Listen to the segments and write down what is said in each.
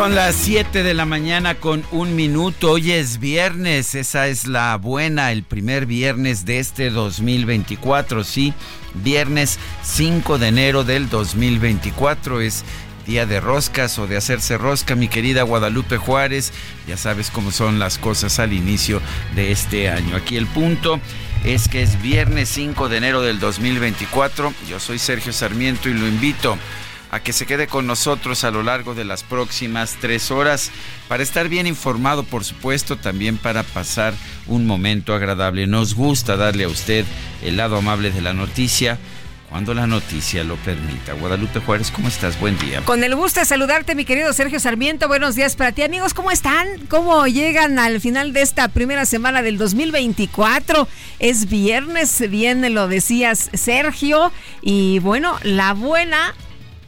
Son las 7 de la mañana con un minuto. Hoy es viernes, esa es la buena, el primer viernes de este 2024, sí. Viernes 5 de enero del 2024 es día de roscas o de hacerse rosca, mi querida Guadalupe Juárez. Ya sabes cómo son las cosas al inicio de este año. Aquí el punto es que es viernes 5 de enero del 2024. Yo soy Sergio Sarmiento y lo invito que se quede con nosotros a lo largo de las próximas tres horas para estar bien informado, por supuesto, también para pasar un momento agradable. Nos gusta darle a usted el lado amable de la noticia cuando la noticia lo permita. Guadalupe Juárez, ¿cómo estás? Buen día. Con el gusto de saludarte, mi querido Sergio Sarmiento. Buenos días para ti, amigos. ¿Cómo están? ¿Cómo llegan al final de esta primera semana del 2024? Es viernes, bien lo decías, Sergio. Y bueno, la buena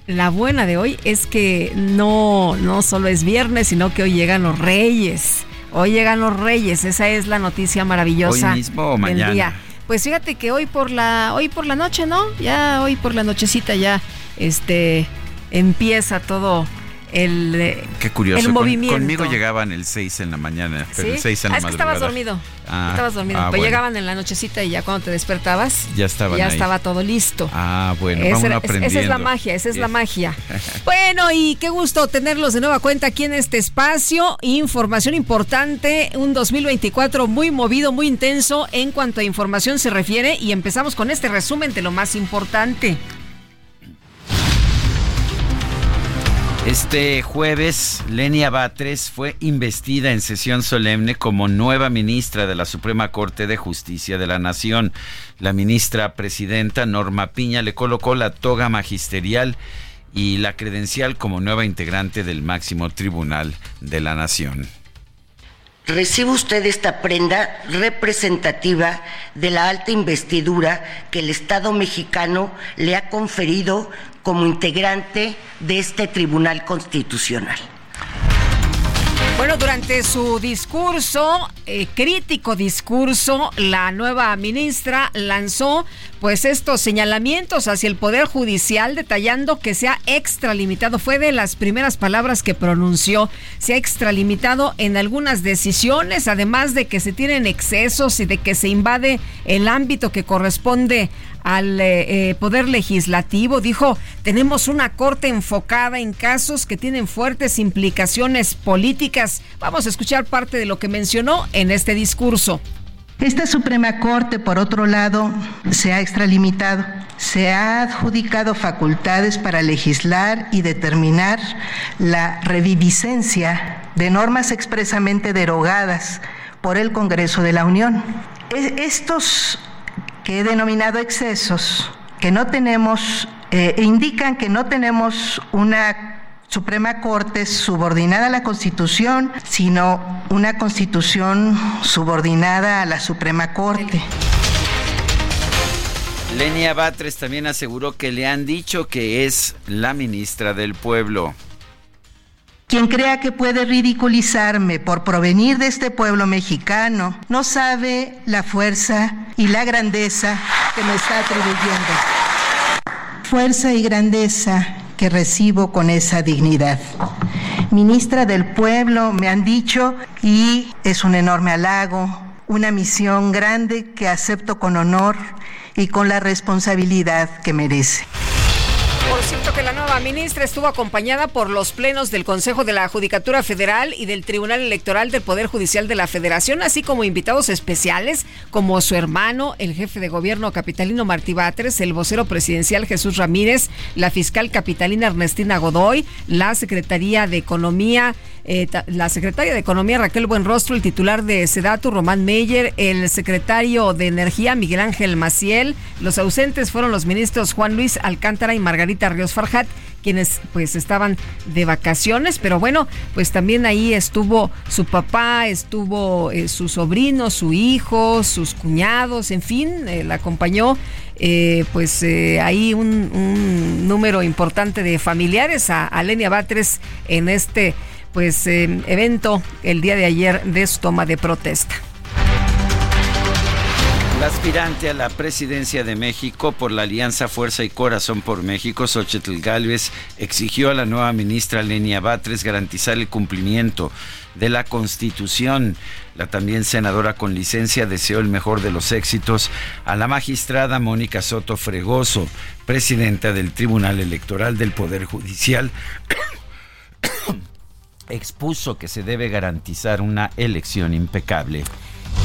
la buena de hoy es que no, no solo es viernes, sino que hoy llegan los reyes. Hoy llegan los reyes, esa es la noticia maravillosa. ¿Hoy mismo o mañana? Día. Pues fíjate que hoy por la, hoy por la noche, ¿no? Ya hoy por la nochecita ya, este, empieza todo el, eh, Qué curioso. el movimiento. conmigo llegaban el 6 en la mañana, pero ¿Sí? el 6 en la ah, es que estabas dormido. Ah, estabas dormido. ah, pues bueno. llegaban en la nochecita y ya cuando te despertabas, Ya estaban ya ahí. estaba todo listo. Ah, bueno, Esa, vamos aprendiendo. esa es la magia, esa es la magia. Bueno, y qué gusto tenerlos de nueva cuenta aquí en este espacio. Información importante, un 2024 muy movido, muy intenso en cuanto a información se refiere y empezamos con este resumen de lo más importante. Este jueves, Lenia Batres fue investida en sesión solemne como nueva ministra de la Suprema Corte de Justicia de la Nación. La ministra presidenta Norma Piña le colocó la toga magisterial y la credencial como nueva integrante del máximo tribunal de la Nación. Recibe usted esta prenda representativa de la alta investidura que el Estado mexicano le ha conferido como integrante de este Tribunal Constitucional. Bueno, durante su discurso, eh, crítico discurso, la nueva ministra lanzó pues estos señalamientos hacia el Poder Judicial, detallando que se ha extralimitado, fue de las primeras palabras que pronunció, se ha extralimitado en algunas decisiones, además de que se tienen excesos y de que se invade el ámbito que corresponde al eh, eh, Poder Legislativo. Dijo, tenemos una corte enfocada en casos que tienen fuertes implicaciones políticas. Vamos a escuchar parte de lo que mencionó en este discurso. Esta Suprema Corte, por otro lado, se ha extralimitado. Se ha adjudicado facultades para legislar y determinar la reviviscencia de normas expresamente derogadas por el Congreso de la Unión. E- Estos que he denominado excesos, que no tenemos, eh, indican que no tenemos una Suprema Corte subordinada a la Constitución, sino una Constitución subordinada a la Suprema Corte. Lenia Batres también aseguró que le han dicho que es la ministra del pueblo. Quien crea que puede ridiculizarme por provenir de este pueblo mexicano no sabe la fuerza y la grandeza que me está atribuyendo. Fuerza y grandeza que recibo con esa dignidad. ministra del pueblo, me han dicho, y es un enorme halago, una misión grande que acepto con honor y con la responsabilidad que merece. Por que la nueva ministra estuvo acompañada por los plenos del Consejo de la Judicatura Federal y del Tribunal Electoral del Poder Judicial de la Federación, así como invitados especiales como su hermano, el jefe de gobierno capitalino Martí Batres, el vocero presidencial Jesús Ramírez, la fiscal capitalina Ernestina Godoy, la Secretaría de Economía, eh, la secretaria de Economía Raquel Buenrostro, el titular de Sedatu Román Meyer, el secretario de Energía Miguel Ángel Maciel. Los ausentes fueron los ministros Juan Luis Alcántara y Margarita Ríos Quienes pues estaban de vacaciones, pero bueno, pues también ahí estuvo su papá, estuvo eh, su sobrino, su hijo, sus cuñados, en fin, eh, la acompañó. pues ahí un, número importante de familiares a, a Lenia Batres en este pues eh, evento el día de ayer de su toma de protesta. La aspirante a la presidencia de México por la Alianza Fuerza y Corazón por México, Xochitl Gálvez, exigió a la nueva ministra Lenia Batres garantizar el cumplimiento de la Constitución. La también senadora con licencia deseó el mejor de los éxitos a la magistrada Mónica Soto Fregoso, presidenta del Tribunal Electoral del Poder Judicial expuso que se debe garantizar una elección impecable.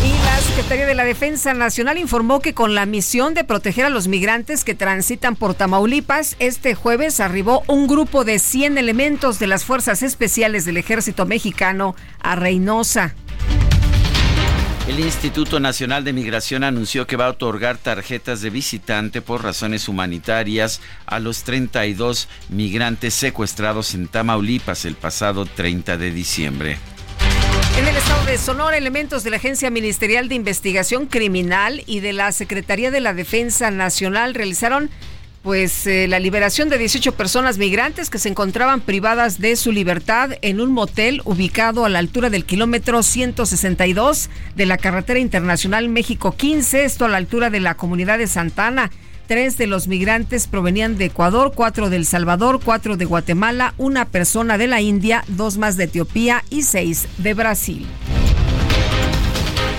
Y la Secretaría de la Defensa Nacional informó que con la misión de proteger a los migrantes que transitan por Tamaulipas, este jueves arribó un grupo de 100 elementos de las Fuerzas Especiales del Ejército Mexicano a Reynosa. El Instituto Nacional de Migración anunció que va a otorgar tarjetas de visitante por razones humanitarias a los 32 migrantes secuestrados en Tamaulipas el pasado 30 de diciembre. En el estado de Sonora, elementos de la Agencia Ministerial de Investigación Criminal y de la Secretaría de la Defensa Nacional realizaron pues eh, la liberación de 18 personas migrantes que se encontraban privadas de su libertad en un motel ubicado a la altura del kilómetro 162 de la carretera internacional México 15, esto a la altura de la comunidad de Santana. Tres de los migrantes provenían de Ecuador, cuatro de El Salvador, cuatro de Guatemala, una persona de la India, dos más de Etiopía y seis de Brasil.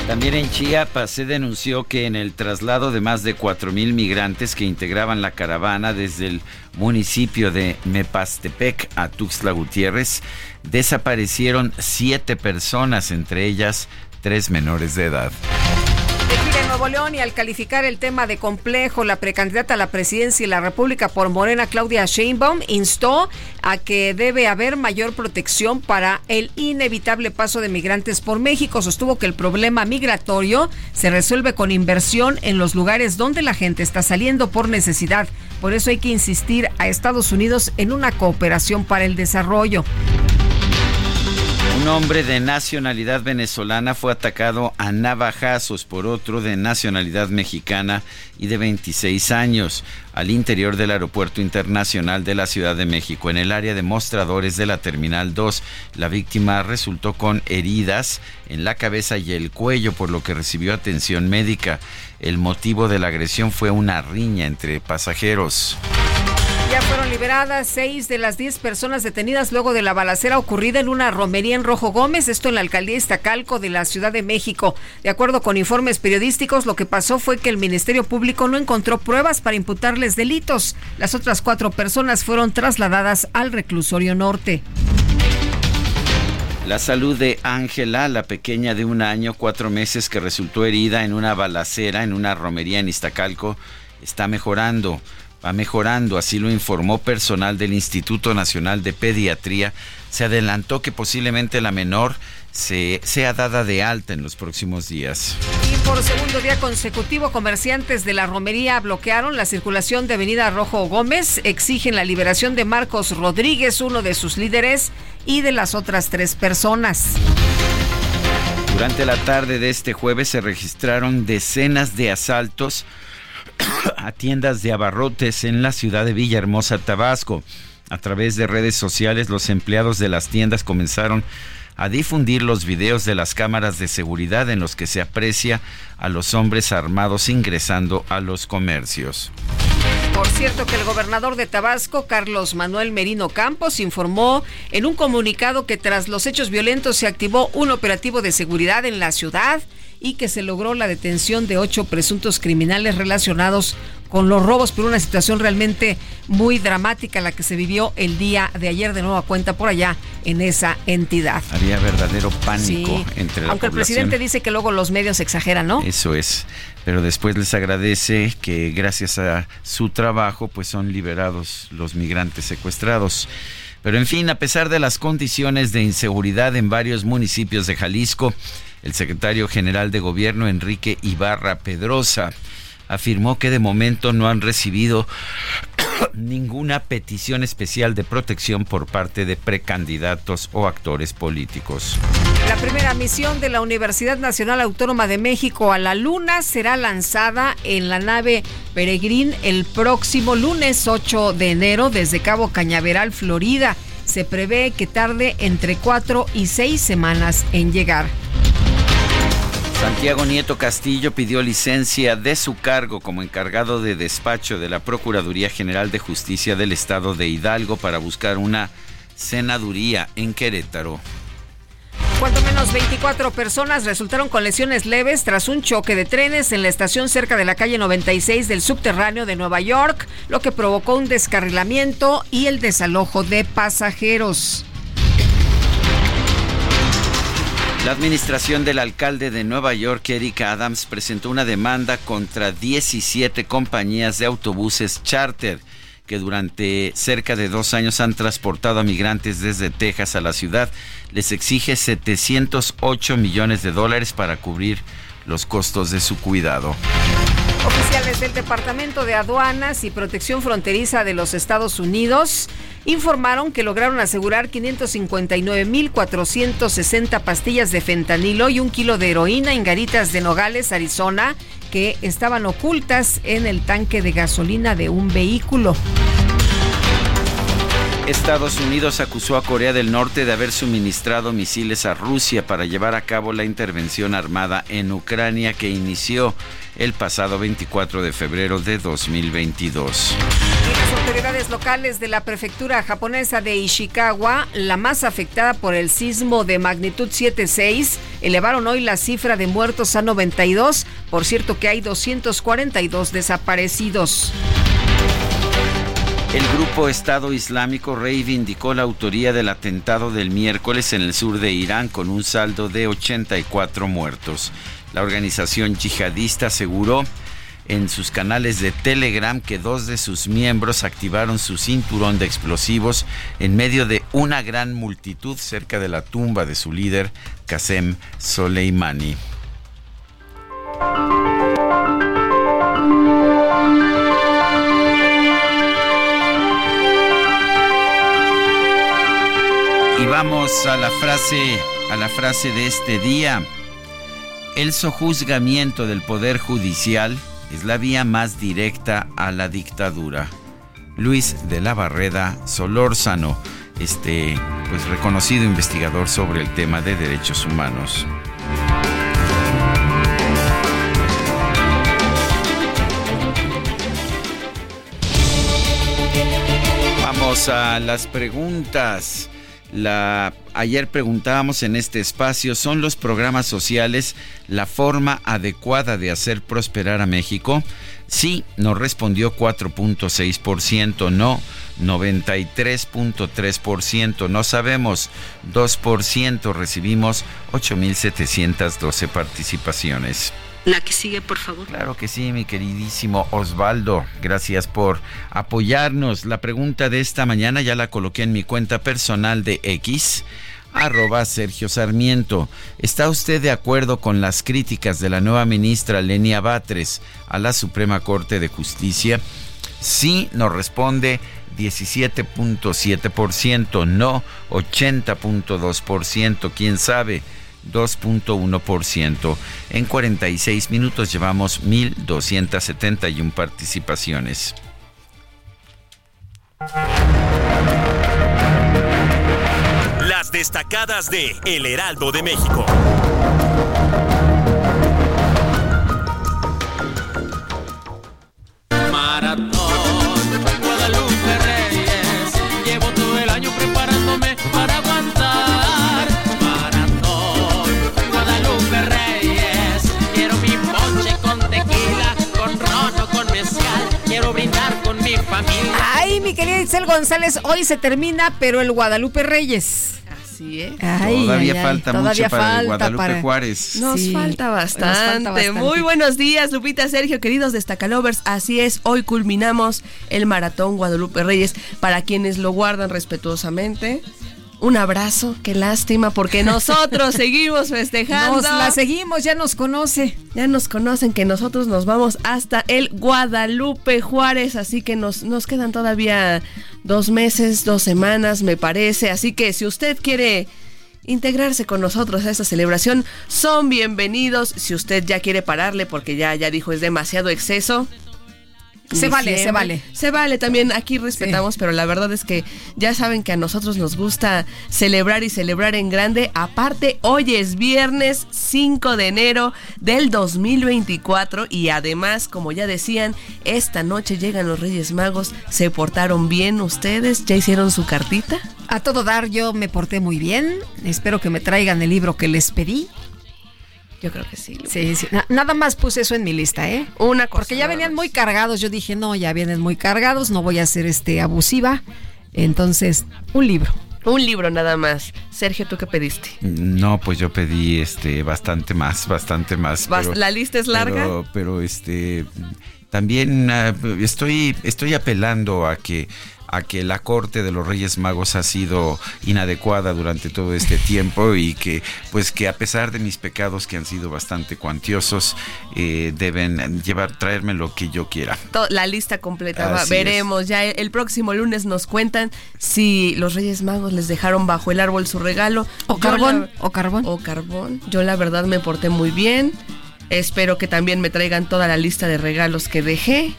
También en Chiapas se denunció que en el traslado de más de 4.000 migrantes que integraban la caravana desde el municipio de Mepastepec a Tuxtla Gutiérrez, desaparecieron siete personas, entre ellas tres menores de edad. Nuevo León y al calificar el tema de complejo, la precandidata a la presidencia de la República por Morena, Claudia Sheinbaum, instó a que debe haber mayor protección para el inevitable paso de migrantes por México. Sostuvo que el problema migratorio se resuelve con inversión en los lugares donde la gente está saliendo por necesidad. Por eso hay que insistir a Estados Unidos en una cooperación para el desarrollo. Un hombre de nacionalidad venezolana fue atacado a navajazos por otro de nacionalidad mexicana y de 26 años al interior del Aeropuerto Internacional de la Ciudad de México, en el área de mostradores de la Terminal 2. La víctima resultó con heridas en la cabeza y el cuello, por lo que recibió atención médica. El motivo de la agresión fue una riña entre pasajeros. Liberadas seis de las diez personas detenidas luego de la balacera ocurrida en una romería en Rojo Gómez, esto en la alcaldía Iztacalco de la Ciudad de México. De acuerdo con informes periodísticos, lo que pasó fue que el Ministerio Público no encontró pruebas para imputarles delitos. Las otras cuatro personas fueron trasladadas al reclusorio norte. La salud de Ángela, la pequeña de un año, cuatro meses que resultó herida en una balacera en una romería en Iztacalco, está mejorando va mejorando, así lo informó personal del Instituto Nacional de Pediatría. Se adelantó que posiblemente la menor se, sea dada de alta en los próximos días. Y por segundo día consecutivo, comerciantes de la romería bloquearon la circulación de Avenida Rojo Gómez, exigen la liberación de Marcos Rodríguez, uno de sus líderes, y de las otras tres personas. Durante la tarde de este jueves se registraron decenas de asaltos a tiendas de abarrotes en la ciudad de Villahermosa, Tabasco. A través de redes sociales, los empleados de las tiendas comenzaron a difundir los videos de las cámaras de seguridad en los que se aprecia a los hombres armados ingresando a los comercios. Por cierto que el gobernador de Tabasco, Carlos Manuel Merino Campos, informó en un comunicado que tras los hechos violentos se activó un operativo de seguridad en la ciudad y que se logró la detención de ocho presuntos criminales relacionados con los robos, pero una situación realmente muy dramática la que se vivió el día de ayer de nueva cuenta por allá en esa entidad. Había verdadero pánico entre la Aunque el presidente dice que luego los medios exageran, ¿no? Eso es, pero después les agradece que gracias a su trabajo pues son liberados los migrantes secuestrados. Pero en fin, a pesar de las condiciones de inseguridad en varios municipios de Jalisco, el secretario general de gobierno Enrique Ibarra Pedrosa afirmó que de momento no han recibido ninguna petición especial de protección por parte de precandidatos o actores políticos. La primera misión de la Universidad Nacional Autónoma de México a la Luna será lanzada en la nave Peregrín el próximo lunes 8 de enero desde Cabo Cañaveral, Florida. Se prevé que tarde entre cuatro y seis semanas en llegar. Santiago Nieto Castillo pidió licencia de su cargo como encargado de despacho de la Procuraduría General de Justicia del Estado de Hidalgo para buscar una senaduría en Querétaro. Cuanto menos 24 personas resultaron con lesiones leves tras un choque de trenes en la estación cerca de la calle 96 del subterráneo de Nueva York, lo que provocó un descarrilamiento y el desalojo de pasajeros. La administración del alcalde de Nueva York, Eric Adams, presentó una demanda contra 17 compañías de autobuses charter que durante cerca de dos años han transportado a migrantes desde Texas a la ciudad. Les exige 708 millones de dólares para cubrir los costos de su cuidado. Oficiales del Departamento de Aduanas y Protección Fronteriza de los Estados Unidos informaron que lograron asegurar 559.460 pastillas de fentanilo y un kilo de heroína en garitas de Nogales, Arizona, que estaban ocultas en el tanque de gasolina de un vehículo. Estados Unidos acusó a Corea del Norte de haber suministrado misiles a Rusia para llevar a cabo la intervención armada en Ucrania que inició el pasado 24 de febrero de 2022. Y las autoridades locales de la prefectura japonesa de Ishikawa, la más afectada por el sismo de magnitud 7.6, elevaron hoy la cifra de muertos a 92. Por cierto que hay 242 desaparecidos. El grupo Estado Islámico reivindicó la autoría del atentado del miércoles en el sur de Irán con un saldo de 84 muertos. La organización yihadista aseguró en sus canales de Telegram que dos de sus miembros activaron su cinturón de explosivos en medio de una gran multitud cerca de la tumba de su líder, Qasem Soleimani. Y vamos a la frase, a la frase de este día. El sojuzgamiento del poder judicial es la vía más directa a la dictadura. Luis de la Barreda Solórzano, este pues reconocido investigador sobre el tema de derechos humanos. Vamos a las preguntas. La, ayer preguntábamos en este espacio, ¿son los programas sociales la forma adecuada de hacer prosperar a México? Sí, nos respondió 4.6%, no 93.3%, no sabemos 2%, recibimos 8.712 participaciones. La que sigue, por favor. Claro que sí, mi queridísimo Osvaldo. Gracias por apoyarnos. La pregunta de esta mañana ya la coloqué en mi cuenta personal de X arroba Sergio Sarmiento. ¿Está usted de acuerdo con las críticas de la nueva ministra Lenia Batres a la Suprema Corte de Justicia? Sí, nos responde 17.7%, no 80.2%, quién sabe. 2.1%. En 46 minutos llevamos 1.271 participaciones. Las destacadas de El Heraldo de México. Mi querida Itzel González, hoy se termina, pero el Guadalupe Reyes. Así es. todavía falta mucho para el Guadalupe Juárez. Nos, falta bastante. Muy buenos días, Lupita, Sergio, queridos Destacalovers. Así es, hoy culminamos el maratón Guadalupe Reyes. Para quienes lo guardan respetuosamente, un abrazo, qué lástima, porque nosotros seguimos festejando. Nos la seguimos, ya nos conoce. Ya nos conocen que nosotros nos vamos hasta el Guadalupe Juárez, así que nos, nos quedan todavía dos meses, dos semanas, me parece. Así que si usted quiere integrarse con nosotros a esta celebración, son bienvenidos. Si usted ya quiere pararle porque ya, ya dijo es demasiado exceso, se vale, se vale. Se vale, también aquí respetamos, pero la verdad es que ya saben que a nosotros nos gusta celebrar y celebrar en grande. Aparte, hoy es viernes 5 de enero del 2024 y además, como ya decían, esta noche llegan los Reyes Magos. ¿Se portaron bien ustedes? ¿Ya hicieron su cartita? A todo dar, yo me porté muy bien. Espero que me traigan el libro que les pedí. Yo creo que sí. Sí, sí. nada más puse eso en mi lista, ¿eh? Una cosa. Porque ya venían muy cargados. Yo dije, no, ya vienen muy cargados, no voy a ser este abusiva. Entonces, un libro. Un libro nada más. Sergio, ¿tú qué pediste? No, pues yo pedí este bastante más, bastante más. ¿La lista es larga? Pero, pero este también ah, estoy, estoy apelando a que a que la corte de los Reyes Magos ha sido inadecuada durante todo este tiempo y que pues que a pesar de mis pecados que han sido bastante cuantiosos eh, deben llevar traerme lo que yo quiera. La lista completa, veremos ya el próximo lunes nos cuentan si los Reyes Magos les dejaron bajo el árbol su regalo o carbón o carbón o carbón. Yo la verdad me porté muy bien. Espero que también me traigan toda la lista de regalos que dejé.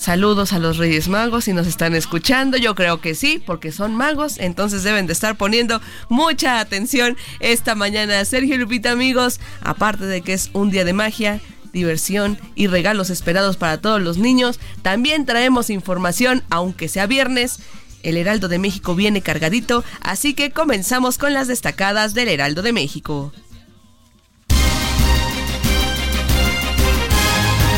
Saludos a los Reyes Magos si nos están escuchando. Yo creo que sí, porque son magos, entonces deben de estar poniendo mucha atención esta mañana. Sergio Lupita, amigos, aparte de que es un día de magia, diversión y regalos esperados para todos los niños, también traemos información, aunque sea viernes. El Heraldo de México viene cargadito, así que comenzamos con las destacadas del Heraldo de México.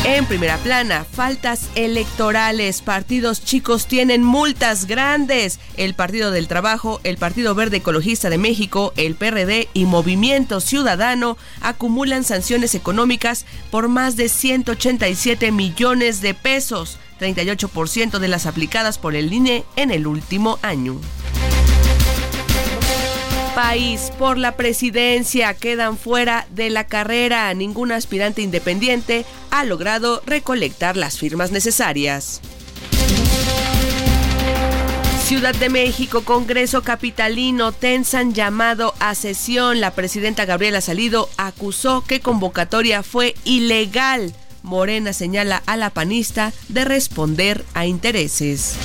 En primera plana, faltas electorales, partidos chicos tienen multas grandes. El Partido del Trabajo, el Partido Verde Ecologista de México, el PRD y Movimiento Ciudadano acumulan sanciones económicas por más de 187 millones de pesos, 38% de las aplicadas por el INE en el último año país por la presidencia quedan fuera de la carrera. Ningún aspirante independiente ha logrado recolectar las firmas necesarias. Ciudad de México, Congreso Capitalino, tensan llamado a sesión. La presidenta Gabriela Salido acusó que convocatoria fue ilegal. Morena señala a la panista de responder a intereses.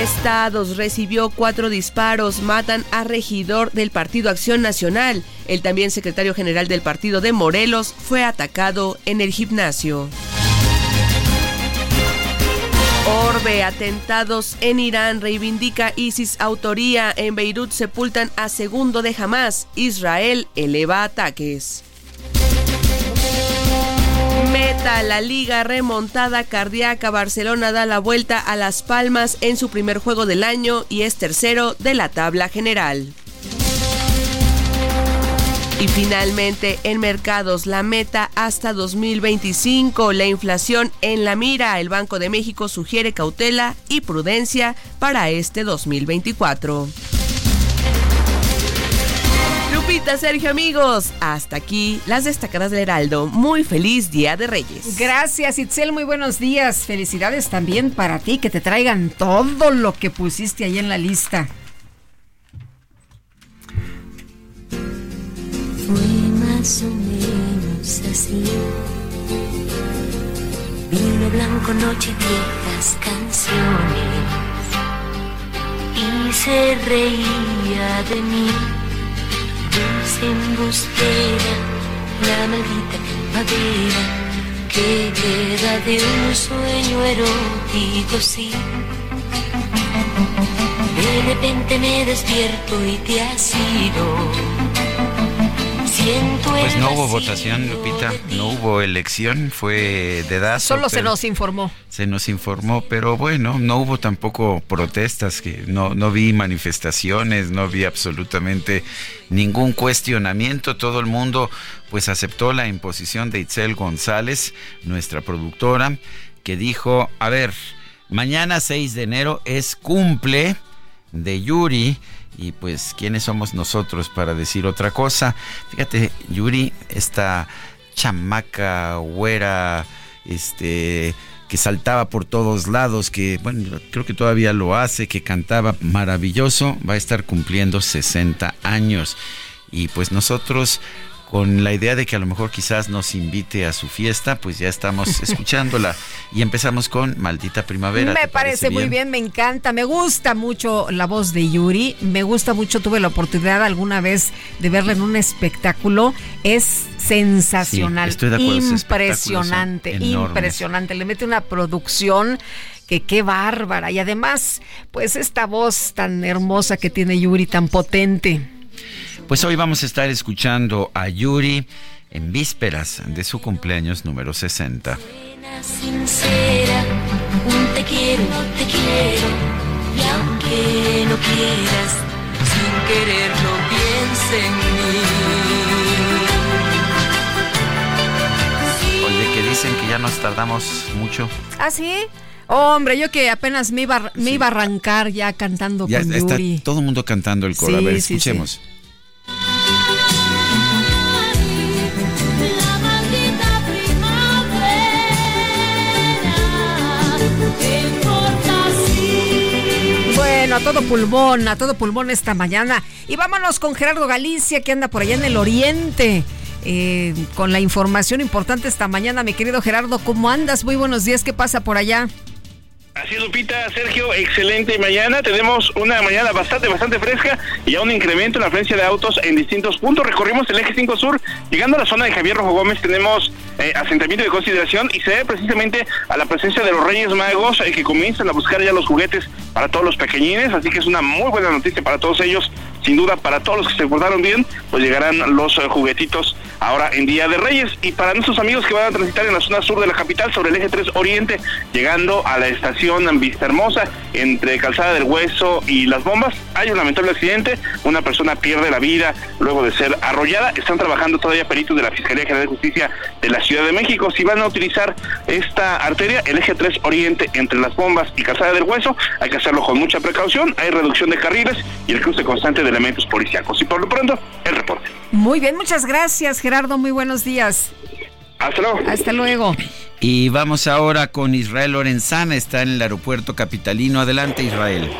Estados recibió cuatro disparos, matan a regidor del Partido Acción Nacional. El también secretario general del partido de Morelos fue atacado en el gimnasio. Orbe, atentados en Irán, reivindica ISIS autoría. En Beirut sepultan a segundo de Hamas. Israel eleva ataques. Meta, la liga remontada cardíaca. Barcelona da la vuelta a Las Palmas en su primer juego del año y es tercero de la tabla general. Y finalmente, en mercados, la meta hasta 2025, la inflación en la mira. El Banco de México sugiere cautela y prudencia para este 2024. Lupita, Sergio, amigos. Hasta aquí las destacadas del Heraldo. Muy feliz Día de Reyes. Gracias, Itzel. Muy buenos días. Felicidades también para ti, que te traigan todo lo que pusiste ahí en la lista. Fue más o menos así. Vino blanco, noche, viejas canciones. Y se reía de mí dulce embustera, la maldita primavera que queda de un sueño erótico, sí. De repente me despierto y te has ido. Pues no hubo votación, Lupita, no hubo elección, fue de dazo. Solo se nos informó. Se nos informó, pero bueno, no hubo tampoco protestas, que no, no vi manifestaciones, no vi absolutamente ningún cuestionamiento. Todo el mundo pues aceptó la imposición de Itzel González, nuestra productora, que dijo, a ver, mañana 6 de enero es cumple de Yuri y pues, ¿quiénes somos nosotros para decir otra cosa? Fíjate, Yuri, esta chamaca, güera, este que saltaba por todos lados, que bueno, creo que todavía lo hace, que cantaba maravilloso, va a estar cumpliendo 60 años. Y pues nosotros con la idea de que a lo mejor quizás nos invite a su fiesta, pues ya estamos escuchándola. Y empezamos con Maldita Primavera. Me parece, muy bien, me encanta, me gusta mucho la voz de Yuri, me gusta mucho, tuve la oportunidad alguna vez de verla en un espectáculo, es sensacional, estoy de acuerdo, impresionante, impresionante, le mete una producción que qué bárbara y además, pues esta voz tan hermosa que tiene Yuri, tan potente. Pues hoy vamos a estar escuchando a Yuri en vísperas de su cumpleaños número 60. Sincera, un te quiero, te quiero, y aunque no quieras, sin quererlo piensa en mí. Oye, que dicen que ya nos tardamos mucho. ¿Ah, sí? Hombre, yo que apenas me iba, me iba a arrancar ya cantando ya con está Yuri. todo el mundo cantando el coro. a ver, escuchemos. La A todo pulmón, a todo pulmón esta mañana. Y vámonos con Gerardo Galicia, que anda por allá en el oriente. eh, con la información importante esta mañana, mi querido Gerardo, ¿cómo andas? Muy buenos días, ¿qué pasa por allá? Así es, Lupita, Sergio, excelente mañana. Tenemos una mañana bastante, bastante fresca y ya un incremento en la afluencia de autos en distintos puntos. Recorrimos el eje 5 Sur, llegando a la zona de Javier Rojo Gómez, tenemos eh, asentamiento de consideración y se debe precisamente a la presencia de los Reyes Magos eh, que comienzan a buscar ya los juguetes para todos los pequeñines, así que es una muy buena noticia para todos ellos. Sin duda, para todos los que se portaron bien, pues llegarán los eh, juguetitos ahora en Día de Reyes. Y para nuestros amigos que van a transitar en la zona sur de la capital, sobre el eje 3 Oriente, llegando a la estación Vista Hermosa, entre Calzada del Hueso y Las Bombas, hay un lamentable accidente, una persona pierde la vida luego de ser arrollada. Están trabajando todavía peritos de la Fiscalía General de Justicia de la Ciudad de México. Si van a utilizar esta arteria, el eje 3 Oriente, entre Las Bombas y Calzada del Hueso, hay que hacerlo con mucha precaución. Hay reducción de carriles y el cruce constante de elementos policíacos. Y por lo pronto, el reporte. Muy bien, muchas gracias, Gerardo. Muy buenos días. Hasta luego. Hasta luego. Y vamos ahora con Israel Lorenzana, está en el aeropuerto capitalino. Adelante, Israel.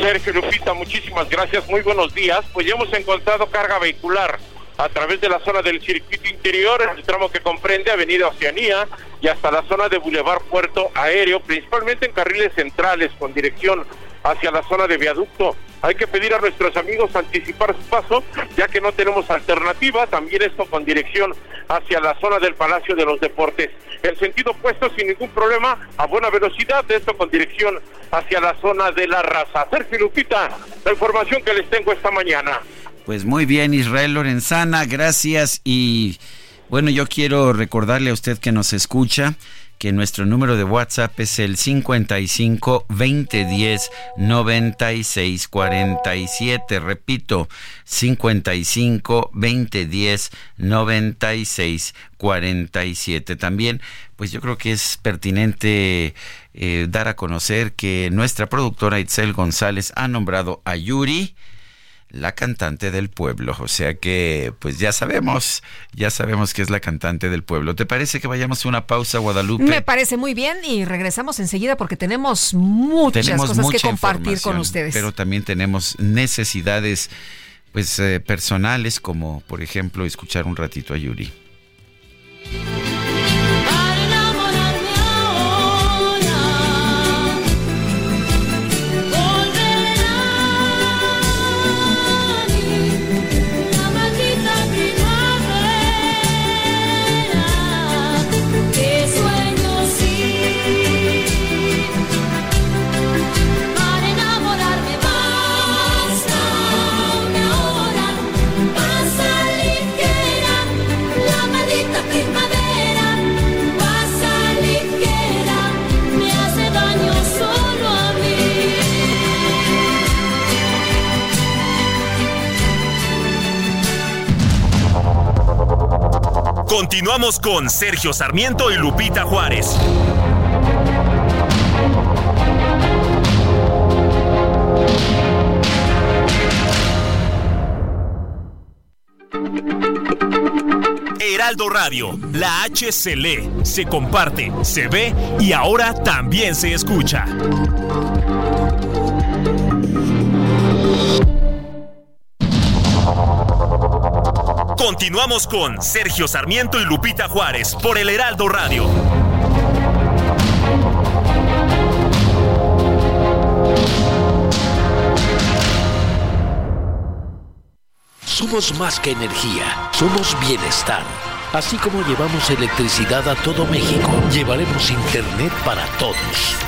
Sergio Lupita, muchísimas gracias. Muy buenos días. Pues ya hemos encontrado carga vehicular a través de la zona del circuito interior, en el tramo que comprende Avenida Oceanía y hasta la zona de Boulevard Puerto Aéreo, principalmente en carriles centrales con dirección hacia la zona de viaducto. Hay que pedir a nuestros amigos anticipar su paso, ya que no tenemos alternativa. También esto con dirección hacia la zona del Palacio de los Deportes. El sentido opuesto sin ningún problema, a buena velocidad, esto con dirección hacia la zona de la raza. Sergio Lupita, la información que les tengo esta mañana. Pues muy bien, Israel Lorenzana, gracias. Y bueno, yo quiero recordarle a usted que nos escucha que nuestro número de WhatsApp es el 55 2010 96 47. Repito, 55 2010 96 47. También, pues yo creo que es pertinente eh, dar a conocer que nuestra productora Itzel González ha nombrado a Yuri la cantante del pueblo. O sea que, pues ya sabemos, ya sabemos que es la cantante del pueblo. ¿Te parece que vayamos a una pausa, Guadalupe? Me parece muy bien y regresamos enseguida porque tenemos muchas tenemos cosas que compartir con ustedes. Pero también tenemos necesidades, pues, eh, personales, como por ejemplo escuchar un ratito a Yuri. Continuamos con Sergio Sarmiento y Lupita Juárez. Heraldo Radio, la H se lee, se comparte, se ve y ahora también se escucha. Continuamos con Sergio Sarmiento y Lupita Juárez por el Heraldo Radio. Somos más que energía, somos bienestar. Así como llevamos electricidad a todo México, llevaremos Internet para todos.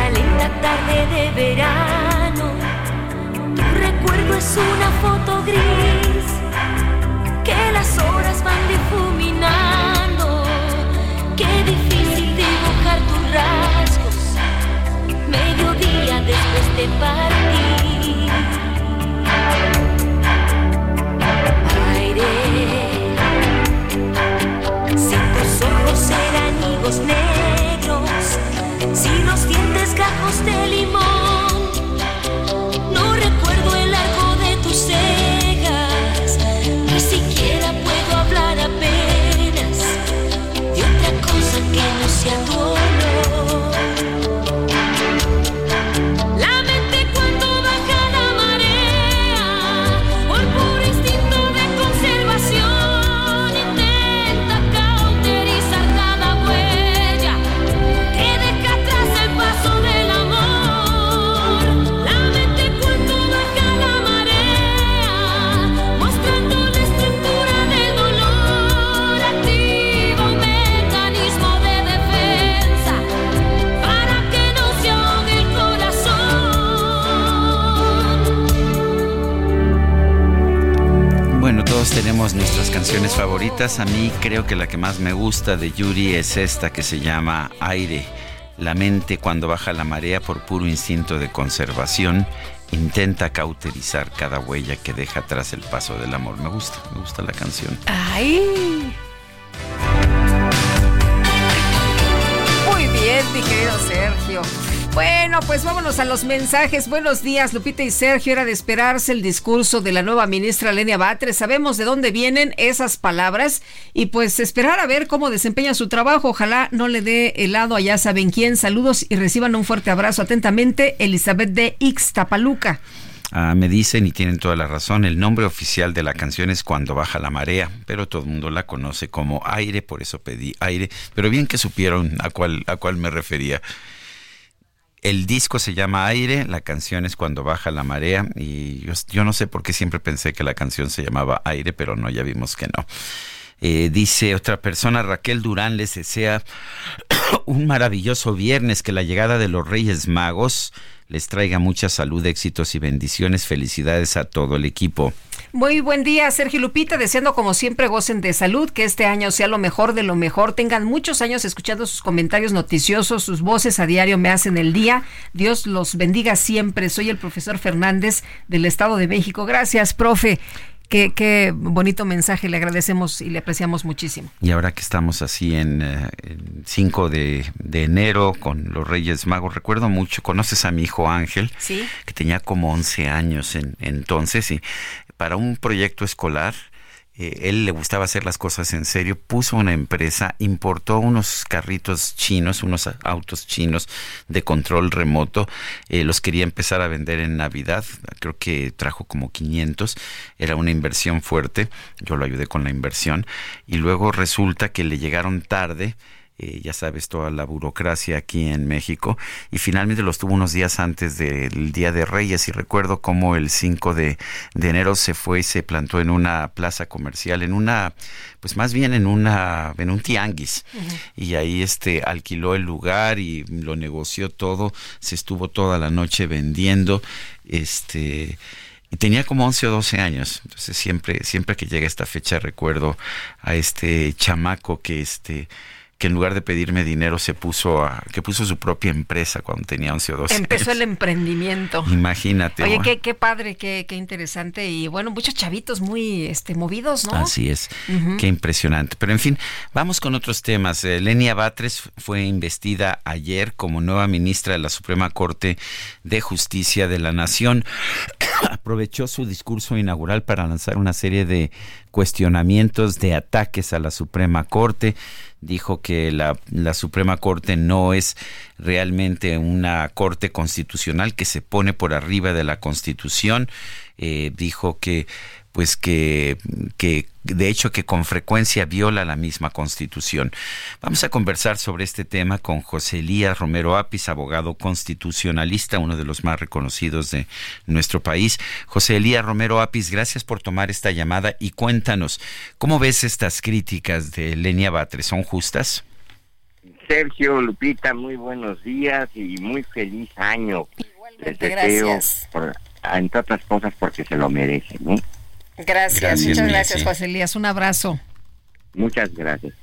de verano, tu recuerdo es una foto gris que las horas van difuminando. Qué difícil dibujar tus rasgos, mediodía después de partir. Aire, si tus ojos eran higos negros, los dientes gajos de canciones favoritas. A mí creo que la que más me gusta de Yuri es esta que se llama Aire. La mente cuando baja la marea por puro instinto de conservación intenta cauterizar cada huella que deja atrás el paso del amor. Me gusta, me gusta la canción. ¡Ay! Bueno, pues vámonos a los mensajes. Buenos días, Lupita y Sergio. Era de esperarse el discurso de la nueva ministra Lenia Batres. Sabemos de dónde vienen esas palabras y pues esperar a ver cómo desempeña su trabajo. Ojalá no le dé helado a ya saben quién. Saludos y reciban un fuerte abrazo atentamente. Elizabeth de Ixtapaluca. Ah, me dicen y tienen toda la razón, el nombre oficial de la canción es Cuando baja la marea, pero todo el mundo la conoce como aire, por eso pedí aire, pero bien que supieron a cuál, a cuál me refería. El disco se llama Aire, la canción es Cuando baja la marea y yo, no sé por qué siempre pensé que la canción se llamaba Aire, pero no, ya vimos que no. Eh, dice otra persona, Raquel Durán les desea un maravilloso viernes, que la llegada de los Reyes Magos les traiga mucha salud, éxitos y bendiciones. Felicidades a todo el equipo. Muy buen día, Sergio Lupita, deseando como siempre gocen de salud, que este año sea lo mejor de lo mejor, tengan muchos años escuchando sus comentarios noticiosos, sus voces a diario me hacen el día. Dios los bendiga siempre. Soy el profesor Fernández del Estado de México. Gracias, profe. Qué, qué, bonito mensaje, le agradecemos y le apreciamos muchísimo. Y ahora que estamos así en, uh, 5 de, de, enero con los Reyes Magos, recuerdo mucho, conoces a mi hijo Ángel, ¿Sí? que tenía como 11 años en, entonces, y para un proyecto escolar, eh, él le gustaba hacer las cosas en serio, puso una empresa, importó unos carritos chinos, unos autos chinos de control remoto, eh, los quería empezar a vender en Navidad, creo que trajo como 500, era una inversión fuerte, yo lo ayudé con la inversión, y luego resulta que le llegaron tarde, eh, ya sabes, toda la burocracia aquí en México, y finalmente los tuvo unos días antes del Día de Reyes, y recuerdo cómo el 5 de, enero se fue y se plantó en una plaza comercial, en una, pues más bien en una, en un tianguis, y ahí este alquiló el lugar y lo negoció todo, se estuvo toda la noche vendiendo, este y tenía como 11 o 12 años. Entonces siempre siempre que llega esta fecha recuerdo a este chamaco que este que en lugar de pedirme dinero se puso a, que puso su propia empresa cuando tenía 11 o 12 Empezó el emprendimiento. Imagínate. Oye, qué, qué padre, qué, qué interesante y bueno, muchos chavitos muy este movidos, ¿no? Así es, qué impresionante. Pero en fin, vamos con otros temas. Eh, Lenia Batres fue investida ayer como nueva ministra de la Suprema Corte de Justicia de la Nación. Aprovechó su discurso inaugural para lanzar una serie de cuestionamientos de ataques a la Suprema Corte dijo que la, la, Suprema Corte no es realmente una corte constitucional que se pone por arriba de la Constitución. Eh, dijo que pues que, que de hecho que con frecuencia viola la misma constitución. Vamos a conversar sobre este tema con José Elías Romero Apis, abogado constitucionalista, uno de los más reconocidos de nuestro país. José Elías Romero Apis, gracias por tomar esta llamada y cuéntanos, ¿cómo ves estas críticas de Lenia Batres? ¿Son justas? Sergio, Lupita, muy buenos días y muy feliz año. Igualmente, gracias. entre otras cosas porque se lo merecen, ¿no? Gracias, muchas gracias, José Elías. Un abrazo. Muchas gracias.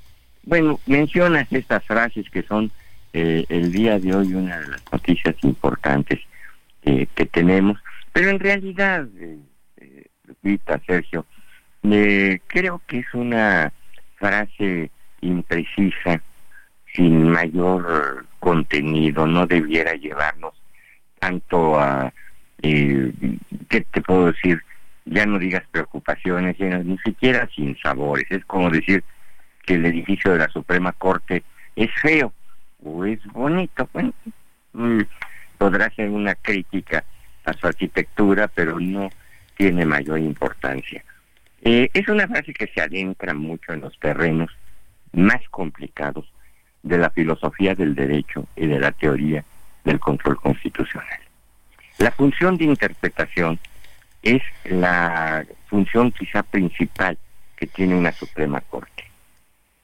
Bueno, mencionas estas frases que son eh, el día de hoy una de las noticias importantes que tenemos, pero en realidad, eh, eh Sergio, eh, creo que es una frase imprecisa, sin mayor contenido, no debiera llevarnos tanto a, ¿qué te puedo decir? Ya no digas preocupaciones, ni siquiera sin sabores. Es como decir que el edificio de la Suprema Corte es feo o es bonito. Bueno, mm, podrá ser una crítica a su arquitectura, pero no tiene mayor importancia. Eh, es una frase que se adentra mucho en los terrenos más complicados de la filosofía del derecho y de la teoría del control constitucional. La función de interpretación es la función quizá principal que tiene una Suprema Corte.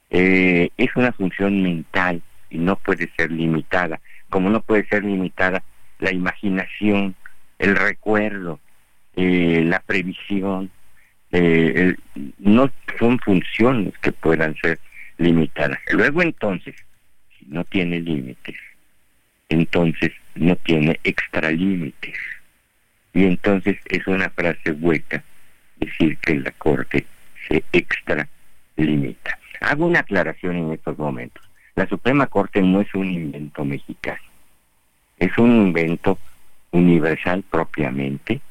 Eh, es una función mental y no puede ser limitada, como no puede ser limitada la imaginación, el recuerdo, eh, la previsión, eh, no son funciones que puedan ser limitadas. Luego entonces, si no tiene límites, entonces no tiene extralímites. Y entonces es una frase hueca decir que la Corte se extralimita. Hago una aclaración en estos momentos. La Suprema Corte no es un invento mexicano, es un invento universal propiamente.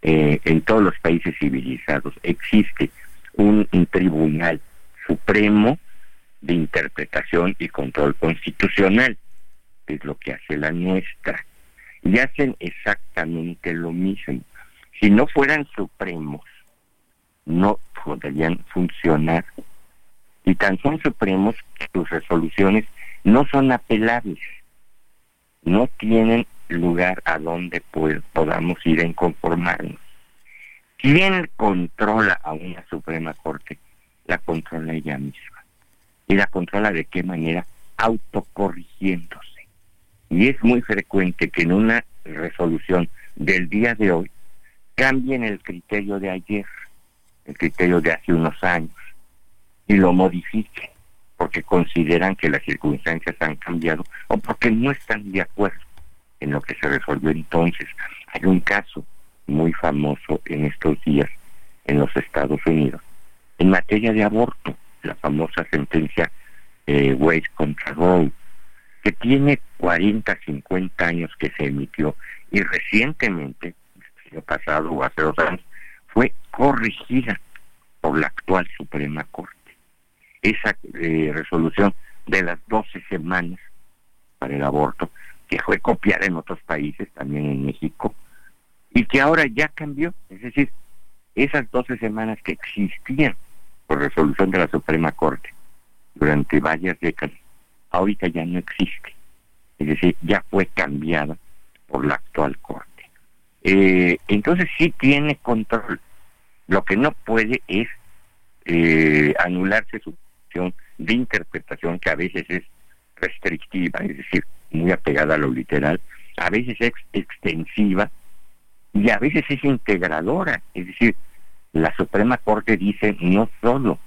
Eh, en todos los países civilizados existe un, un tribunal supremo de interpretación y control constitucional, que es lo que hace la nuestra y hacen exactamente lo mismo. Si no fueran supremos, no podrían funcionar. Y tan son supremos que sus resoluciones no son apelables, no tienen lugar a donde podamos ir en conformarnos. ¿Quién controla a una Suprema Corte? La controla ella misma. ¿Y la controla de qué manera? Autocorrigiéndose. Y es muy frecuente que en una resolución del día de hoy cambien el criterio de ayer, el criterio de hace unos años, y lo modifiquen porque consideran que las circunstancias han cambiado o porque no están de acuerdo en lo que se resolvió entonces. Hay un caso muy famoso en estos días en los Estados Unidos en materia de aborto, la famosa sentencia eh, contra Roe, que tiene 40, 50 años que se emitió y recientemente, el año pasado o hace dos años, fue corregida por la actual Suprema Corte. Esa eh, resolución de las 12 semanas para el aborto, que fue copiada en otros países, también en México, y que ahora ya cambió. Es decir, esas 12 semanas que existían por resolución de la Suprema Corte durante varias décadas, ahorita ya no existe. Es decir, ya fue cambiada por la actual Corte. Eh, entonces sí tiene control. Lo que no puede es eh, anularse su función de interpretación que a veces es restrictiva, es decir, muy apegada a lo literal, a veces es extensiva y a veces es integradora, es decir, la Suprema Corte dice no solo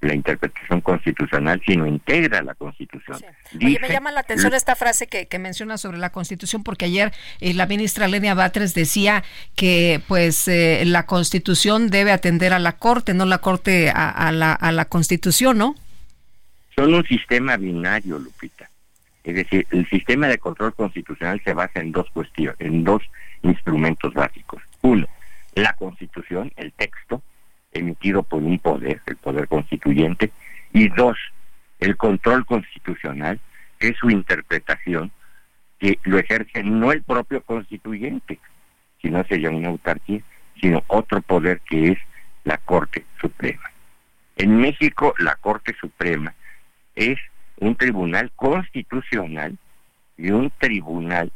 la interpretación constitucional, sino integra la Constitución. Oye, me llama la atención esta frase que, que menciona sobre la Constitución, porque ayer eh, la ministra Lenia Batres decía que pues eh, la Constitución debe atender a la Corte, no la Corte a, la, a la Constitución, ¿no? Son un sistema binario, Lupita. Es decir, el sistema de control constitucional se basa en dos cuestiones, en dos instrumentos básicos. Uno, la Constitución, el texto, emitido por un poder, el poder constituyente, y dos, el control constitucional, que es su interpretación, que lo ejerce no el propio constituyente, sino sería una autarquía, sino otro poder que es la Corte Suprema. En México, la Corte Suprema es un tribunal constitucional y un tribunal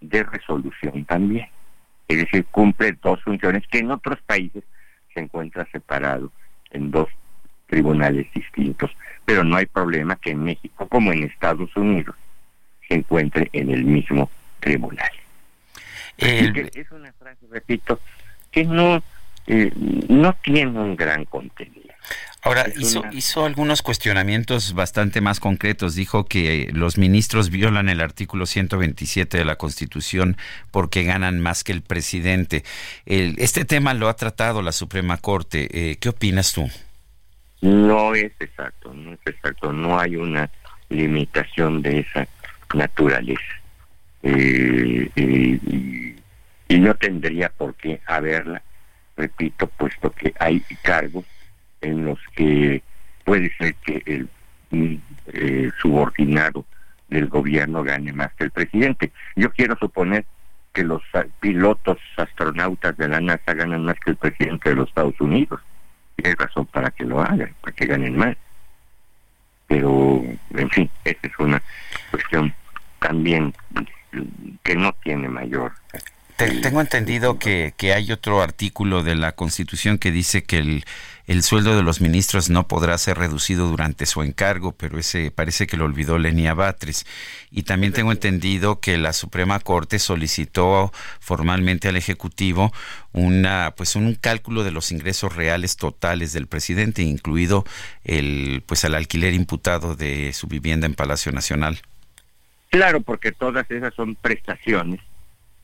de resolución también. Es decir, cumple dos funciones que en otros países se encuentra separado en dos tribunales distintos, pero no hay problema que en México como en Estados Unidos se encuentre en el mismo tribunal. es una frase, repito, que no, eh, no tiene un gran contenido. Ahora, hizo, hizo algunos cuestionamientos bastante más concretos. Dijo que los ministros violan el artículo 127 de la Constitución porque ganan más que el presidente. este tema lo ha tratado la Suprema Corte. Eh, ¿Qué opinas tú? No es exacto, no es exacto. No hay una limitación de esa naturaleza. Eh, eh, y, y no tendría por qué haberla, repito, puesto que hay cargos en los que puede ser que el eh, subordinado del gobierno gane más que el presidente. Yo quiero suponer que los pilotos astronautas de la NASA ganan más que el presidente de los Estados Unidos. Y hay razón para que lo hagan, para que ganen más. Pero, en fin, esa es una cuestión también que no tiene mayor tengo entendido que, que, hay otro artículo de la Constitución que dice que el, el sueldo de los ministros no podrá ser reducido durante su encargo, pero ese parece que lo olvidó Lenia Batres. Y también tengo entendido que la Suprema Corte solicitó formalmente al Ejecutivo una pues un cálculo de los ingresos reales totales del presidente, incluido el pues el alquiler imputado de su vivienda en Palacio Nacional. Claro, porque todas esas son prestaciones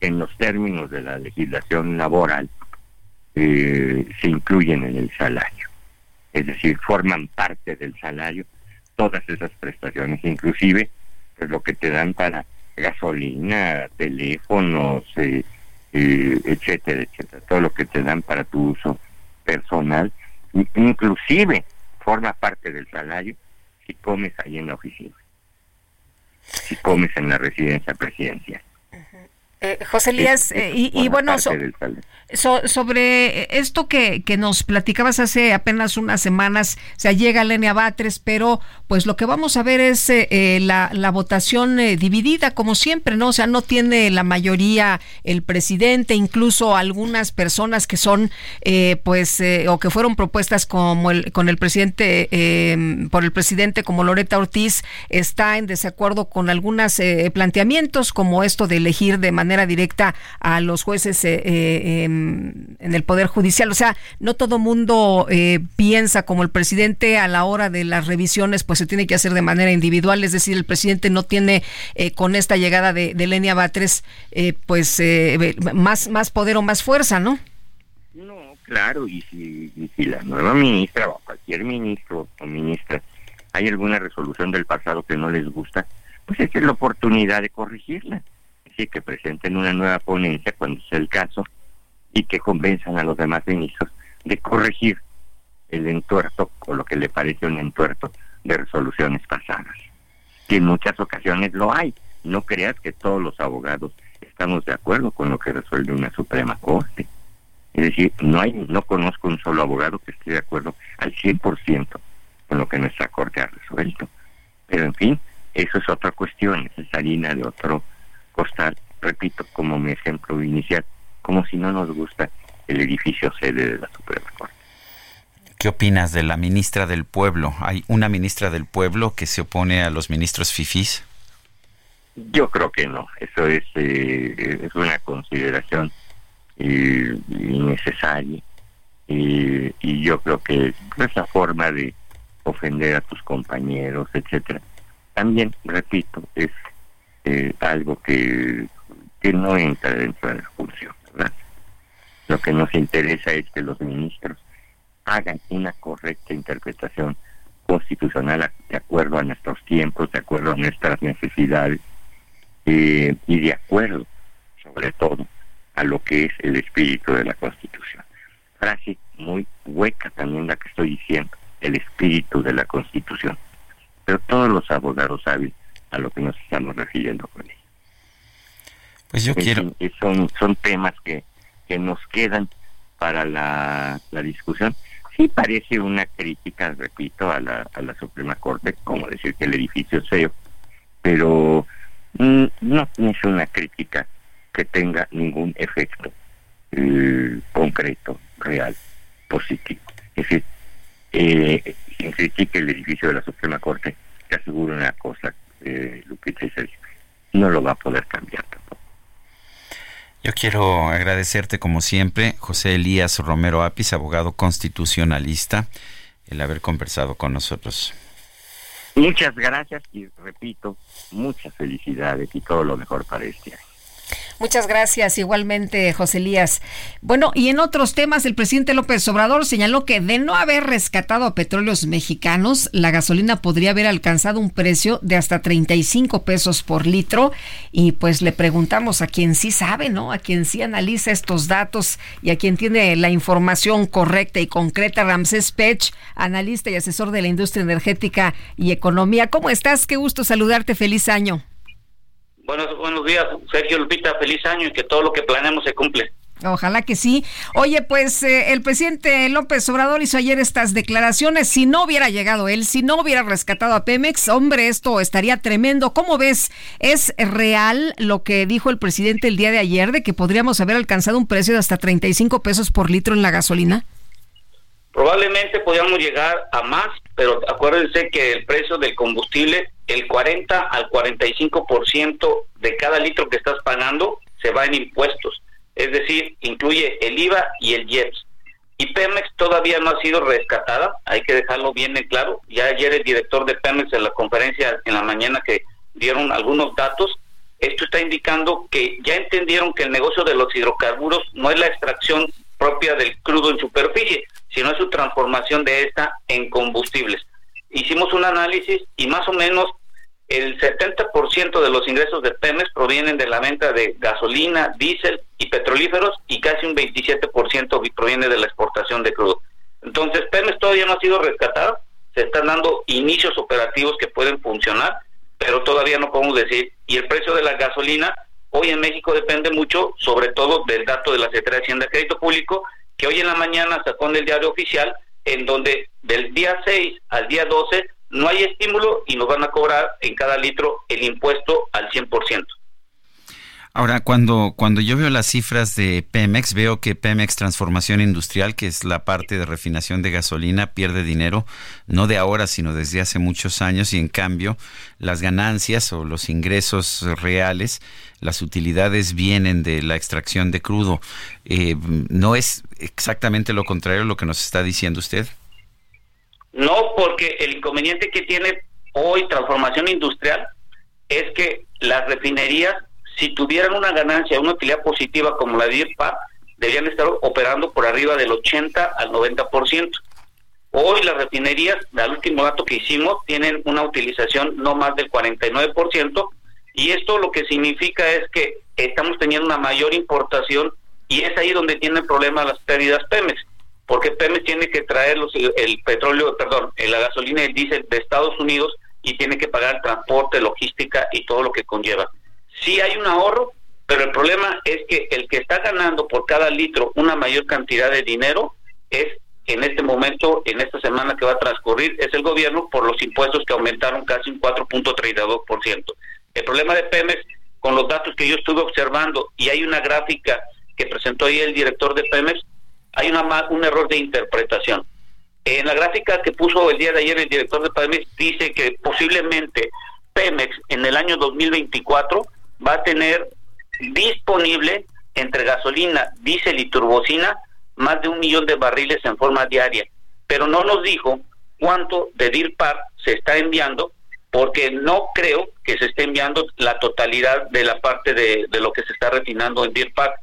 en los términos de la legislación laboral eh, se incluyen en el salario. Es decir, forman parte del salario todas esas prestaciones, inclusive pues, lo que te dan para gasolina, teléfonos, eh, eh, etcétera, etcétera, todo lo que te dan para tu uso personal, inclusive forma parte del salario si comes ahí en la oficina, si comes en la residencia presidencial. Eh, José Elías, eh, y, bueno, sobre esto que, que, nos platicabas hace apenas unas semanas, o sea, llega Lenia Batres, pero pues lo que vamos a ver es eh, la, la, votación dividida, como siempre, ¿no? O sea, no tiene la mayoría el presidente, incluso algunas personas que son, pues, o que fueron propuestas como el, con el presidente, por el presidente como Loreta Ortiz, está en desacuerdo con algunos planteamientos, como esto de elegir de manera directa a los jueces eh, eh, em, en el Poder Judicial. O sea, no todo mundo eh, piensa como el presidente a la hora de las revisiones, pues se tiene que hacer de manera individual. Es decir, el presidente no tiene con esta llegada de, de Lenia Batres, pues más, más poder o más fuerza, ¿no? No, claro, y si, la nueva ministra o cualquier ministro o ministra hay alguna resolución del pasado que no les gusta, pues es la oportunidad de corregirla que presenten una nueva ponencia cuando sea el caso y que convenzan a los demás ministros de corregir el entuerto o lo que le parece un entuerto de resoluciones pasadas. Que en muchas ocasiones lo hay. No creas que todos los abogados estamos de acuerdo con lo que resuelve una Suprema Corte. Es decir, no hay, no conozco un solo abogado que esté de acuerdo al 100% con lo que nuestra Corte ha resuelto. Pero en fin, eso es otra cuestión, esa es harina de otro repito, como mi ejemplo inicial, como si no nos gusta el edificio sede de la Suprema Corte. ¿Qué opinas de la ministra del Pueblo? ¿Hay una ministra del Pueblo que se opone a los ministros FIFIs? Yo creo que no, eso es, eh, es una consideración eh, innecesaria eh, y yo creo que esa forma de ofender a tus compañeros, etcétera, también, repito, es eh, algo que, que no entra dentro de la función, ¿verdad? Lo que nos interesa es que los ministros hagan una correcta interpretación constitucional de acuerdo a nuestros tiempos, de acuerdo a nuestras necesidades eh, y de acuerdo, sobre todo, a lo que es el espíritu de la Constitución. Frase muy hueca también la que estoy diciendo, el espíritu de la Constitución. Pero todos los abogados saben a lo que nos estamos refiriendo con ello. Pues yo quiero... son, son temas que, que nos quedan para la, la discusión sí parece una crítica, repito, a la, a la Suprema Corte, como decir que el edificio es feo, pero mm, no es una crítica que tenga ningún efecto eh, concreto, real, positivo. Es decir, eh, quien critique el edificio de la Suprema Corte, te aseguro una cosa, eh, Lupita y Sergio, no lo va a poder cambiar tampoco. Yo quiero agradecerte como siempre, José Elías Romero Apis, abogado constitucionalista, el haber conversado con nosotros. Muchas gracias y repito, muchas felicidades y todo lo mejor para este año. Muchas gracias, igualmente, José Elías. Bueno, y en otros temas, el presidente López Obrador señaló que de no haber rescatado a petróleos mexicanos, la gasolina podría haber alcanzado un precio de hasta 35 pesos por litro. Y pues le preguntamos a quien sí sabe, ¿no? A quien sí analiza estos datos y a quien tiene la información correcta y concreta, Ramsés Pech, analista y asesor de la industria energética y economía. ¿Cómo estás? Qué gusto saludarte. Feliz año. Buenos, buenos días, Sergio Lupita, feliz año y que todo lo que planeamos se cumple. Ojalá que sí. Oye, pues eh, el presidente López Obrador hizo ayer estas declaraciones. Si no hubiera llegado él, si no hubiera rescatado a Pemex, hombre, esto estaría tremendo. ¿Cómo ves? ¿Es real lo que dijo el presidente el día de ayer de que podríamos haber alcanzado un precio de hasta 35 pesos por litro en la gasolina? Probablemente podríamos llegar a más, pero acuérdense que el precio del combustible, el 40 al 45% de cada litro que estás pagando se va en impuestos. Es decir, incluye el IVA y el IEPS. Y Pemex todavía no ha sido rescatada, hay que dejarlo bien en claro. Ya ayer el director de Pemex en la conferencia en la mañana que dieron algunos datos, esto está indicando que ya entendieron que el negocio de los hidrocarburos no es la extracción propia del crudo en superficie, sino su transformación de esta en combustibles. Hicimos un análisis y más o menos el 70% de los ingresos de Pemex provienen de la venta de gasolina, diésel y petrolíferos y casi un 27% proviene de la exportación de crudo. Entonces, Pemex todavía no ha sido rescatada, se están dando inicios operativos que pueden funcionar, pero todavía no podemos decir. Y el precio de la gasolina hoy en México depende mucho, sobre todo del dato de la Secretaría de Hacienda de Crédito Público, que hoy en la mañana sacó en el diario oficial, en donde del día 6 al día 12 no hay estímulo y nos van a cobrar en cada litro el impuesto al 100%. Ahora, cuando, cuando yo veo las cifras de Pemex, veo que Pemex Transformación Industrial, que es la parte de refinación de gasolina, pierde dinero, no de ahora, sino desde hace muchos años, y en cambio las ganancias o los ingresos reales, las utilidades vienen de la extracción de crudo. Eh, ¿No es exactamente lo contrario lo que nos está diciendo usted? No, porque el inconveniente que tiene hoy Transformación Industrial es que las refinerías si tuvieran una ganancia, una utilidad positiva como la de IRPA, deberían estar operando por arriba del 80 al 90%. Hoy las refinerías, al último dato que hicimos, tienen una utilización no más del 49%, y esto lo que significa es que estamos teniendo una mayor importación y es ahí donde tiene el problema las pérdidas Pemex, porque Pemex tiene que traer el petróleo, perdón, la gasolina y el diésel de Estados Unidos y tiene que pagar transporte, logística y todo lo que conlleva sí hay un ahorro, pero el problema es que el que está ganando por cada litro una mayor cantidad de dinero es en este momento, en esta semana que va a transcurrir, es el gobierno por los impuestos que aumentaron casi un 4.32%. El problema de Pemex, con los datos que yo estuve observando, y hay una gráfica que presentó ahí el director de Pemex, hay una, un error de interpretación. En la gráfica que puso el día de ayer el director de Pemex dice que posiblemente Pemex en el año 2024 va a tener disponible entre gasolina, diésel y turbocina más de un millón de barriles en forma diaria, pero no nos dijo cuánto de DIRPAR se está enviando, porque no creo que se esté enviando la totalidad de la parte de, lo que se está refinando en DIRPAR.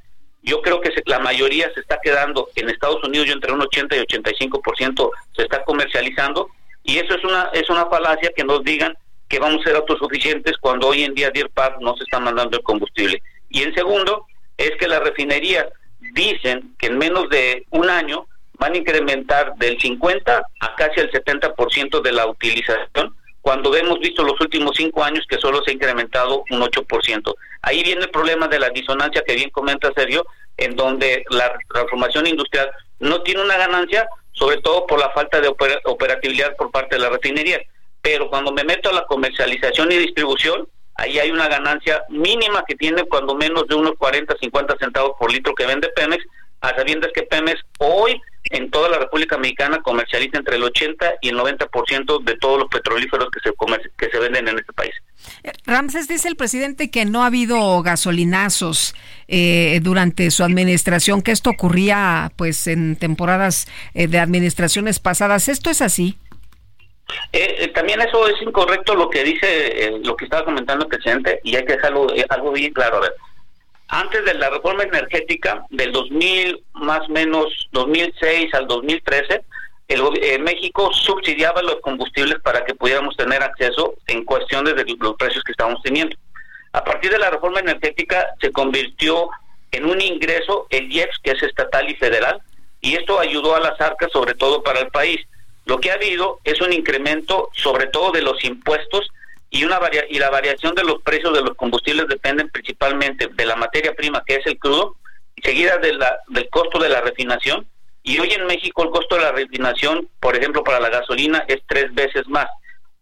Yo creo que la mayoría se está quedando en Estados Unidos, entre un 80 y 85% se está comercializando, y eso es una, es una falacia que nos digan que vamos a ser autosuficientes cuando hoy en día DIRPAR no se está mandando el combustible. Y en segundo, es que las refinerías dicen que en menos de un año van a incrementar del 50 a casi el 70% de la utilización, cuando hemos visto los últimos cinco años que solo se ha incrementado un 8%. Ahí viene el problema de la disonancia que bien comenta Sergio, en donde la transformación industrial no tiene una ganancia, sobre todo por la falta de operatividad por parte de la refinería. Pero cuando me meto a la comercialización y distribución, ahí hay una ganancia mínima que tiene cuando menos de unos 40, 50 centavos por litro que vende Pemex, a sabiendas que Pemex hoy en toda la República Mexicana comercializa entre el 80 y el 90% de todos los petrolíferos que se, que se venden en este país. Eh, Ramses dice el presidente que no ha habido gasolinazos eh, durante su administración, que esto ocurría pues en temporadas eh, de administraciones pasadas. ¿Esto es así? Eh, eh, también eso es incorrecto lo que dice, eh, lo que estaba comentando el presidente, y hay que dejarlo algo bien claro. A ver, antes de la reforma energética del 2000, más o menos 2006 al 2013, el, México subsidiaba los combustibles para que pudiéramos tener acceso en cuestiones de los precios que estábamos teniendo. A partir de la reforma energética se convirtió en un ingreso el IEPS, que es estatal y federal, y esto ayudó a las arcas, sobre todo para el país. Lo que ha habido es un incremento sobre todo de los impuestos y una y la variación de los precios de los combustibles dependen principalmente de la materia prima que es el crudo, seguida de la, del costo de la refinación y hoy en México el costo de la refinación, por ejemplo, para la gasolina es tres veces más.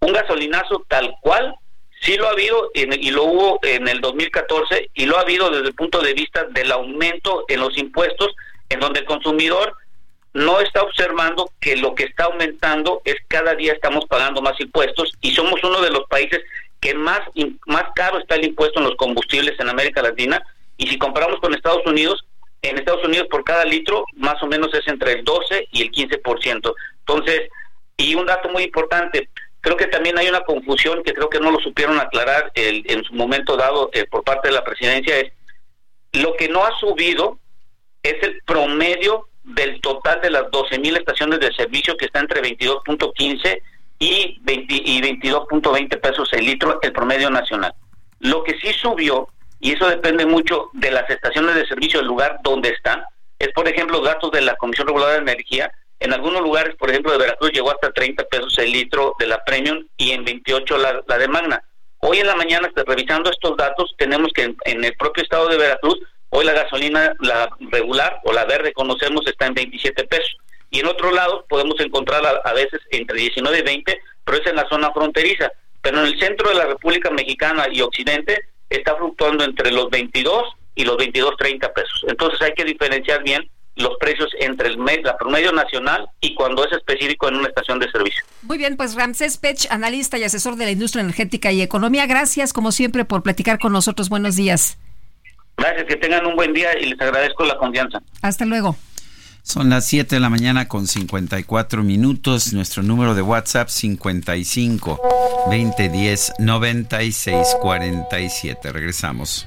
Un gasolinazo tal cual sí lo ha habido y lo hubo en el 2014 y lo ha habido desde el punto de vista del aumento en los impuestos en donde el consumidor no está observando que lo que está aumentando es cada día estamos pagando más impuestos y somos uno de los países que más, más caro está el impuesto en los combustibles en América Latina y si comparamos con Estados Unidos, en Estados Unidos por cada litro más o menos es entre el 12 y el 15%. Entonces, y un dato muy importante, creo que también hay una confusión que creo que no lo supieron aclarar en su momento dado eh, por parte de la presidencia, es lo que no ha subido es el promedio del total de las 12.000 estaciones de servicio que está entre 22.15 y, 20, y 22.20 pesos el litro el promedio nacional. Lo que sí subió, y eso depende mucho de las estaciones de servicio, del lugar donde están, es por ejemplo datos de la Comisión Reguladora de Energía. En algunos lugares, por ejemplo de Veracruz, llegó hasta 30 pesos el litro de la Premium y en 28 la, la de Magna. Hoy en la mañana, revisando estos datos, tenemos que en el propio estado de Veracruz Hoy la gasolina, la regular o la verde conocemos, está en 27 pesos. Y en otro lado podemos encontrar a, veces entre 19 y 20, pero es en la zona fronteriza. Pero en el centro de la República Mexicana y Occidente está fluctuando entre los 22 y los 22.30 pesos. Entonces hay que diferenciar bien los precios entre el la promedio nacional y cuando es específico en una estación de servicio. Muy bien, pues Ramsés Pech, analista y asesor de la industria energética y economía, gracias como siempre por platicar con nosotros. Buenos días. Gracias, que tengan un buen día y les agradezco la confianza. Hasta luego. Son las 7 de la mañana con 54 minutos. Nuestro número de WhatsApp 55 2010 96 47. Regresamos.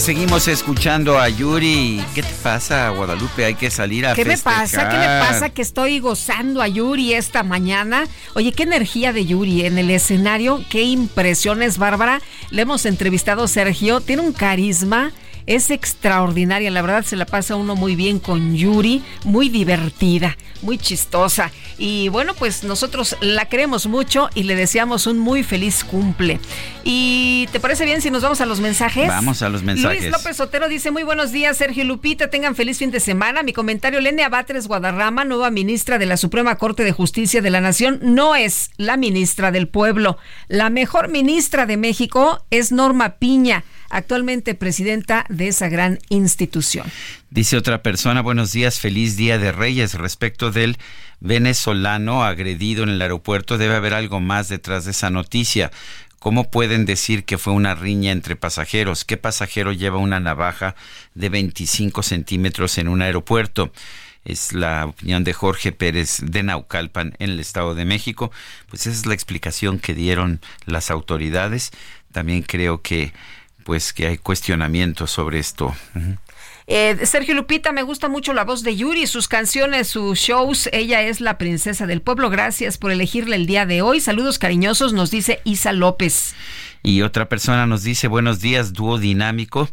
Pues seguimos escuchando a Yuri. ¿Qué te pasa, Guadalupe? Hay que salir a ¿Qué me pasa? ¿Qué me pasa? Que estoy gozando a Yuri esta mañana. Oye, qué energía de Yuri en el escenario. Qué impresiones, Bárbara. Le hemos entrevistado a Sergio. Tiene un carisma. Es extraordinaria, la verdad se la pasa uno muy bien con Yuri, muy divertida, muy chistosa. Y bueno, pues nosotros la queremos mucho y le deseamos un muy feliz cumple. ¿Y te parece bien si nos vamos a los mensajes? Vamos a los mensajes. Luis López Sotero dice, muy buenos días, Sergio Lupita, tengan feliz fin de semana. Mi comentario, Lene Abatres Guadarrama, nueva ministra de la Suprema Corte de Justicia de la Nación, no es la ministra del pueblo. La mejor ministra de México es Norma Piña, actualmente presidenta de esa gran institución. Dice otra persona, buenos días, feliz día de Reyes. Respecto del venezolano agredido en el aeropuerto, debe haber algo más detrás de esa noticia. ¿Cómo pueden decir que fue una riña entre pasajeros? ¿Qué pasajero lleva una navaja de 25 centímetros en un aeropuerto? Es la opinión de Jorge Pérez de Naucalpan en el Estado de México. Pues esa es la explicación que dieron las autoridades. También creo que pues que hay cuestionamientos sobre esto. Eh, Sergio Lupita, me gusta mucho la voz de Yuri, sus canciones, sus shows. Ella es la princesa del pueblo. Gracias por elegirla el día de hoy. Saludos cariñosos, nos dice Isa López. Y otra persona nos dice, buenos días, dúo dinámico.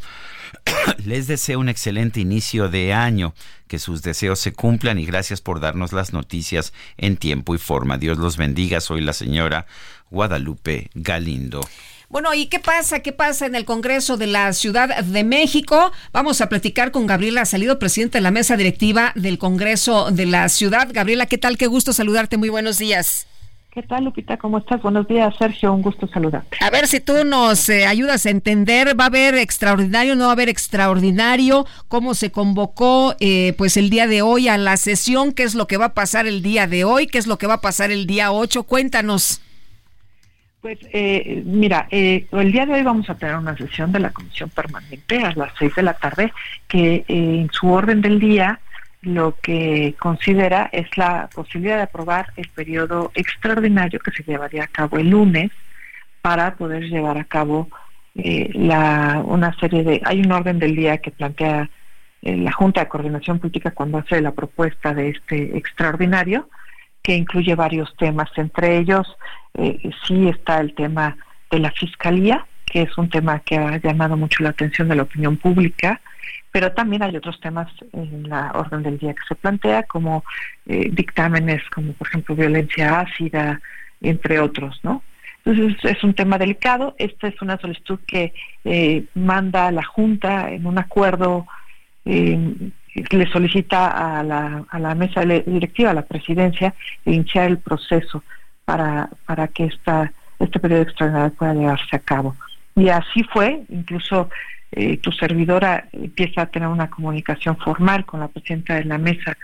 Les deseo un excelente inicio de año, que sus deseos se cumplan y gracias por darnos las noticias en tiempo y forma. Dios los bendiga. Soy la señora Guadalupe Galindo. Bueno, ¿y qué pasa? ¿Qué pasa en el Congreso de la Ciudad de México? Vamos a platicar con Gabriela Salido, presidenta de la mesa directiva del Congreso de la Ciudad. Gabriela, ¿qué tal? Qué gusto saludarte. Muy buenos días. ¿Qué tal, Lupita? ¿Cómo estás? Buenos días, Sergio. Un gusto saludarte. A ver si tú nos eh, ayudas a entender, ¿va a haber extraordinario, no va a haber extraordinario? ¿Cómo se convocó eh, pues el día de hoy a la sesión? ¿Qué es lo que va a pasar el día de hoy? ¿Qué es lo que va a pasar el día 8? Cuéntanos. Pues eh, mira, eh, el día de hoy vamos a tener una sesión de la Comisión Permanente a las seis de la tarde, que eh, en su orden del día lo que considera es la posibilidad de aprobar el periodo extraordinario que se llevaría a cabo el lunes para poder llevar a cabo eh, una serie de... Hay un orden del día que plantea la Junta de Coordinación Política cuando hace la propuesta de este extraordinario, que incluye varios temas, entre ellos eh, sí está el tema de la fiscalía, que es un tema que ha llamado mucho la atención de la opinión pública, pero también hay otros temas en la orden del día que se plantea, como eh, dictámenes, como por ejemplo violencia ácida, entre otros, ¿no? Entonces es un tema delicado. Esta es una solicitud que eh, manda la Junta en un acuerdo eh, le solicita a la, a la mesa directiva, a la presidencia, iniciar el proceso para, para que esta, este periodo extraordinario pueda llevarse a cabo. Y así fue, incluso eh, tu servidora empieza a tener una comunicación formal con la presidenta de la mesa.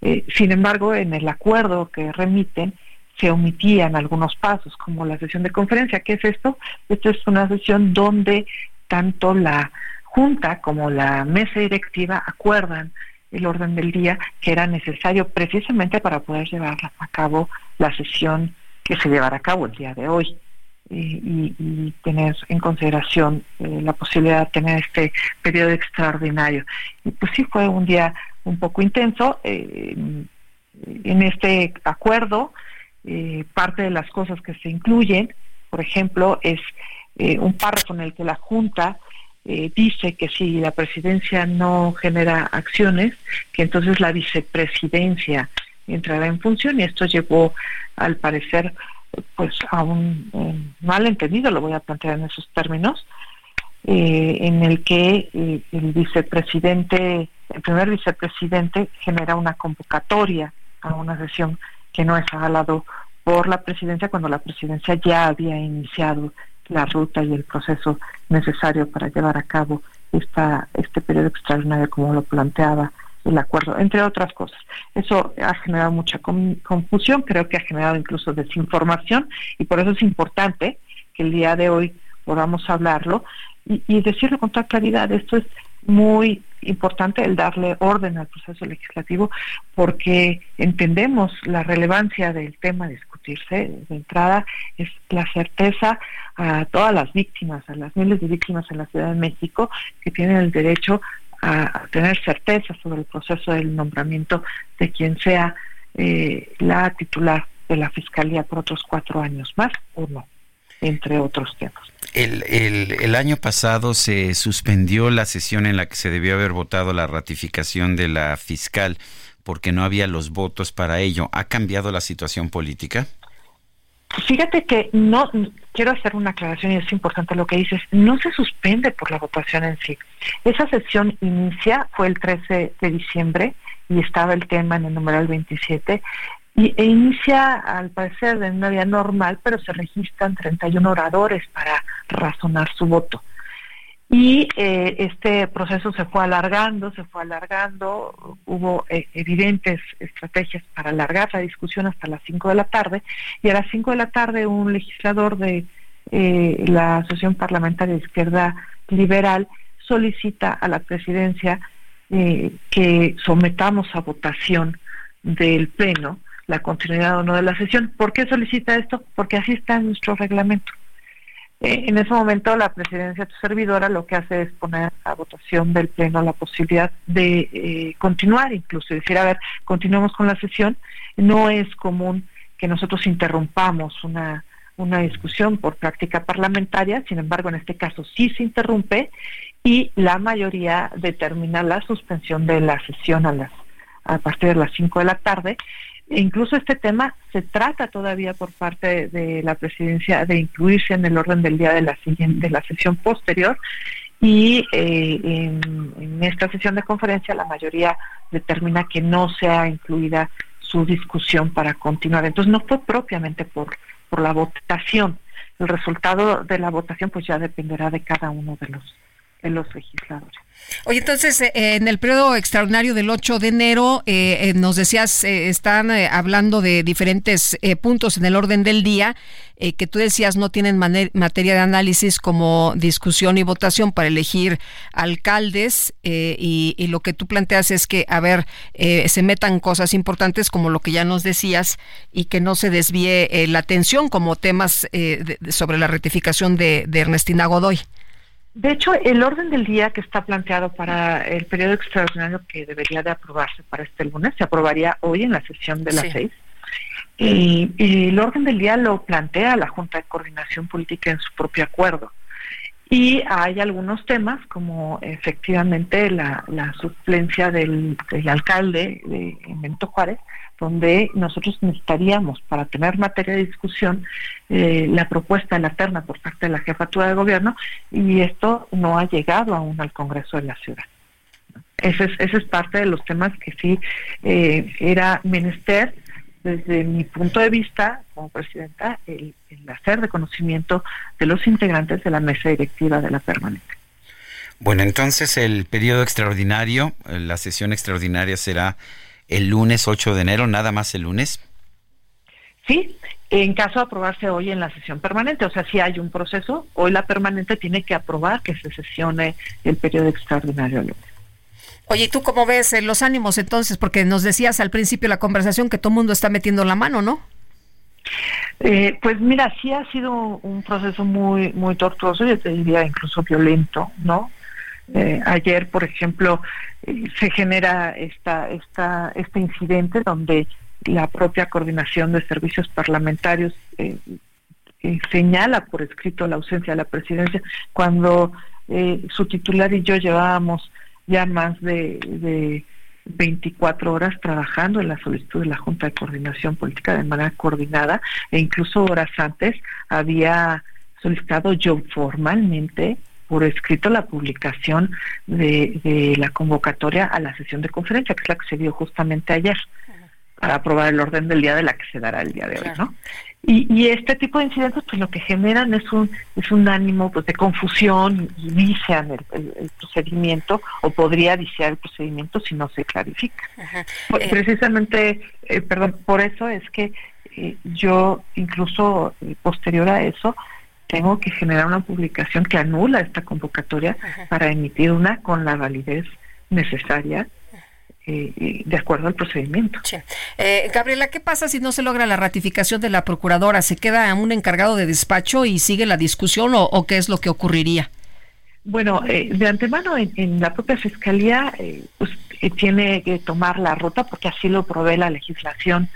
Eh, sin embargo, en el acuerdo que remiten, se omitían algunos pasos, como la sesión de conferencia. ¿Qué es esto? Esta es una sesión donde tanto la Junta como la mesa directiva acuerdan el orden del día que era necesario precisamente para poder llevar a cabo la sesión que se llevará a cabo el día de hoy y, tener en consideración eh, la posibilidad de tener este periodo extraordinario. Y pues sí fue un día un poco intenso. Eh, en este acuerdo, eh, parte de las cosas que se incluyen, por ejemplo, es un párrafo en el que la Junta dice que si la presidencia no genera acciones, que entonces la vicepresidencia entrará en función y esto llevó, al parecer, pues a un malentendido, lo voy a plantear en esos términos, eh, en el que eh, el vicepresidente, el primer vicepresidente genera una convocatoria a una sesión que no es avalado por la presidencia cuando la presidencia ya había iniciado la ruta y el proceso necesario para llevar a cabo esta, este periodo extraordinario como lo planteaba el acuerdo, entre otras cosas. Eso ha generado mucha confusión, creo que ha generado incluso desinformación y por eso es importante que el día de hoy podamos hablarlo y, y decirlo con toda claridad. Esto es muy importante el darle orden al proceso legislativo porque entendemos la relevancia del tema a De entrada es la certeza a todas las víctimas, a las miles de víctimas en la Ciudad de México que tienen el derecho a, tener certeza sobre el proceso del nombramiento de quien sea eh, la titular de la Fiscalía por otros cuatro años más o no, entre otros temas. El, el, el, año pasado se suspendió la sesión en la que se debió haber votado la ratificación de la fiscal porque no había los votos para ello. ¿Ha cambiado la situación política? Fíjate que no, quiero hacer una aclaración y es importante lo que dices, no se suspende por la votación en sí. Esa sesión inicia, fue el 13 de diciembre y estaba el tema en el numeral 27 y, e inicia al parecer de una vía normal, pero se registran 31 oradores para razonar su voto. Y eh, este proceso se fue alargando, se fue alargando, hubo eh, evidentes estrategias para alargar la discusión hasta las 5 de la tarde, y a las 5 de la tarde un legislador de eh, la Asociación Parlamentaria de Izquierda Liberal solicita a la presidencia que sometamos a votación del Pleno la continuidad o no de la sesión. ¿Por qué solicita esto? Porque así está en nuestro reglamento. Eh, en ese momento la presidencia tu servidora lo que hace es poner a votación del Pleno la posibilidad de eh, continuar, incluso decir, a ver, continuemos con la sesión. No es común que nosotros interrumpamos una, una discusión por práctica parlamentaria, sin embargo, en este caso sí se interrumpe y la mayoría determina la suspensión de la sesión a las a partir de las 5 de la tarde incluso este tema se trata todavía por parte de la presidencia de incluirse en el orden del día de la sesión posterior y eh, en, esta sesión de conferencia la mayoría determina que no sea incluida su discusión para continuar. Entonces no fue propiamente por, por la votación. El resultado de la votación pues ya dependerá de cada uno de los de los legisladores. Oye, entonces, eh, en el periodo extraordinario del 8 de enero, eh, eh, nos decías, están hablando de diferentes puntos en el orden del día, que tú decías no tienen materia de análisis como discusión y votación para elegir alcaldes, y, y, lo que tú planteas es que, a ver, se metan cosas importantes como lo que ya nos decías, y que no se desvíe la atención como temas sobre la rectificación de Ernestina Godoy. De hecho, el orden del día que está planteado para el periodo extraordinario que debería de aprobarse para este lunes se aprobaría hoy en la sesión de las seis. Y, el orden del día lo plantea la Junta de Coordinación Política en su propio acuerdo. Y hay algunos temas, como efectivamente la, suplencia del, alcalde de Benito Juárez, donde nosotros necesitaríamos, para tener materia de discusión, eh, la propuesta de la terna por parte de la jefatura de gobierno, y esto no ha llegado aún al Congreso de la Ciudad. Ese es, ese es parte de los temas que sí eh, era menester, desde mi punto de vista como presidenta, el, el hacer reconocimiento de los integrantes de la mesa directiva de la permanente. Bueno, entonces el periodo extraordinario, la sesión extraordinaria será el lunes 8 de enero, nada más el lunes. Sí, en caso de aprobarse hoy en la sesión permanente, o sea, si hay un proceso, hoy la permanente tiene que aprobar que se sesione el periodo extraordinario. Oye, ¿y tú cómo ves eh, los ánimos entonces? Porque nos decías al principio de la conversación que todo el mundo está metiendo la mano, ¿no? Eh, pues mira, sí ha sido un proceso muy muy tortuoso, yo te diría incluso violento, ¿no? Eh, ayer, por ejemplo, se genera esta, este incidente donde la propia coordinación de servicios parlamentarios eh, eh, señala por escrito la ausencia de la presidencia cuando eh, su titular y yo llevábamos ya más de, de 24 horas trabajando en la solicitud de la Junta de Coordinación Política de manera coordinada e incluso horas antes había solicitado yo formalmente por escrito la publicación de, de la convocatoria a la sesión de conferencia, que es la que se dio justamente ayer para aprobar el orden del día de la que se dará el día de hoy, ¿no? Y, y, este tipo de incidentes, pues lo que generan es un es un ánimo pues de confusión y vician el, procedimiento o podría viciar el procedimiento si no se clarifica. Pues, eh, precisamente, eh, perdón, por eso es que eh, yo incluso posterior a eso tengo que generar una publicación que anula esta convocatoria para emitir una con la validez necesaria eh, de acuerdo al procedimiento. Eh, Gabriela, ¿qué pasa si no se logra la ratificación de la procuradora? ¿Se queda un encargado de despacho y sigue la discusión o, qué es lo que ocurriría? Bueno, eh, de antemano en, la propia fiscalía pues, tiene que tomar la ruta porque así lo provee la legislación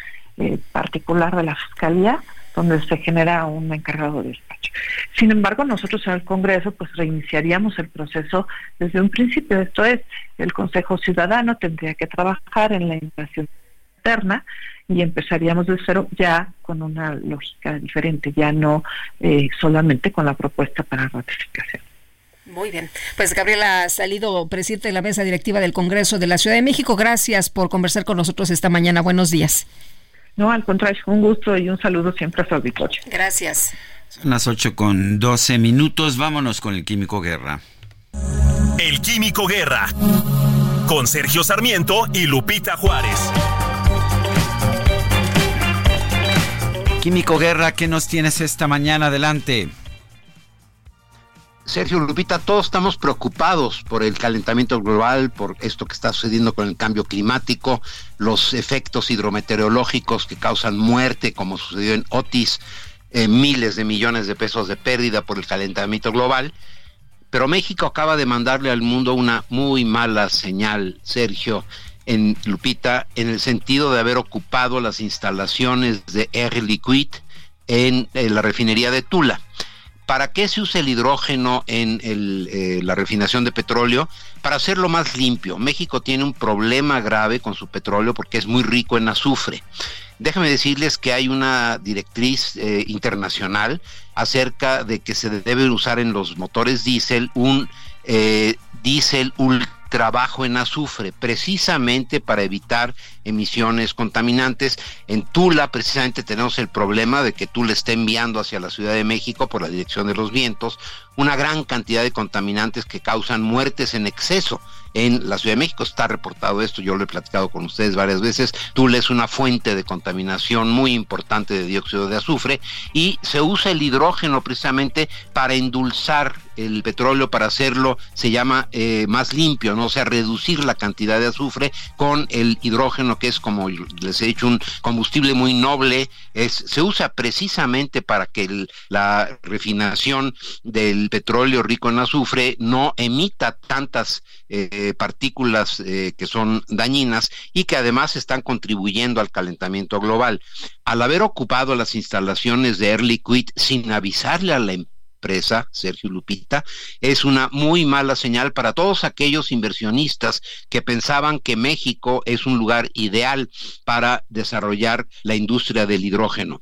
particular de la fiscalía donde se genera un encargado de despacho. Sin embargo, nosotros al Congreso pues reiniciaríamos el proceso desde un principio. Esto es, el Consejo Ciudadano tendría que trabajar en la invasión interna y empezaríamos de cero ya con una lógica diferente, ya no eh, solamente con la propuesta para ratificación. Muy bien. Pues Gabriela Salido, presidente de la mesa directiva del Congreso de la Ciudad de México, gracias por conversar con nosotros esta mañana. Buenos días. No, al contrario, un gusto y un saludo siempre a su auditorio. Gracias. Son las 8 con 12 minutos. Vámonos con el Químico Guerra. El Químico Guerra. Con Sergio Sarmiento y Lupita Juárez. Químico Guerra, ¿qué nos tienes esta mañana? Adelante. Sergio Lupita, todos estamos preocupados por el calentamiento global, por esto que está sucediendo con el cambio climático, los efectos hidrometeorológicos que causan muerte, como sucedió en Otis, eh, miles de millones de pesos de pérdida por el calentamiento global. Pero México acaba de mandarle al mundo una muy mala señal, Sergio, en Lupita, en el sentido de haber ocupado las instalaciones de Air Liquid en la refinería de Tula. ¿Para qué se usa el hidrógeno en eh, la refinación de petróleo? Para hacerlo más limpio. México tiene un problema grave con su petróleo porque es muy rico en azufre. Déjame decirles que hay una directriz eh, internacional acerca de que se debe usar en los motores diésel un eh, diésel ultra trabajo en azufre, precisamente para evitar emisiones contaminantes. En Tula, precisamente, tenemos el problema de que Tula está enviando hacia la Ciudad de México por la dirección de los vientos una gran cantidad de contaminantes que causan muertes en exceso en la Ciudad de México. Está reportado esto, yo lo he platicado con ustedes varias veces. Tula es una fuente de contaminación muy importante de dióxido de azufre y se usa el hidrógeno precisamente para endulzar el petróleo para hacerlo se llama eh, más limpio, ¿no? O sea, reducir la cantidad de azufre con el hidrógeno, que es como les he dicho, un combustible muy noble, es, se usa precisamente para que la refinación del petróleo rico en azufre no emita tantas eh, partículas eh, que son dañinas y que además están contribuyendo al calentamiento global. Al haber ocupado las instalaciones de Air Liquid sin avisarle a la empresa, Sergio Lupita, es una muy mala señal para todos aquellos inversionistas que pensaban que México es un lugar ideal para desarrollar la industria del hidrógeno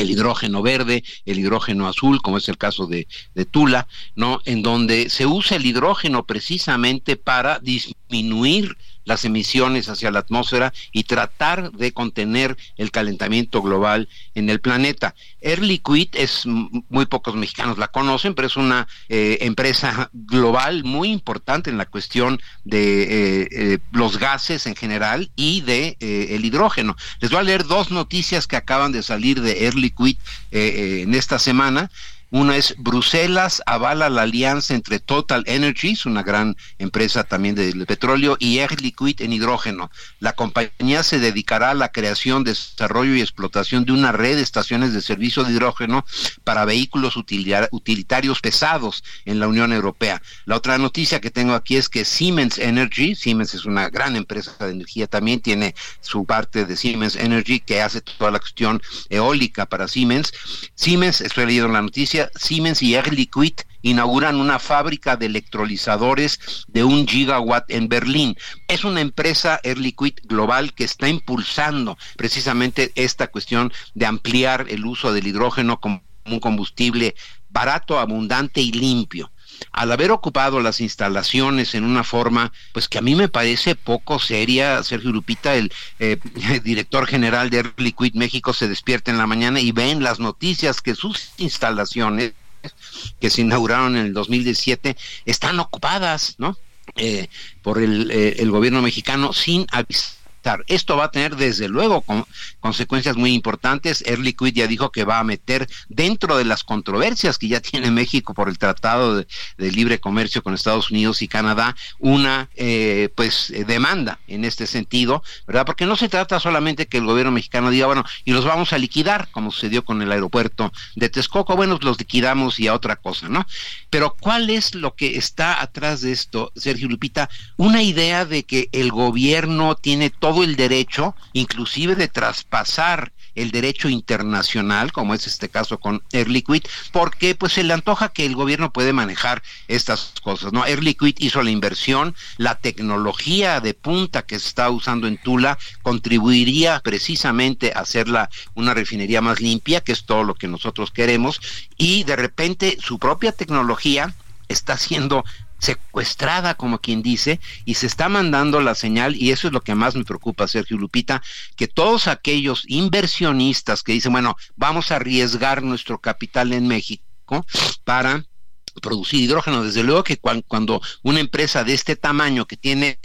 el hidrógeno verde, el hidrógeno azul, como es el caso de, de, Tula, ¿no? En donde se usa el hidrógeno precisamente para disminuir las emisiones hacia la atmósfera y tratar de contener el calentamiento global en el planeta. Air Liquid es muy pocos mexicanos la conocen, pero es una eh, empresa global muy importante en la cuestión de eh, eh, los gases en general y de el hidrógeno. Les voy a leer dos noticias que acaban de salir de Air Liquid en esta semana. Una es Bruselas avala la alianza entre Total Energies, una gran empresa también del petróleo, y Air Liquid en hidrógeno. La compañía se dedicará a la creación, desarrollo y explotación de una red de estaciones de servicio de hidrógeno para vehículos utilitarios pesados en la Unión Europea. La otra noticia que tengo aquí es que Siemens Energy, Siemens es una gran empresa de energía también, tiene su parte de Siemens Energy que hace toda la cuestión eólica para Siemens. Siemens, estoy leyendo la noticia, Siemens y Air Liquid inauguran una fábrica de electrolizadores de un gigawatt en Berlín. Es una empresa Air Liquid global que está impulsando precisamente esta cuestión de ampliar el uso del hidrógeno como un combustible barato, abundante y limpio al haber ocupado las instalaciones en una forma, pues que a mí me parece poco seria, Sergio Lupita, el eh, director general de Liquid México, se despierta en la mañana y ve en las noticias que sus instalaciones que se inauguraron en el 2017 están ocupadas, ¿no? Eh, por el, eh, el gobierno mexicano sin avisar esto va a tener desde luego consecuencias muy importantes. Air Liquid ya dijo que va a meter dentro de las controversias que ya tiene México por el Tratado de, Libre Comercio con Estados Unidos y Canadá una eh, pues eh, demanda en este sentido, ¿verdad? Porque no se trata solamente que el gobierno mexicano diga, bueno, y los vamos a liquidar, como sucedió con el aeropuerto de Texcoco, bueno, los liquidamos y a otra cosa, ¿no? Pero ¿cuál es lo que está atrás de esto, Sergio Lupita? Una idea de que el gobierno tiene todo el derecho, inclusive de traspasar el derecho internacional, como es este caso con Air Liquid, porque pues se le antoja que el gobierno puede manejar estas cosas, ¿no? Air Liquid hizo la inversión, la tecnología de punta que se está usando en Tula contribuiría precisamente a hacerla una refinería más limpia, que es todo lo que nosotros queremos, y de repente su propia tecnología está siendo secuestrada, como quien dice, y se está mandando la señal, y eso es lo que más me preocupa, Sergio Lupita, que todos aquellos inversionistas que dicen, bueno, vamos a arriesgar nuestro capital en México para producir hidrógeno, desde luego que cuando una empresa de este tamaño que tiene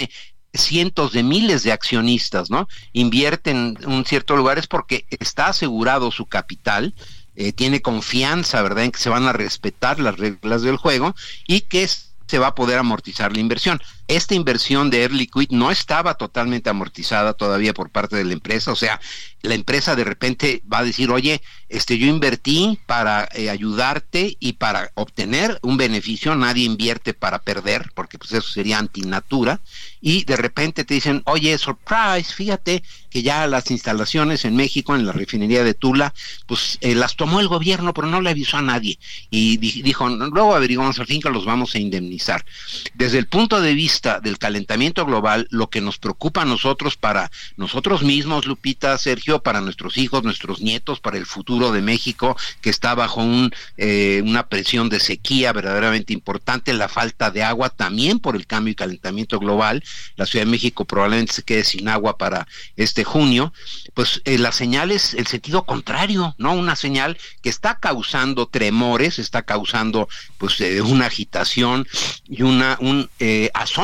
cientos de miles de accionistas, ¿no? Invierte en un cierto lugar es porque está asegurado su capital, eh, tiene confianza, ¿verdad?, en que se van a respetar las reglas del juego y que es se va a poder amortizar la inversión. Esta inversión de Air Liquid no estaba totalmente amortizada todavía por parte de la empresa, o sea, la empresa de repente va a decir, oye, este, yo invertí para eh, ayudarte y para obtener un beneficio, nadie invierte para perder, porque pues eso sería antinatura, y de repente te dicen, oye, surprise, fíjate que ya las instalaciones en México, en la refinería de Tula, pues eh, las tomó el gobierno, pero no le avisó a nadie, y dijo, luego averiguamos al fin que los vamos a indemnizar. Desde el punto de vista del calentamiento global, lo que nos preocupa a nosotros para nosotros mismos, Lupita, Sergio, para nuestros hijos, nuestros nietos, para el futuro de México, que está bajo un, eh, una presión de sequía verdaderamente importante, la falta de agua también por el cambio y calentamiento global. La Ciudad de México probablemente se quede sin agua para este junio. Pues eh, la señal es el sentido contrario, ¿no? Una señal que está causando tremores, está causando pues eh, una agitación y una, un asombro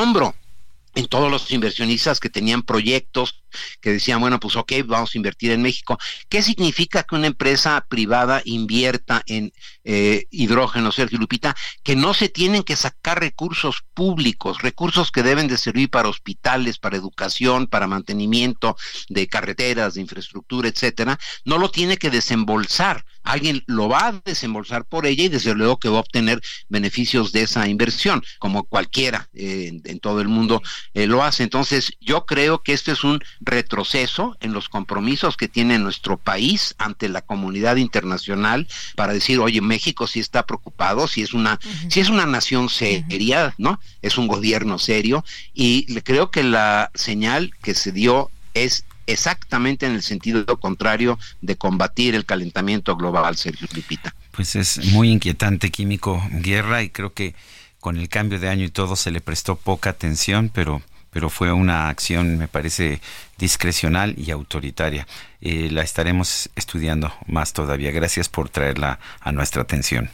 en todos los inversionistas que tenían proyectos que decían, bueno, pues ok, vamos a invertir en México. ¿Qué significa que una empresa privada invierta en eh, hidrógeno, Sergio Lupita? Que no se tienen que sacar recursos públicos, recursos que deben de servir para hospitales, para educación, para mantenimiento de carreteras, de infraestructura, etcétera, no lo tiene que desembolsar. Alguien lo va a desembolsar por ella y desde luego que va a obtener beneficios de esa inversión, como cualquiera eh, en, todo el mundo eh, lo hace. Entonces, yo creo que este es un retroceso en los compromisos que tiene nuestro país ante la comunidad internacional para decir, oye, México sí está preocupado, si es una, si es una nación seria, ¿no? Es un gobierno serio y creo que la señal que se dio es exactamente en el sentido contrario de combatir el calentamiento global, Sergio Lipita. Pues es muy inquietante, Químico Guerra, y creo que con el cambio de año y todo se le prestó poca atención, pero pero fue una acción, me parece, discrecional y autoritaria. Eh, la estaremos estudiando más todavía. Gracias por traerla a nuestra atención.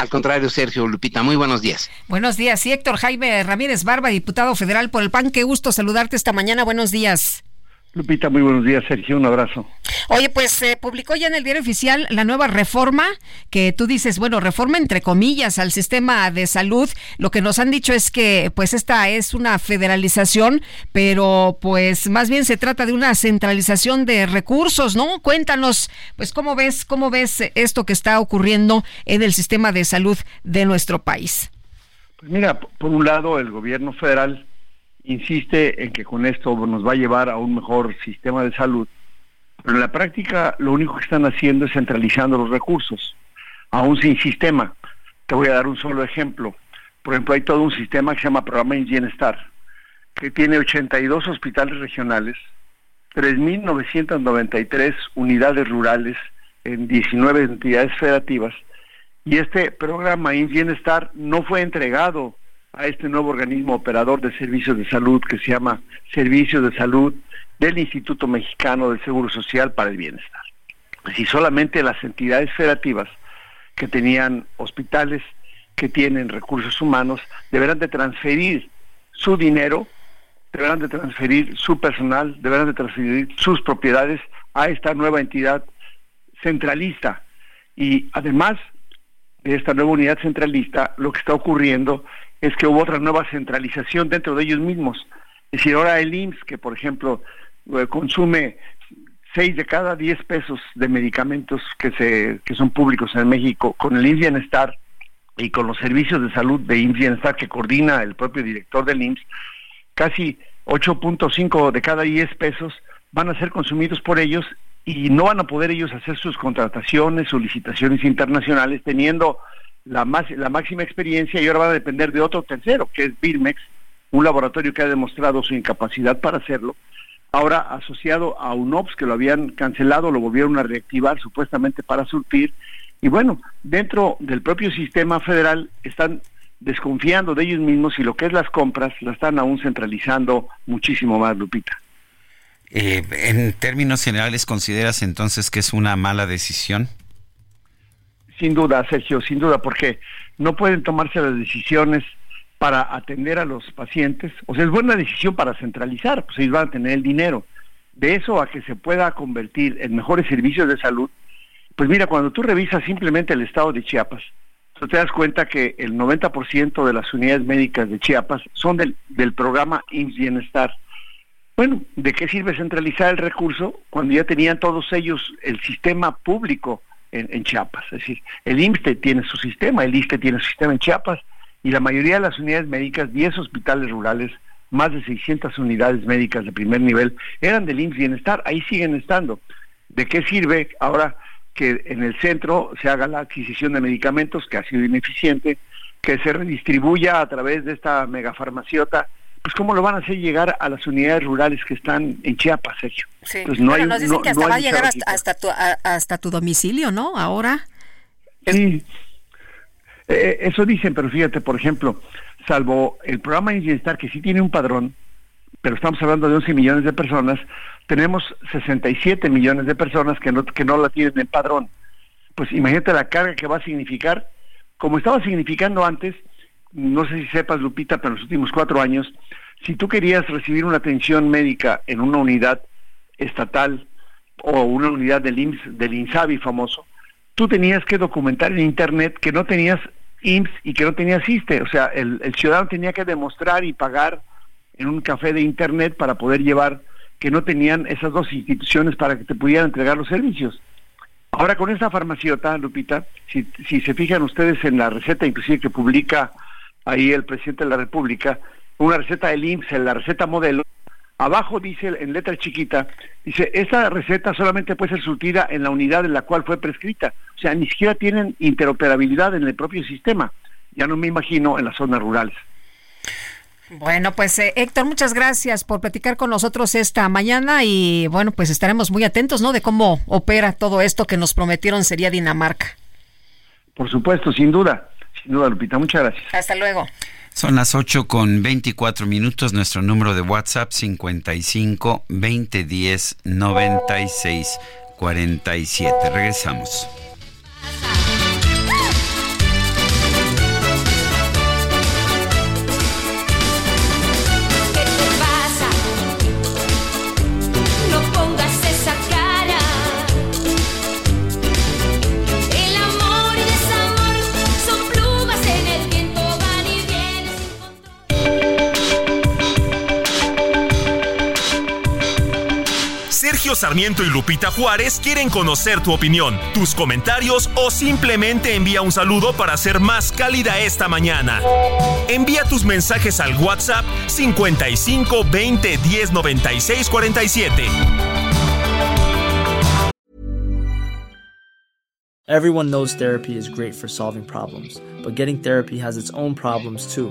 Al contrario, Sergio Lupita, muy buenos días. Buenos días, sí, Héctor Jaime Ramírez Barba, diputado federal por el PAN. Qué gusto saludarte esta mañana. Buenos días. Lupita, muy buenos días, Sergio, un abrazo. Oye, pues se publicó ya en el diario oficial la nueva reforma, que tú dices, bueno, reforma entre comillas al sistema de salud. Lo que nos han dicho es que pues esta es una federalización, pero pues más bien se trata de una centralización de recursos, ¿no? Cuéntanos, pues cómo ves, cómo ves esto que está ocurriendo en el sistema de salud de nuestro país. Pues mira, por un lado, el gobierno federal insiste en que con esto nos va a llevar a un mejor sistema de salud, pero en la práctica lo único que están haciendo es centralizando los recursos, aún sin sistema. Te voy a dar un solo ejemplo. Por ejemplo, hay todo un sistema que se llama Programa en Bienestar, que tiene 82 hospitales regionales, 3.993 unidades rurales en 19 entidades federativas, y este programa en Bienestar no fue entregado a este nuevo organismo operador de servicios de salud que se llama Servicios de Salud del Instituto Mexicano del Seguro Social para el Bienestar. Si solamente las entidades federativas que tenían hospitales, que tienen recursos humanos, deberán de transferir su dinero, deberán de transferir su personal, deberán de transferir sus propiedades a esta nueva entidad centralista. Y además de esta nueva unidad centralista, lo que está ocurriendo es que hubo otra nueva centralización dentro de ellos mismos. Es decir, ahora el IMSS, que por ejemplo eh, consume 6 de cada 10 pesos de medicamentos que, se, que son públicos en México, con el IMSS Bienestar y con los servicios de salud de IMSS Bienestar que coordina el propio director del IMSS, casi 8.5 de cada 10 pesos van a ser consumidos por ellos y no van a poder ellos hacer sus contrataciones, solicitaciones internacionales teniendo la, más, la máxima experiencia y ahora va a depender de otro tercero, que es Birmex, un laboratorio que ha demostrado su incapacidad para hacerlo. Ahora asociado a UNOPS, que lo habían cancelado, lo volvieron a reactivar supuestamente para surtir. Y bueno, dentro del propio sistema federal están desconfiando de ellos mismos y lo que es las compras la están aún centralizando muchísimo más, Lupita. Eh, en términos generales, ¿consideras entonces que es una mala decisión? Sin duda, Sergio, sin duda, porque no pueden tomarse las decisiones para atender a los pacientes. O sea, es buena decisión para centralizar, pues ellos van a tener el dinero. De eso a que se pueda convertir en mejores servicios de salud, pues mira, cuando tú revisas simplemente el estado de Chiapas, tú te das cuenta que el 90% de las unidades médicas de Chiapas son del, del programa IMSS Bienestar. Bueno, ¿de qué sirve centralizar el recurso cuando ya tenían todos ellos el sistema público en, Chiapas. Es decir, el IMSTE tiene su sistema, el ISTE tiene su sistema en Chiapas y la mayoría de las unidades médicas, 10 hospitales rurales, más de 600 unidades médicas de primer nivel, eran del IMSS Bienestar, ahí siguen estando. ¿De qué sirve ahora que en el centro se haga la adquisición de medicamentos, que ha sido ineficiente, que se redistribuya a través de esta megafarmaciota pues cómo lo van a hacer llegar a las unidades rurales que están en Chiapas, Sergio. Sí. Pues no hay, nos dicen que hasta va a llegar hasta, tu, hasta tu domicilio, ¿no? Ahora. Sí, eh, eso dicen, pero fíjate, por ejemplo, salvo el programa Bienestar, que sí tiene un padrón, pero estamos hablando de 11 millones de personas, tenemos 67 millones de personas que no, que no la tienen en padrón. Pues imagínate la carga que va a significar, como estaba significando antes, no sé si sepas, Lupita, pero en los últimos cuatro años, si tú querías recibir una atención médica en una unidad estatal o una unidad del IMSS, del INSABI famoso, tú tenías que documentar en Internet que no tenías IMSS y que no tenías ISTE. O sea, el, ciudadano tenía que demostrar y pagar en un café de Internet para poder llevar que no tenían esas dos instituciones para que te pudieran entregar los servicios. Ahora con esta farmaciota, Lupita, si, si se fijan ustedes en la receta inclusive que publica ahí el presidente de la República, una receta del IMSS, la receta modelo, abajo dice en letra chiquita, dice, esta receta solamente puede ser surtida en la unidad en la cual fue prescrita. O sea, ni siquiera tienen interoperabilidad en el propio sistema. Ya no me imagino en las zonas rurales. Bueno, pues eh, Héctor, muchas gracias por platicar con nosotros esta mañana y bueno, pues estaremos muy atentos, ¿no? De cómo opera todo esto que nos prometieron sería Dinamarca. Por supuesto, sin duda Sin duda, Lupita, muchas gracias. Hasta luego. Son las 8 con 24 minutos. Nuestro número de WhatsApp 55 2010 96 47. Regresamos. Sarmiento y Lupita Juárez quieren conocer tu opinión, tus comentarios o simplemente envía un saludo para ser más cálida esta mañana. Envía tus mensajes al WhatsApp 55 20 10 96 47. Everyone knows therapy is great for solving problems, but getting therapy has its own problems too,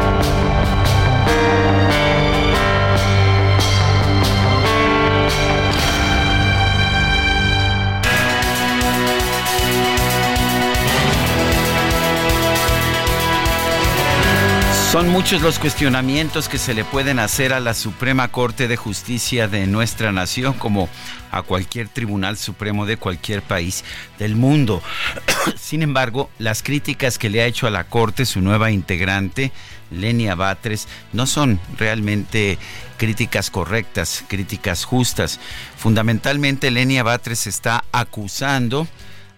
Son muchos los cuestionamientos que se le pueden hacer a la Suprema Corte de Justicia de nuestra nación, como a cualquier tribunal supremo de cualquier país del mundo. Sin embargo, las críticas que le ha hecho a la Corte su nueva integrante, Lenia Batres, no son realmente críticas correctas, críticas justas. Fundamentalmente, Lenia Batres está acusando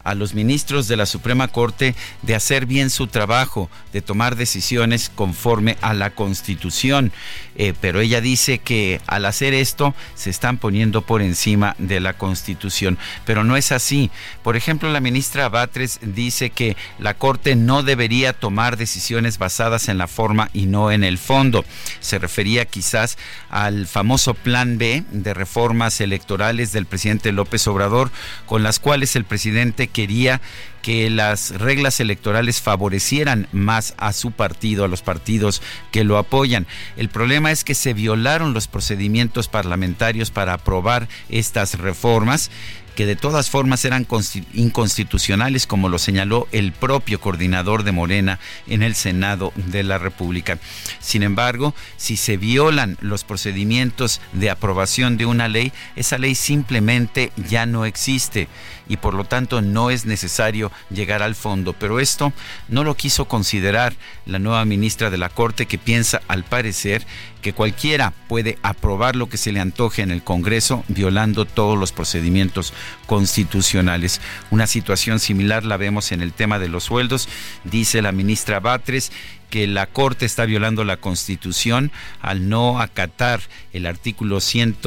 a los ministros de la Suprema Corte de hacer bien su trabajo, de tomar decisiones conforme a la Constitución. Eh, pero ella dice que al hacer esto se están poniendo por encima de la Constitución. Pero no es así. Por ejemplo, la ministra Batres dice que la Corte no debería tomar decisiones basadas en la forma y no en el fondo. Se refería quizás al famoso Plan B de reformas electorales del presidente López Obrador, con las cuales el presidente quería que las reglas electorales favorecieran más a su partido, a los partidos que lo apoyan. El problema es que se violaron los procedimientos parlamentarios para aprobar estas reformas que de todas formas eran inconstitucionales, como lo señaló el propio coordinador de Morena en el Senado de la República. Sin embargo, si se violan los procedimientos de aprobación de una ley, esa ley simplemente ya no existe y por lo tanto no es necesario llegar al fondo. Pero esto no lo quiso considerar la nueva ministra de la Corte que piensa al parecer que cualquiera puede aprobar lo que se le antoje en el Congreso violando todos los procedimientos constitucionales. Una situación similar la vemos en el tema de los sueldos, dice la ministra Batres que la Corte está violando la Constitución al no acatar el artículo 100,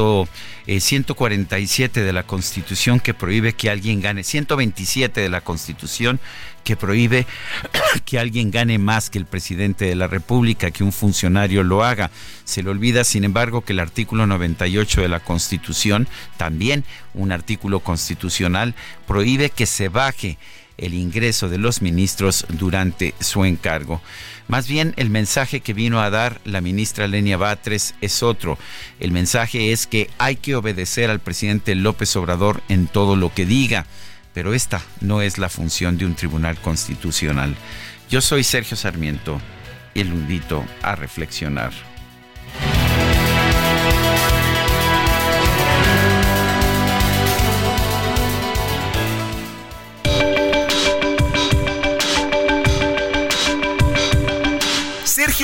147 eh, de la Constitución que prohíbe que alguien gane, 127 de la Constitución que prohíbe que alguien gane más que el presidente de la República, que un funcionario lo haga. Se le olvida, sin embargo, que el artículo 98 de la Constitución, también un artículo constitucional, prohíbe que se baje el ingreso de los ministros durante su encargo. Más bien el mensaje que vino a dar la ministra Lenia Batres es otro. El mensaje es que hay que obedecer al presidente López Obrador en todo lo que diga, pero esta no es la función de un tribunal constitucional. Yo soy Sergio Sarmiento y lo invito a reflexionar.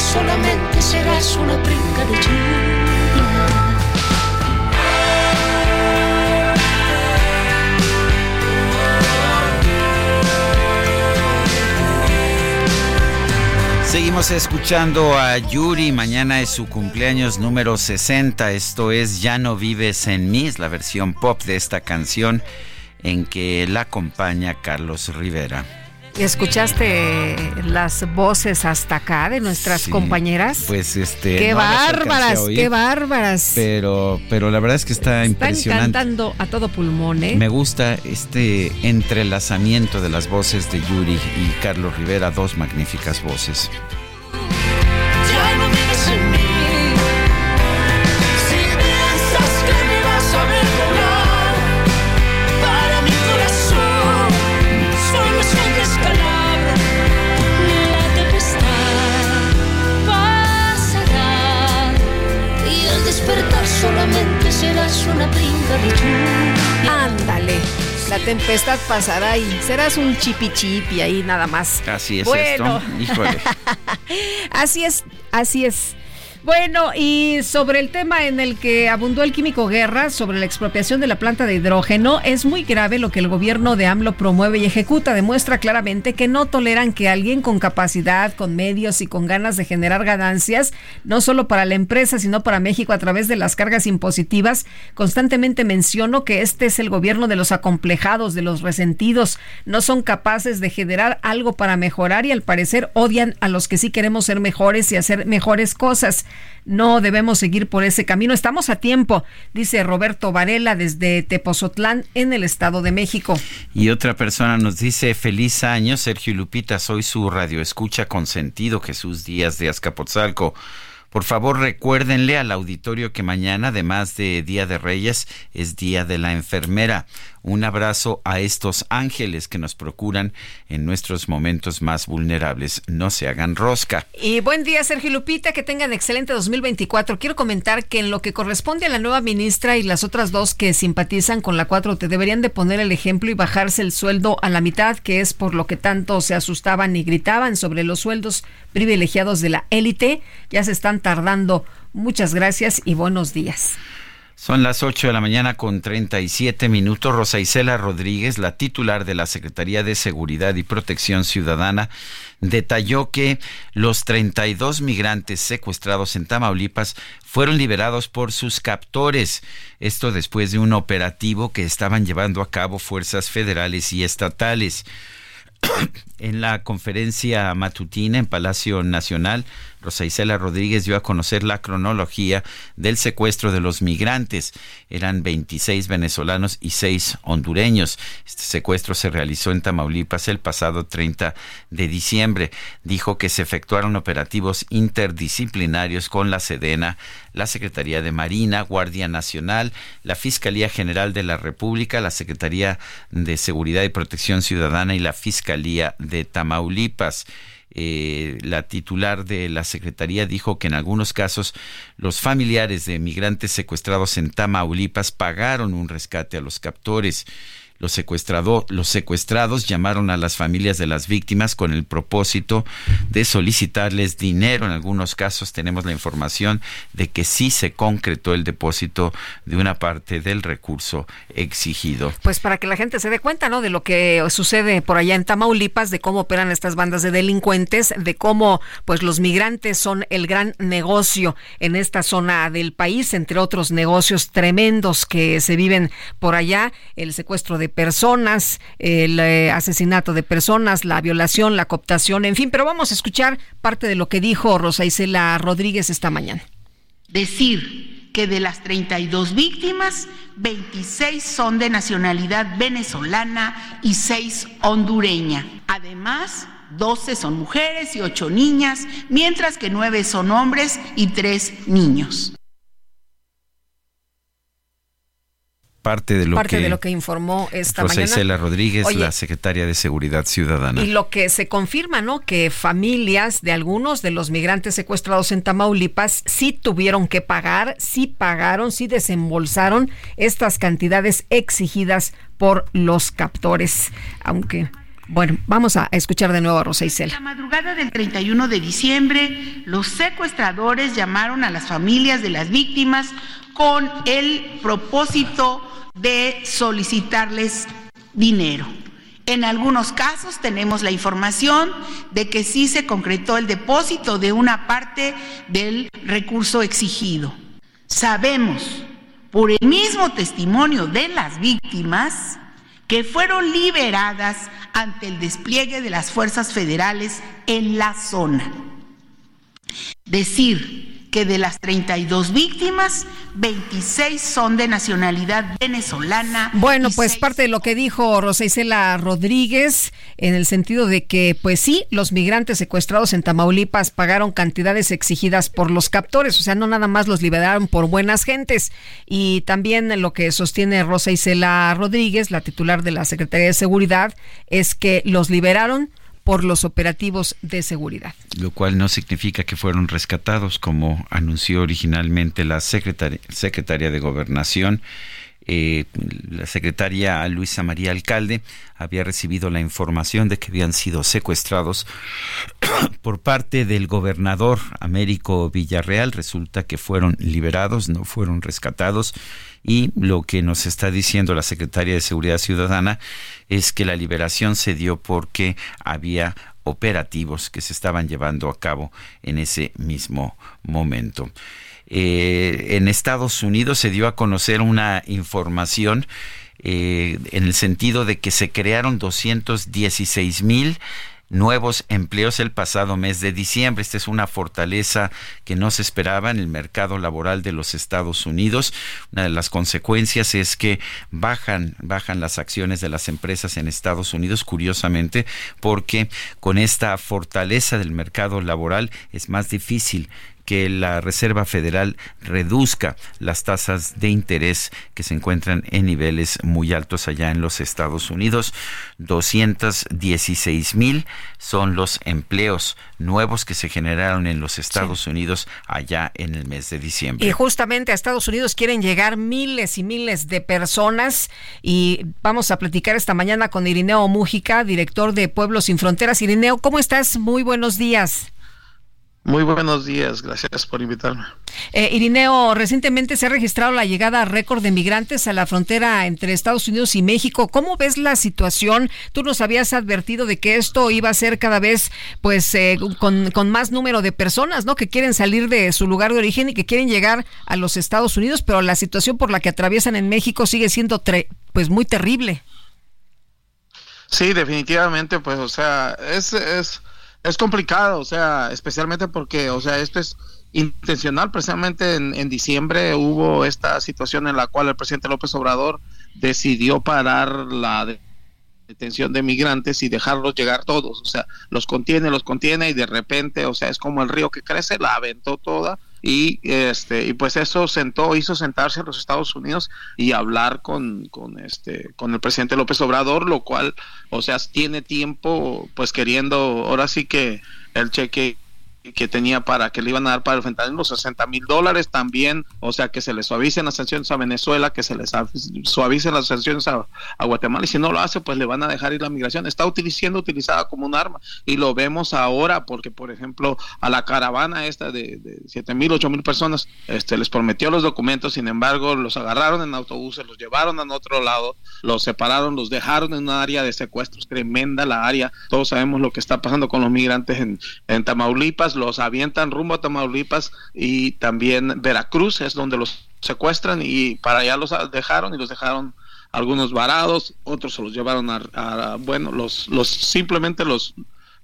Solamente serás una brinca de lluvia. Seguimos escuchando a Yuri. Mañana es su cumpleaños número 60. Esto es Ya no vives en mí. La versión pop de esta canción en que la acompaña Carlos Rivera. ¿Y ¿Escuchaste las voces hasta acá de nuestras Sí, compañeras? Pues este. ¡Qué no bárbaras! oír, ¡Qué bárbaras! Pero, pero la verdad es que está Están impresionante. cantando a todo pulmón, ¿eh? Me gusta este entrelazamiento de las voces de Yuri y Carlos Rivera, dos magníficas voces. Tempestad pasará y serás un chipi chipi ahí nada más. Así es Bueno. esto. Híjole. Así es, así es. Bueno, y sobre el tema en el que abundó el químico Guerra, sobre la expropiación de la planta de hidrógeno, es muy grave lo que el gobierno de AMLO promueve y ejecuta. Demuestra claramente que no toleran que alguien con capacidad, con medios y con ganas de generar ganancias, no solo para la empresa, sino para México a través de las cargas impositivas, constantemente menciono que este es el gobierno de los acomplejados, de los resentidos. No son capaces de generar algo para mejorar y al parecer odian a los que sí queremos ser mejores y hacer mejores cosas. No debemos seguir por ese camino. Estamos a tiempo, dice Roberto Varela desde Tepozotlán en el Estado de México. Y otra persona nos dice, feliz año, Sergio Lupita, soy su radioescucha consentido, Jesús Díaz de Azcapotzalco. Por favor, recuérdenle al auditorio que mañana, además de Día de Reyes, es Día de la Enfermera. Un abrazo a estos ángeles que nos procuran en nuestros momentos más vulnerables. No se hagan rosca. Y buen día, Sergio Lupita, que tengan excelente 2024. Quiero comentar que en lo que corresponde a la nueva ministra y las otras dos que simpatizan con la 4T deberían de poner el ejemplo y bajarse el sueldo a la mitad, que es por lo que tanto se asustaban y gritaban sobre los sueldos privilegiados de la élite. Ya se están tardando. Muchas gracias y buenos días. Son las 8 de la mañana con 37 minutos. Rosa Isela Rodríguez, la titular de la Secretaría de Seguridad y Protección Ciudadana, detalló que los 32 migrantes secuestrados en Tamaulipas fueron liberados por sus captores. Esto después de un operativo que estaban llevando a cabo fuerzas federales y estatales. En la conferencia matutina en Palacio Nacional, Rosa Isela Rodríguez dio a conocer la cronología del secuestro de los migrantes. Eran 26 venezolanos y 6 hondureños. Este secuestro se realizó en Tamaulipas el pasado 30 de diciembre. Dijo que se efectuaron operativos interdisciplinarios con la Sedena, la Secretaría de Marina, Guardia Nacional, la Fiscalía General de la República, la Secretaría de Seguridad y Protección Ciudadana y la Fiscalía de Tamaulipas. Eh, la titular de la Secretaría dijo que en algunos casos los familiares de migrantes secuestrados en Tamaulipas pagaron un rescate a los captores. Los, los secuestrados llamaron a las familias de las víctimas con el propósito de solicitarles dinero. En algunos casos tenemos la información de que sí se concretó el depósito de una parte del recurso exigido. Pues para que la gente se dé cuenta, ¿no? De lo que sucede por allá en Tamaulipas, de cómo operan estas bandas de delincuentes, de cómo, pues, los migrantes son el gran negocio en esta zona del país, entre otros negocios tremendos que se viven por allá, el secuestro de personas, el eh, asesinato de personas, la violación, la cooptación, en fin, pero vamos a escuchar parte de lo que dijo Rosa Isela Rodríguez esta mañana. Decir que de las 32 víctimas, 26 son de nacionalidad venezolana y 6 hondureña. Además, 12 son mujeres y 8 niñas, mientras que 9 son hombres y 3 niños. Parte de lo parte que de lo que informó esta Rosa mañana. Isela Rodríguez, Oye, la secretaria de Seguridad Ciudadana. Y lo que se confirma, ¿no? Que familias de algunos de los migrantes secuestrados en Tamaulipas sí tuvieron que pagar, sí pagaron, sí desembolsaron estas cantidades exigidas por los captores. Aunque, bueno, vamos a escuchar de nuevo a Rosa Isela. La madrugada del 31 de diciembre, los secuestradores llamaron a las familias de las víctimas con el propósito de solicitarles dinero. En algunos casos tenemos la información de que sí se concretó el depósito de una parte del recurso exigido. Sabemos por el mismo testimonio de las víctimas que fueron liberadas ante el despliegue de las fuerzas federales en la zona. Decir que de las 32 víctimas, 26 son de nacionalidad venezolana. Bueno, pues parte de lo que dijo Rosa Isela Rodríguez, en el sentido de que, pues sí, los migrantes secuestrados en Tamaulipas pagaron cantidades exigidas por los captores, o sea, no nada más los liberaron por buenas gentes. Y también lo que sostiene Rosa Isela Rodríguez, la titular de la Secretaría de Seguridad, es que los liberaron por los operativos de seguridad. Lo cual no significa que fueron rescatados, como anunció originalmente la secretaria, de Gobernación. Eh, la secretaria Luisa María Alcalde había recibido la información de que habían sido secuestrados por parte del gobernador Américo Villarreal. Resulta que fueron liberados, no fueron rescatados. Y lo que nos está diciendo la secretaria de Seguridad Ciudadana es que la liberación se dio porque había operativos que se estaban llevando a cabo en ese mismo momento. Eh, en Estados Unidos se dio a conocer una información eh, en el sentido de que se crearon 216 mil nuevos empleos el pasado mes de diciembre. Esta es una fortaleza que no se esperaba en el mercado laboral de los Estados Unidos. Una de las consecuencias es que bajan, bajan las acciones de las empresas en Estados Unidos, curiosamente, porque con esta fortaleza del mercado laboral es más difícil que la Reserva Federal reduzca las tasas de interés que se encuentran en niveles muy altos allá en los Estados Unidos. 216 mil son los empleos nuevos que se generaron en los Estados sí. Unidos allá en el mes de diciembre. Y justamente a Estados Unidos quieren llegar miles y miles de personas y vamos a platicar esta mañana con Irineo Mújica, director de Pueblos sin Fronteras. Irineo, ¿cómo estás? Muy buenos días. Muy buenos días, gracias por invitarme. Eh, Irineo, recientemente se ha registrado la llegada récord de migrantes a la frontera entre Estados Unidos y México. ¿Cómo ves la situación? Tú nos habías advertido de que esto iba a ser cada vez, pues, eh, con, con, más número de personas, ¿no? Que quieren salir de su lugar de origen y que quieren llegar a los Estados Unidos, pero la situación por la que atraviesan en México sigue siendo, pues, muy terrible. Sí, definitivamente, pues, o sea, es, es es complicado, o sea, especialmente porque, o sea, esto es intencional. Precisamente en, en, diciembre hubo esta situación en la cual el presidente López Obrador decidió parar la detención de migrantes y dejarlos llegar todos. O sea, los contiene, los contiene y de repente, o sea, es como el río que crece, la aventó toda y este y pues eso sentó hizo sentarse a los Estados Unidos y hablar con, con este con el presidente López Obrador lo cual o sea tiene tiempo pues queriendo ahora sí que el cheque que tenía para que le iban a dar para el fentanil los 60 mil dólares también, o sea que se le suavicen las sanciones a Venezuela, que se les suavicen las sanciones a, Guatemala y si no lo hace pues le van a dejar ir la migración. Está siendo utilizada como un arma y lo vemos ahora porque por ejemplo a la caravana esta de, de 7 mil, 8 mil personas este, les prometió los documentos, sin embargo los agarraron en autobuses, los llevaron a otro lado, los separaron, los dejaron en un área de secuestros tremenda la área, todos sabemos lo que está pasando con los migrantes en, en Tamaulipas, los avientan rumbo a Tamaulipas y también Veracruz es donde los secuestran y para allá los dejaron y los dejaron algunos varados, otros se los llevaron a, bueno, los, los simplemente los,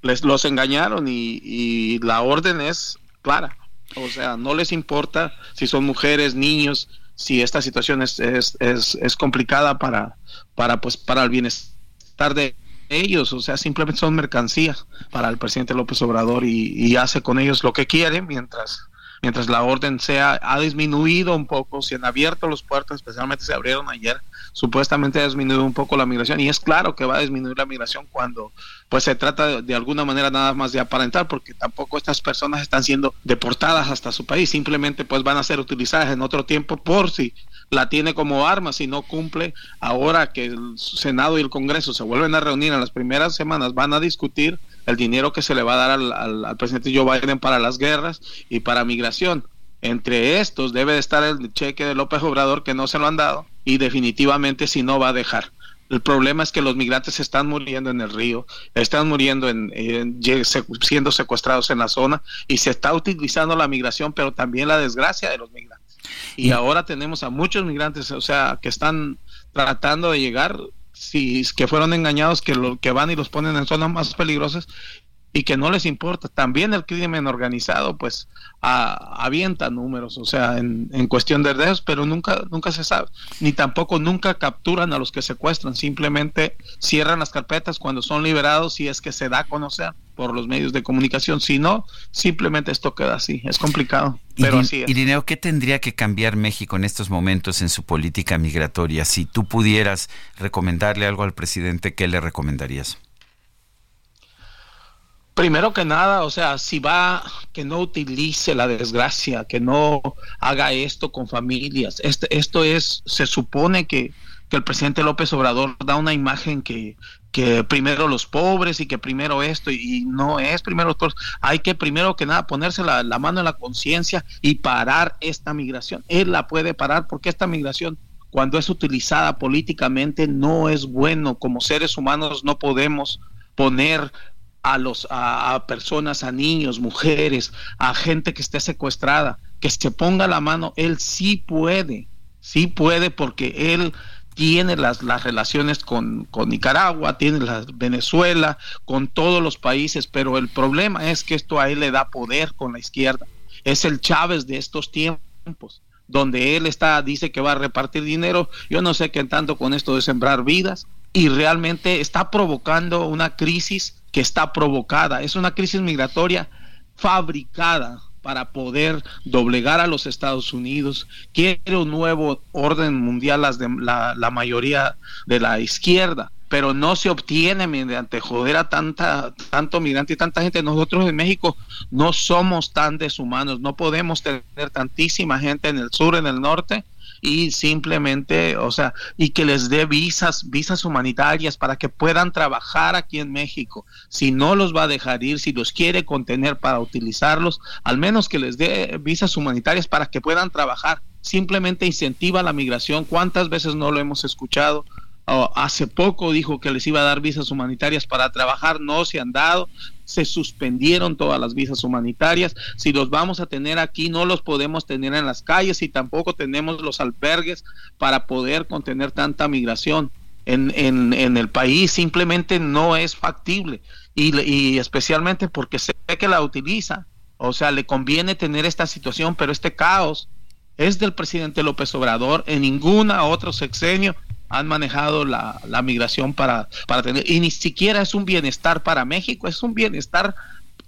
les, los engañaron y, y la orden es clara. O sea, no les importa si son mujeres, niños, si esta situación es, es, es, complicada para, para, pues, para el bienestar de ellos, o sea, simplemente son mercancías para el presidente López Obrador y, y hace con ellos lo que quiere mientras mientras la orden sea ha disminuido un poco, se han abierto los puertos, especialmente se abrieron ayer, supuestamente ha disminuido un poco la migración y es claro que va a disminuir la migración cuando pues se trata de, alguna manera nada más de aparentar porque tampoco estas personas están siendo deportadas hasta su país, simplemente pues van a ser utilizadas en otro tiempo por si la tiene como arma si no cumple ahora que el Senado y el Congreso se vuelven a reunir en las primeras semanas van a discutir el dinero que se le va a dar al, al, presidente Joe Biden para las guerras y para migración. Entre estos debe de estar el cheque de López Obrador que no se lo han dado y definitivamente si no va a dejar. El problema es que los migrantes están muriendo en el río, están muriendo en, siendo secuestrados en la zona y se está utilizando la migración, pero también la desgracia de los migrantes. Y, y ahora tenemos a muchos migrantes, o sea, que están tratando de llegar si que fueron engañados, que, lo, que van y los ponen en zonas más peligrosas y que no les importa. También el crimen organizado, pues, avienta números, o sea, en, en cuestión de dedos, pero nunca, nunca se sabe. Ni tampoco nunca capturan a los que secuestran, simplemente cierran las carpetas cuando son liberados y es que se da a conocer por los medios de comunicación. Si no, simplemente esto queda así. Es complicado, pero así es. Irineo, ¿qué tendría que cambiar México en estos momentos en su política migratoria? Si tú pudieras recomendarle algo al presidente, ¿qué le recomendarías? Primero que nada, o sea, si va, que no utilice la desgracia, que no haga esto con familias. Este, esto es, se supone que, que el presidente López Obrador da una imagen que, que primero los pobres y que primero esto, y, no es primero los pobres. Hay que primero que nada ponerse la, mano en la conciencia y parar esta migración. Él la puede parar porque esta migración cuando es utilizada políticamente no es bueno. Como seres humanos no podemos poner a los a, personas, a niños, mujeres, a gente que esté secuestrada, que se ponga la mano, él sí puede, sí puede porque él tiene las, las relaciones con, con Nicaragua, tiene la Venezuela, con todos los países, pero el problema es que esto a él le da poder con la izquierda. Es el Chávez de estos tiempos donde él está, dice que va a repartir dinero, yo no sé qué tanto con esto de sembrar vidas, y realmente está provocando una crisis que está provocada. Es una crisis migratoria fabricada para poder doblegar a los Estados Unidos. Quiere un nuevo orden mundial las de, la, la mayoría de la izquierda pero no se obtiene mediante joder a tanta, tanto migrante y tanta gente. Nosotros en México no somos tan deshumanos, no podemos tener tantísima gente en el sur, en el norte, y simplemente, o sea, y que les dé visas, visas humanitarias para que puedan trabajar aquí en México. Si no los va a dejar ir, si los quiere contener para utilizarlos, al menos que les dé visas humanitarias para que puedan trabajar. Simplemente incentiva la migración. ¿Cuántas veces no lo hemos escuchado? Hace poco dijo que les iba a dar visas humanitarias para trabajar, no se han dado, se suspendieron todas las visas humanitarias, si los vamos a tener aquí no los podemos tener en las calles y tampoco tenemos los albergues para poder contener tanta migración en, en, en el país, simplemente no es factible. Y, y especialmente porque sé que la utiliza, o sea, le conviene tener esta situación, pero este caos es del presidente López Obrador, en ninguna otro sexenio han manejado la, la migración para, para tener, y ni siquiera es un bienestar para México, es un bienestar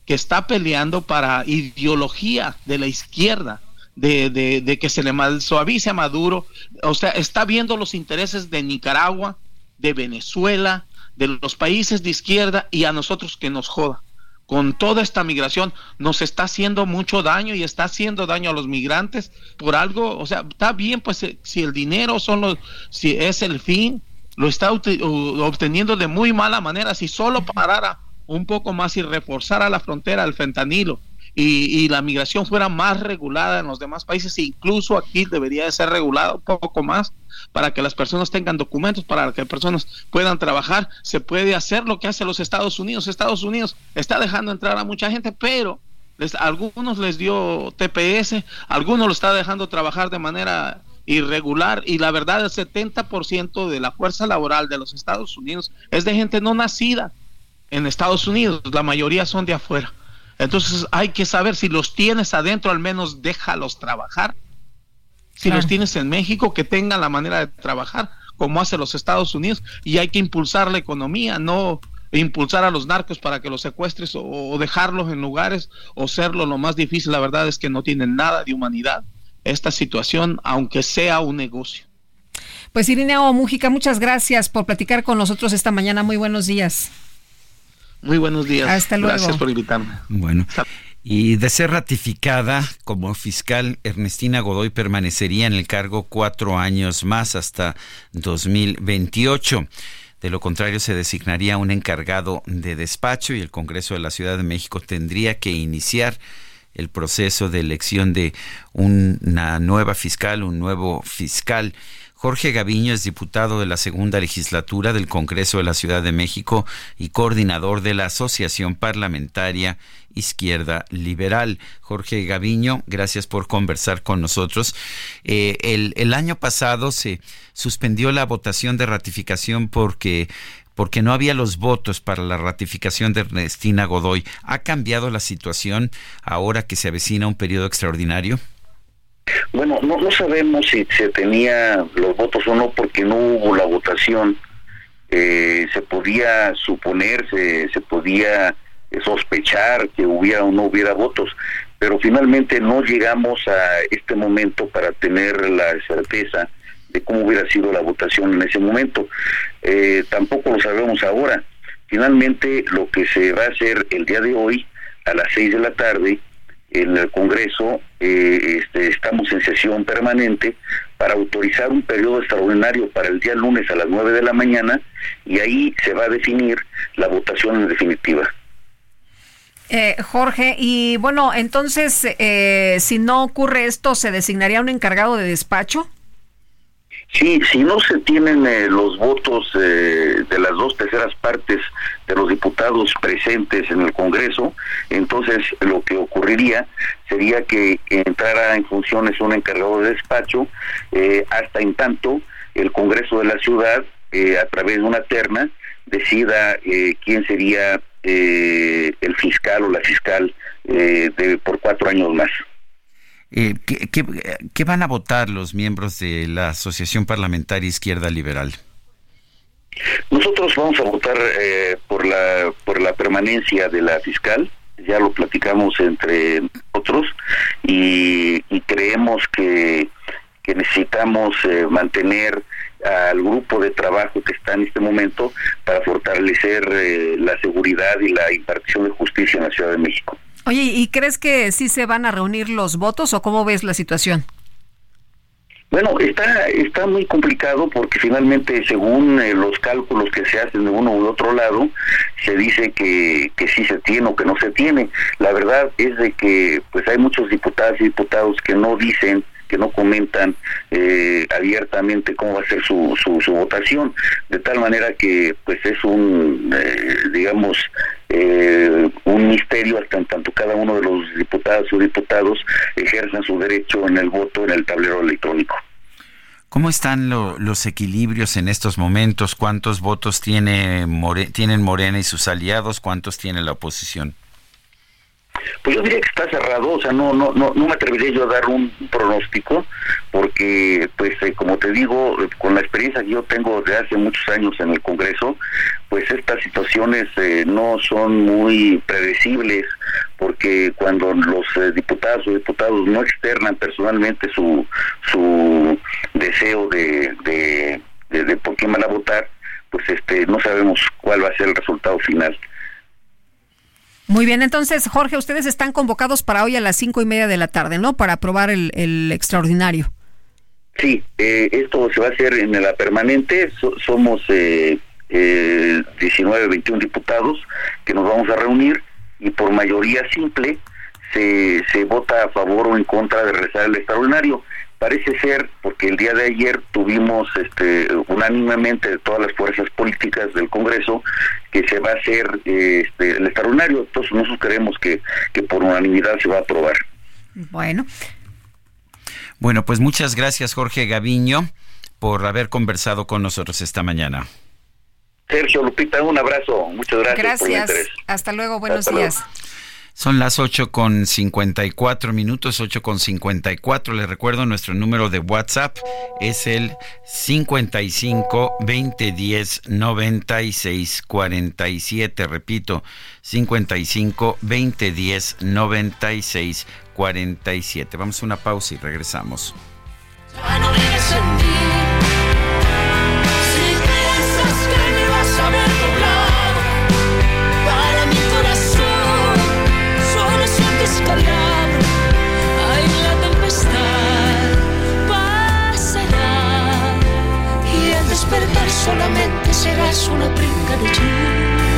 que está peleando para ideología de la izquierda, de, de, de que se le suavice a Maduro, o sea, está viendo los intereses de Nicaragua, de Venezuela, de los países de izquierda y a nosotros que nos joda con toda esta migración nos está haciendo mucho daño y está haciendo daño a los migrantes por algo, o sea, está bien pues eh, si el dinero son los si es el fin, lo está obteniendo de muy mala manera, si solo parara un poco más y reforzara la frontera al fentanilo y, la migración fuera más regulada en los demás países, incluso aquí debería de ser regulada un poco más para que las personas tengan documentos, para que las personas puedan trabajar, se puede hacer lo que hace los Estados Unidos. Estados Unidos está dejando entrar a mucha gente, pero les, algunos les dio TPS, algunos lo está dejando trabajar de manera irregular y la verdad el 70% de la fuerza laboral de los Estados Unidos es de gente no nacida en Estados Unidos, la mayoría son de afuera. Entonces hay que saber si los tienes adentro, al menos déjalos trabajar. Si los tienes en México, que tengan la manera de trabajar como hace los Estados Unidos y hay que impulsar la economía, no impulsar a los narcos para que los secuestres o, dejarlos en lugares o serlo lo más difícil. La verdad es que no tienen nada de humanidad esta situación, aunque sea un negocio. Pues Irineo Mújica, muchas gracias por platicar con nosotros esta mañana. Muy buenos días. Muy buenos días. Hasta luego. Gracias por invitarme. Bueno. Y de ser ratificada como fiscal, Ernestina Godoy permanecería en el cargo cuatro años más hasta 2028. De lo contrario, se designaría un encargado de despacho y el Congreso de la Ciudad de México tendría que iniciar el proceso de elección de una nueva fiscal, un nuevo fiscal. Jorge Gaviño es diputado de la segunda legislatura del Congreso de la Ciudad de México y coordinador de la Asociación Parlamentaria Izquierda Liberal. Jorge Gaviño, gracias por conversar con nosotros. Eh, el, año pasado se suspendió la votación de ratificación porque porque no había los votos para la ratificación de Ernestina Godoy. ¿Ha cambiado la situación ahora que se avecina un periodo extraordinario? Bueno, no, sabemos si se tenía los votos o no porque no hubo la votación. Eh, se podía suponer, se, se podía sospechar que hubiera o no hubiera votos, pero finalmente no llegamos a este momento para tener la certeza de cómo hubiera sido la votación en ese momento. Eh, tampoco lo sabemos ahora. Finalmente, lo que se va a hacer el día de hoy, a las seis de la tarde, el Congreso eh, este, estamos en sesión permanente para autorizar un periodo extraordinario para el día lunes a las 9 de la mañana y ahí se va a definir la votación en definitiva. Eh, Jorge, y bueno, entonces, eh, si no ocurre esto, ¿se designaría un encargado de despacho? Sí, si no se tienen eh, los votos eh, de las dos terceras partes de los diputados presentes en el Congreso, entonces lo que ocurriría sería que entrara en funciones un encargado de despacho eh, hasta en tanto el Congreso de la ciudad, a través de una terna, decida quién sería el fiscal o la fiscal de, por cuatro años más. Eh, ¿qué, van a votar los miembros de la Asociación Parlamentaria Izquierda Liberal? Nosotros vamos a votar eh, por la por la permanencia de la fiscal, ya lo platicamos entre nosotros y, creemos que, que necesitamos eh, mantener al grupo de trabajo que está en este momento para fortalecer eh, la seguridad y la impartición de justicia en la Ciudad de México. Oye, ¿y crees que sí se van a reunir los votos o cómo ves la situación? Bueno, está está muy complicado porque finalmente, según eh, los cálculos que se hacen de uno u otro lado, se dice que, que sí se tiene o que no se tiene. La verdad es de que pues hay muchos diputados y diputados que no dicen que no comentan eh, abiertamente cómo va a ser su, su, votación, de tal manera que pues es un, eh, digamos, eh, un misterio hasta en tanto cada uno de los diputados o diputados ejerzan su derecho en el voto en el tablero electrónico. ¿Cómo están los equilibrios en estos momentos? ¿Cuántos votos tiene tienen Morena y sus aliados? ¿Cuántos tiene la oposición? Pues yo diría que está cerrado, o sea, no no no, no me atrevería yo a dar un pronóstico, porque, pues, eh, como te digo, con la experiencia que yo tengo de hace muchos años en el Congreso, pues estas situaciones eh, no son muy predecibles, porque cuando los eh, diputados o diputados no externan personalmente su su deseo de, de, de, de por quién van a votar, pues este no sabemos cuál va a ser el resultado final. Muy bien, entonces, Jorge, ustedes están convocados para hoy a las cinco y media de la tarde, ¿no? Para aprobar el, extraordinario. Sí, eh, esto se va a hacer en la permanente. somos eh, 19, 21 diputados que nos vamos a reunir y por mayoría simple se, se vota a favor o en contra de rezar el extraordinario. Parece ser porque el día de ayer tuvimos este unánimemente de todas las fuerzas políticas del Congreso que se va a hacer este, el extraordinario. Entonces nosotros creemos que, que por unanimidad se va a aprobar. Bueno. Bueno, pues muchas gracias Jorge Gaviño por haber conversado con nosotros esta mañana. Sergio Lupita, un abrazo. Muchas gracias. Gracias. Hasta luego. Buenos días. Son las 8 con 54 minutos, 8 con 54. Les recuerdo nuestro número de WhatsApp es el 55 20 10 96 47. Repito, 55 20 10 96 47. Vamos a una pausa y regresamos. solamente serás una brinca de lluvia. Por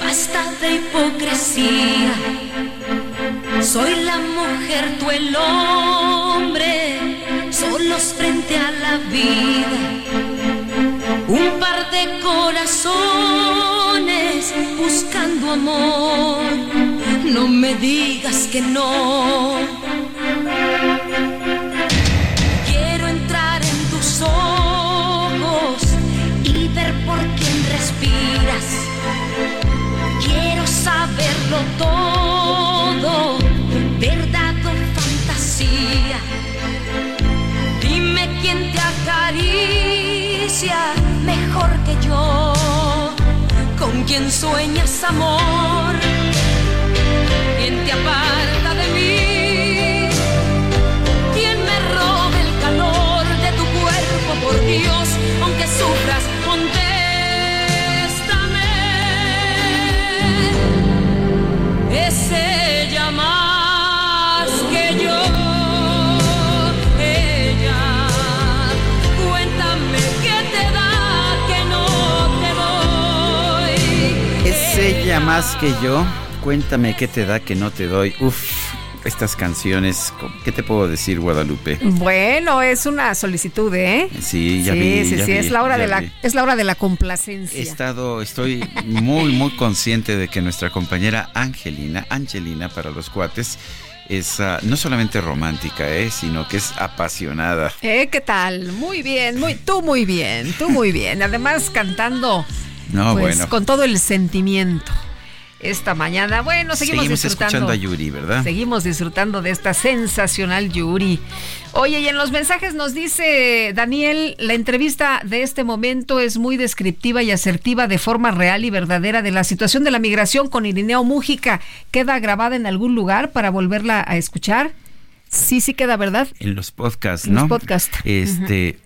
Basta de hipocresía. Soy la mujer, tú el hombre, solos frente a la vida. Un par de corazones buscando amor. No me digas que no. Saberlo todo, verdad o fantasía. Dime quién te acaricia mejor que yo, con quien sueñas amor, ella más que yo. Cuéntame qué te da que no te doy. Uf, estas canciones, ¿qué te puedo decir, Guadalupe? Bueno, es una solicitud, ¿eh? Sí, ya sí, vi. sí, ya sí, vi, es la hora de la vi. es la hora de la He complacencia. estado, estoy muy, muy consciente de que nuestra compañera Angelina, Angelina para los cuates, es ah, no solamente romántica, eh, sino que es apasionada. Eh, ¿qué tal? Muy bien, muy tú muy bien, tú muy bien. Además cantando No, pues, bueno. con todo el sentimiento. Esta mañana, bueno, seguimos, Seguimos disfrutando. escuchando a Yuri, ¿verdad? Seguimos disfrutando de esta sensacional Yuri. Oye, y en los mensajes nos dice Daniel, la entrevista de este momento es muy descriptiva y asertiva de forma real y verdadera de la situación de la migración con Irineo Mújica. ¿Queda grabada en algún lugar para volverla a escuchar? Sí, sí queda, ¿verdad? En los podcasts, En ¿no? los podcasts. Este,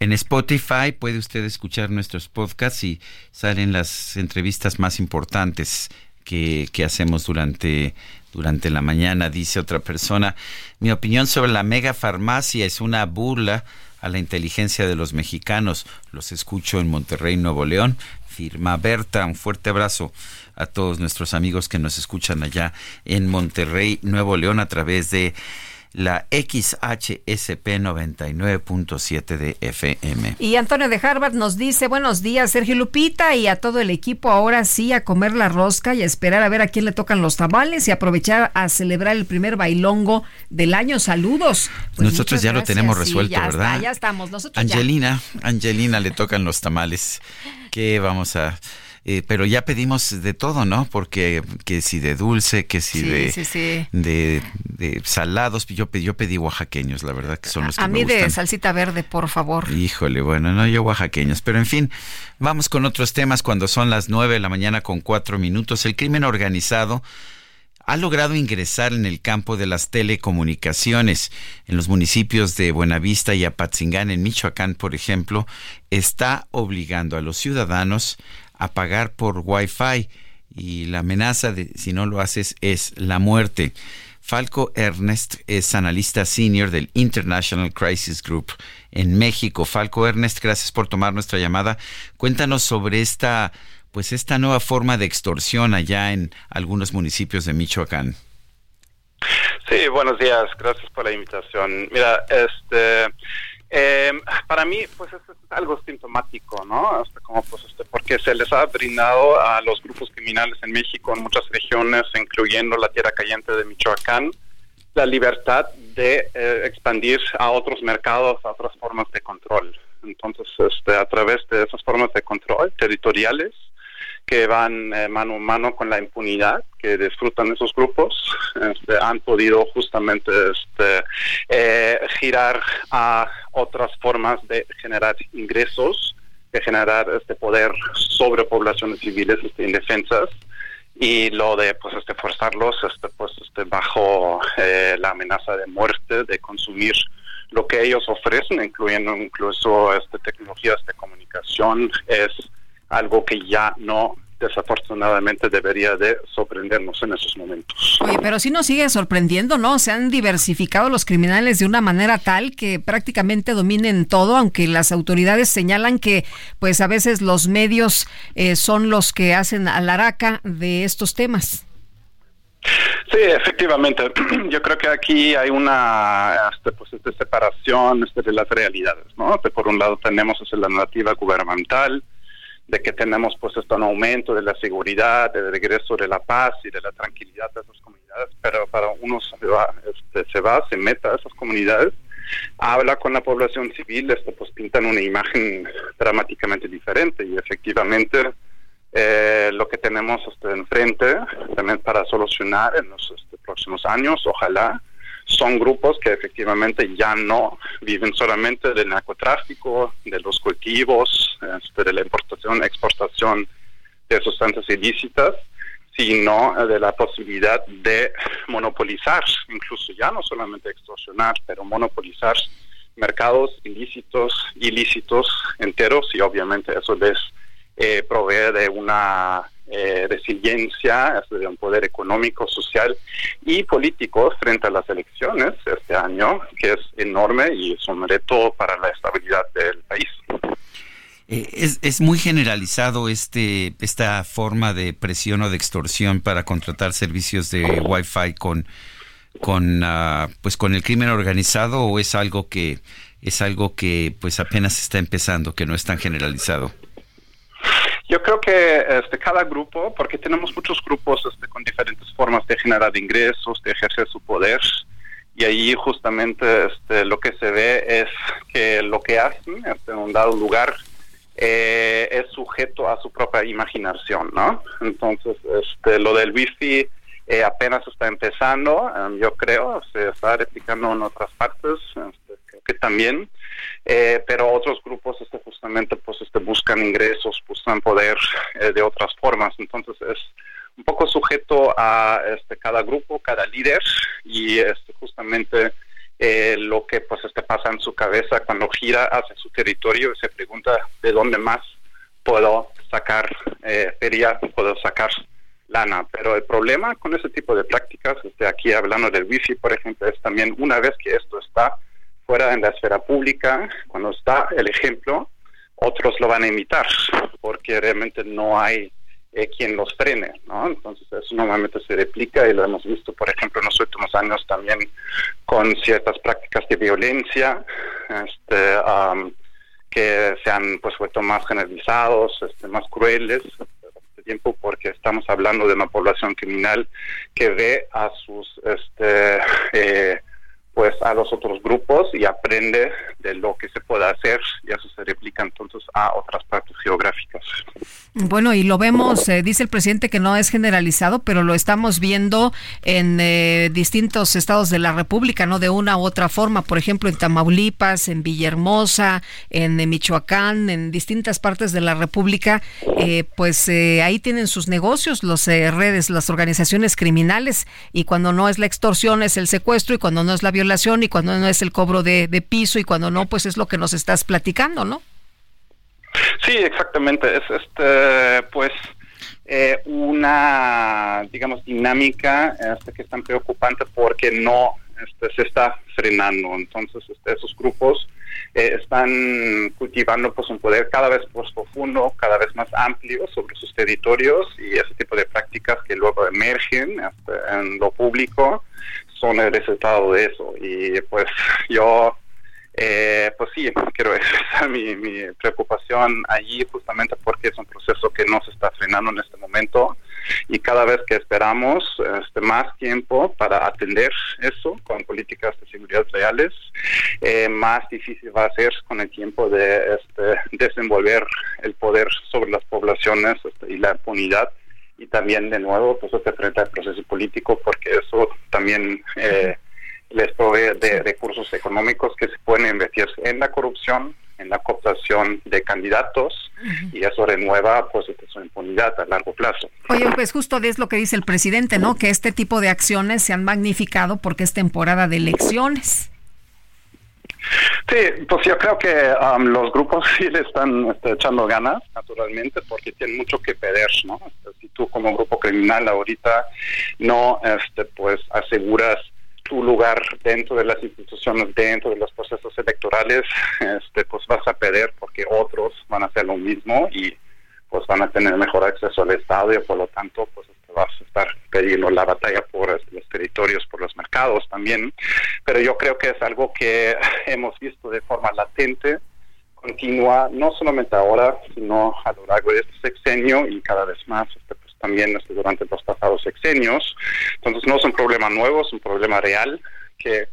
en Spotify puede usted escuchar nuestros podcasts y salen las entrevistas más importantes que, que hacemos durante, durante la mañana, dice otra persona. Mi opinión sobre la mega farmacia es una burla a la inteligencia de los mexicanos. Los escucho en Monterrey, Nuevo León. Firma Berta, un fuerte abrazo a todos nuestros amigos que nos escuchan allá en Monterrey, Nuevo León, a través de la XHSP 99.7 de FM. Y Antonio de Harvard nos dice, buenos días Sergio Lupita y a todo el equipo, ahora sí a comer la rosca y a esperar a ver a quién le tocan los tamales y aprovechar a celebrar el primer bailongo del año. Saludos. Pues Nosotros ya lo tenemos resuelto, ya ¿verdad? ya estamos. Nosotros Angelina, Angelina le tocan los tamales. ¿Qué vamos a...? Eh, pero ya pedimos de todo, ¿no? Porque que si de dulce, que si Sí, de, sí, sí. de de salados, yo pedí, yo pedí oaxaqueños, la verdad que son los que A me mí de salsita verde, por favor. Híjole, bueno, no, yo oaxaqueños. Pero en fin, vamos con otros temas cuando son las nueve de la mañana con cuatro minutos. El crimen organizado ha logrado ingresar en el campo de las telecomunicaciones. En los municipios de Buenavista y Apatzingán, en Michoacán, por ejemplo, está obligando a los ciudadanos a pagar por Wi-Fi y la amenaza de si no lo haces es la muerte. Falco Ernest es analista senior del International Crisis Group en México. Falco Ernest, gracias por tomar nuestra llamada. Cuéntanos sobre esta pues esta nueva forma de extorsión allá en algunos municipios de Michoacán. Sí, buenos días, gracias por la invitación. Mira, este, eh, para mí, pues es algo sintomático, ¿no? Este, como, pues, este, porque se les ha brindado a los grupos criminales en México, en muchas regiones, incluyendo la tierra caliente de Michoacán, la libertad de eh, expandir a otros mercados, a otras formas de control. Entonces, este, a través de esas formas de control territoriales, que van eh, mano a mano con la impunidad que disfrutan esos grupos, este, han podido justamente este, eh, girar a otras formas de generar ingresos, de generar este poder sobre poblaciones civiles este, indefensas y lo de pues este forzarlos este pues este bajo eh, la amenaza de muerte de consumir lo que ellos ofrecen incluyendo incluso este tecnologías de comunicación es algo que ya no desafortunadamente debería de sorprendernos en esos momentos. Oye, pero sí nos sigue sorprendiendo, ¿no? Se han diversificado los criminales de una manera tal que prácticamente dominen todo, aunque las autoridades señalan que, pues a veces los medios eh, son los que hacen alaraca de estos temas. Sí, efectivamente. Yo creo que aquí hay una este, pues, este, separación este, de las realidades, ¿no? Que por un lado tenemos la narrativa gubernamental, de que tenemos pues esto un aumento de la seguridad, del regreso de la paz y de la tranquilidad de esas comunidades, pero para uno se va, este, se va, se mete a esas comunidades, habla con la población civil, este, pues pintan una imagen dramáticamente diferente y efectivamente eh, lo que tenemos este, enfrente también para solucionar en los este, próximos años, ojalá, son grupos que efectivamente ya no viven solamente del narcotráfico, de los cultivos, este, de la importación, exportación de sustancias ilícitas, sino eh, de la posibilidad de monopolizar, incluso ya no solamente extorsionar, pero monopolizar mercados ilícitos, ilícitos enteros y obviamente eso les eh, provee de una eh, resiliencia, este, de un poder económico, social y político frente a las elecciones este año, que es enorme y es un reto para la estabilidad del país. Eh, es, es muy generalizado este esta forma de presión o de extorsión para contratar servicios de Wi-Fi con con ah, pues con el crimen organizado o es algo que es algo que pues apenas está empezando, que no es tan generalizado. Yo creo que este, cada grupo, porque tenemos muchos grupos este, con diferentes formas de generar ingresos, de ejercer su poder, y ahí justamente este, lo que se ve es que lo que hacen este, en un dado lugar eh, es sujeto a su propia imaginación, ¿no? Entonces, este, lo del wifi eh, apenas está empezando, em, yo creo, se está replicando en otras partes, este, creo que también, eh, pero otros grupos este, justamente pues este, buscan ingresos, buscan poder eh, de otras formas, entonces es un poco sujeto a este, cada grupo, cada líder y este, justamente eh, lo que pues este pasa en su cabeza cuando gira hacia su territorio y se pregunta de dónde más puedo sacar eh, feria, puedo sacar lana. Pero el problema con ese tipo de prácticas, este, aquí hablando del wifi, por ejemplo, es también una vez que esto está fuera en la esfera pública, cuando está el ejemplo, otros lo van a imitar, porque realmente no hay eh, quien los frene, ¿no? Entonces eso normalmente se replica y lo hemos visto, por ejemplo, en los últimos años también con ciertas prácticas de violencia, este, am, que se han pues vuelto más generalizados, este, más crueles este tiempo porque estamos hablando de una población criminal que ve a sus este eh, pues a los otros grupos y aprende de lo que se puede hacer y eso se replica entonces a otras partes geográficas. Bueno, y lo vemos, eh, dice el presidente que no es generalizado, pero lo estamos viendo en eh, distintos estados de la República, ¿no? De una u otra forma, por ejemplo, en Tamaulipas, en Villahermosa, en eh, Michoacán, en distintas partes de la República, eh, pues eh, ahí tienen sus negocios, los eh, redes, las organizaciones criminales, y cuando no es la extorsión es el secuestro, y cuando no es la y cuando no es el cobro de, de piso, y cuando no, pues es lo que nos estás platicando, ¿no? Sí, exactamente. Es este, pues eh, una, digamos, dinámica este, que es tan preocupante porque no este, se está frenando. Entonces, este, esos grupos eh, están cultivando pues un poder cada vez más profundo, cada vez más amplio sobre sus territorios y ese tipo de prácticas que luego emergen este, en lo público son el resultado de eso. Y pues yo eh, pues sí, quiero expresar mi, mi preocupación allí justamente porque es un proceso que no se está frenando en este momento y cada vez que esperamos este, más tiempo para atender eso con políticas de seguridad reales, eh, más difícil va a ser con el tiempo de este, desenvolver el poder sobre las poblaciones este, y la impunidad y también de nuevo pues hacer frente al proceso político porque eso también eh, les provee de recursos económicos que se pueden invertir en la corrupción, en la cooptación de candidatos y eso renueva pues su impunidad a largo plazo. Oye, pues justo es lo que dice el presidente, ¿no? Que este tipo de acciones se han magnificado porque es temporada de elecciones. Sí, pues yo creo que um, los grupos sí le están este, echando ganas, naturalmente, porque tienen mucho que perder, ¿no? Este, si tú como grupo criminal ahorita no, este, pues aseguras tu lugar dentro de las instituciones, dentro de los procesos electorales, este, pues vas a perder porque otros van a hacer lo mismo y pues van a tener mejor acceso al Estado y por lo tanto pues este, vas a estar pidiendo la batalla por este, los territorios, por los mercados también. Pero yo creo que es algo que hemos visto de forma latente, continua, no solamente ahora, sino a lo largo de este sexenio y cada vez más este, pues, también durante los pasados sexenios. Entonces no es un problema nuevo, es un problema real que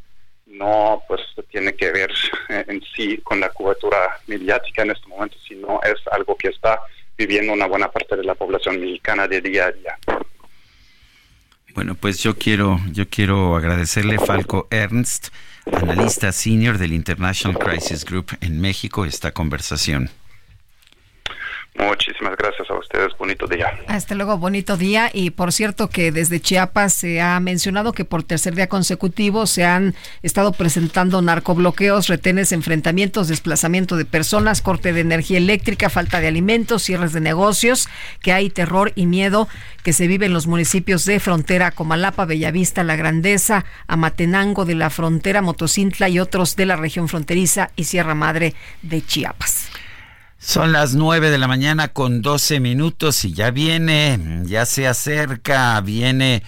no pues tiene que ver eh, en sí con la cobertura mediática en este momento, sino es algo que está viviendo una buena parte de la población mexicana de día a día. Bueno, pues yo quiero, yo quiero agradecerle Falco Ernst, analista senior del International Crisis Group en México, esta conversación. Muchísimas gracias a ustedes, bonito día. Hasta luego, bonito día. Y por cierto que desde Chiapas se ha mencionado que por tercer día consecutivo se han estado presentando narcobloqueos, retenes, enfrentamientos, desplazamiento de personas, corte de energía eléctrica, falta de alimentos, cierres de negocios, que hay terror y miedo que se vive en los municipios de frontera Comalapa, Bellavista, La Grandeza, Amatenango de la frontera, Motocintla y otros de la región fronteriza y Sierra Madre de Chiapas. Son las 9 de la mañana con 12 minutos y ya viene, ya se acerca, viene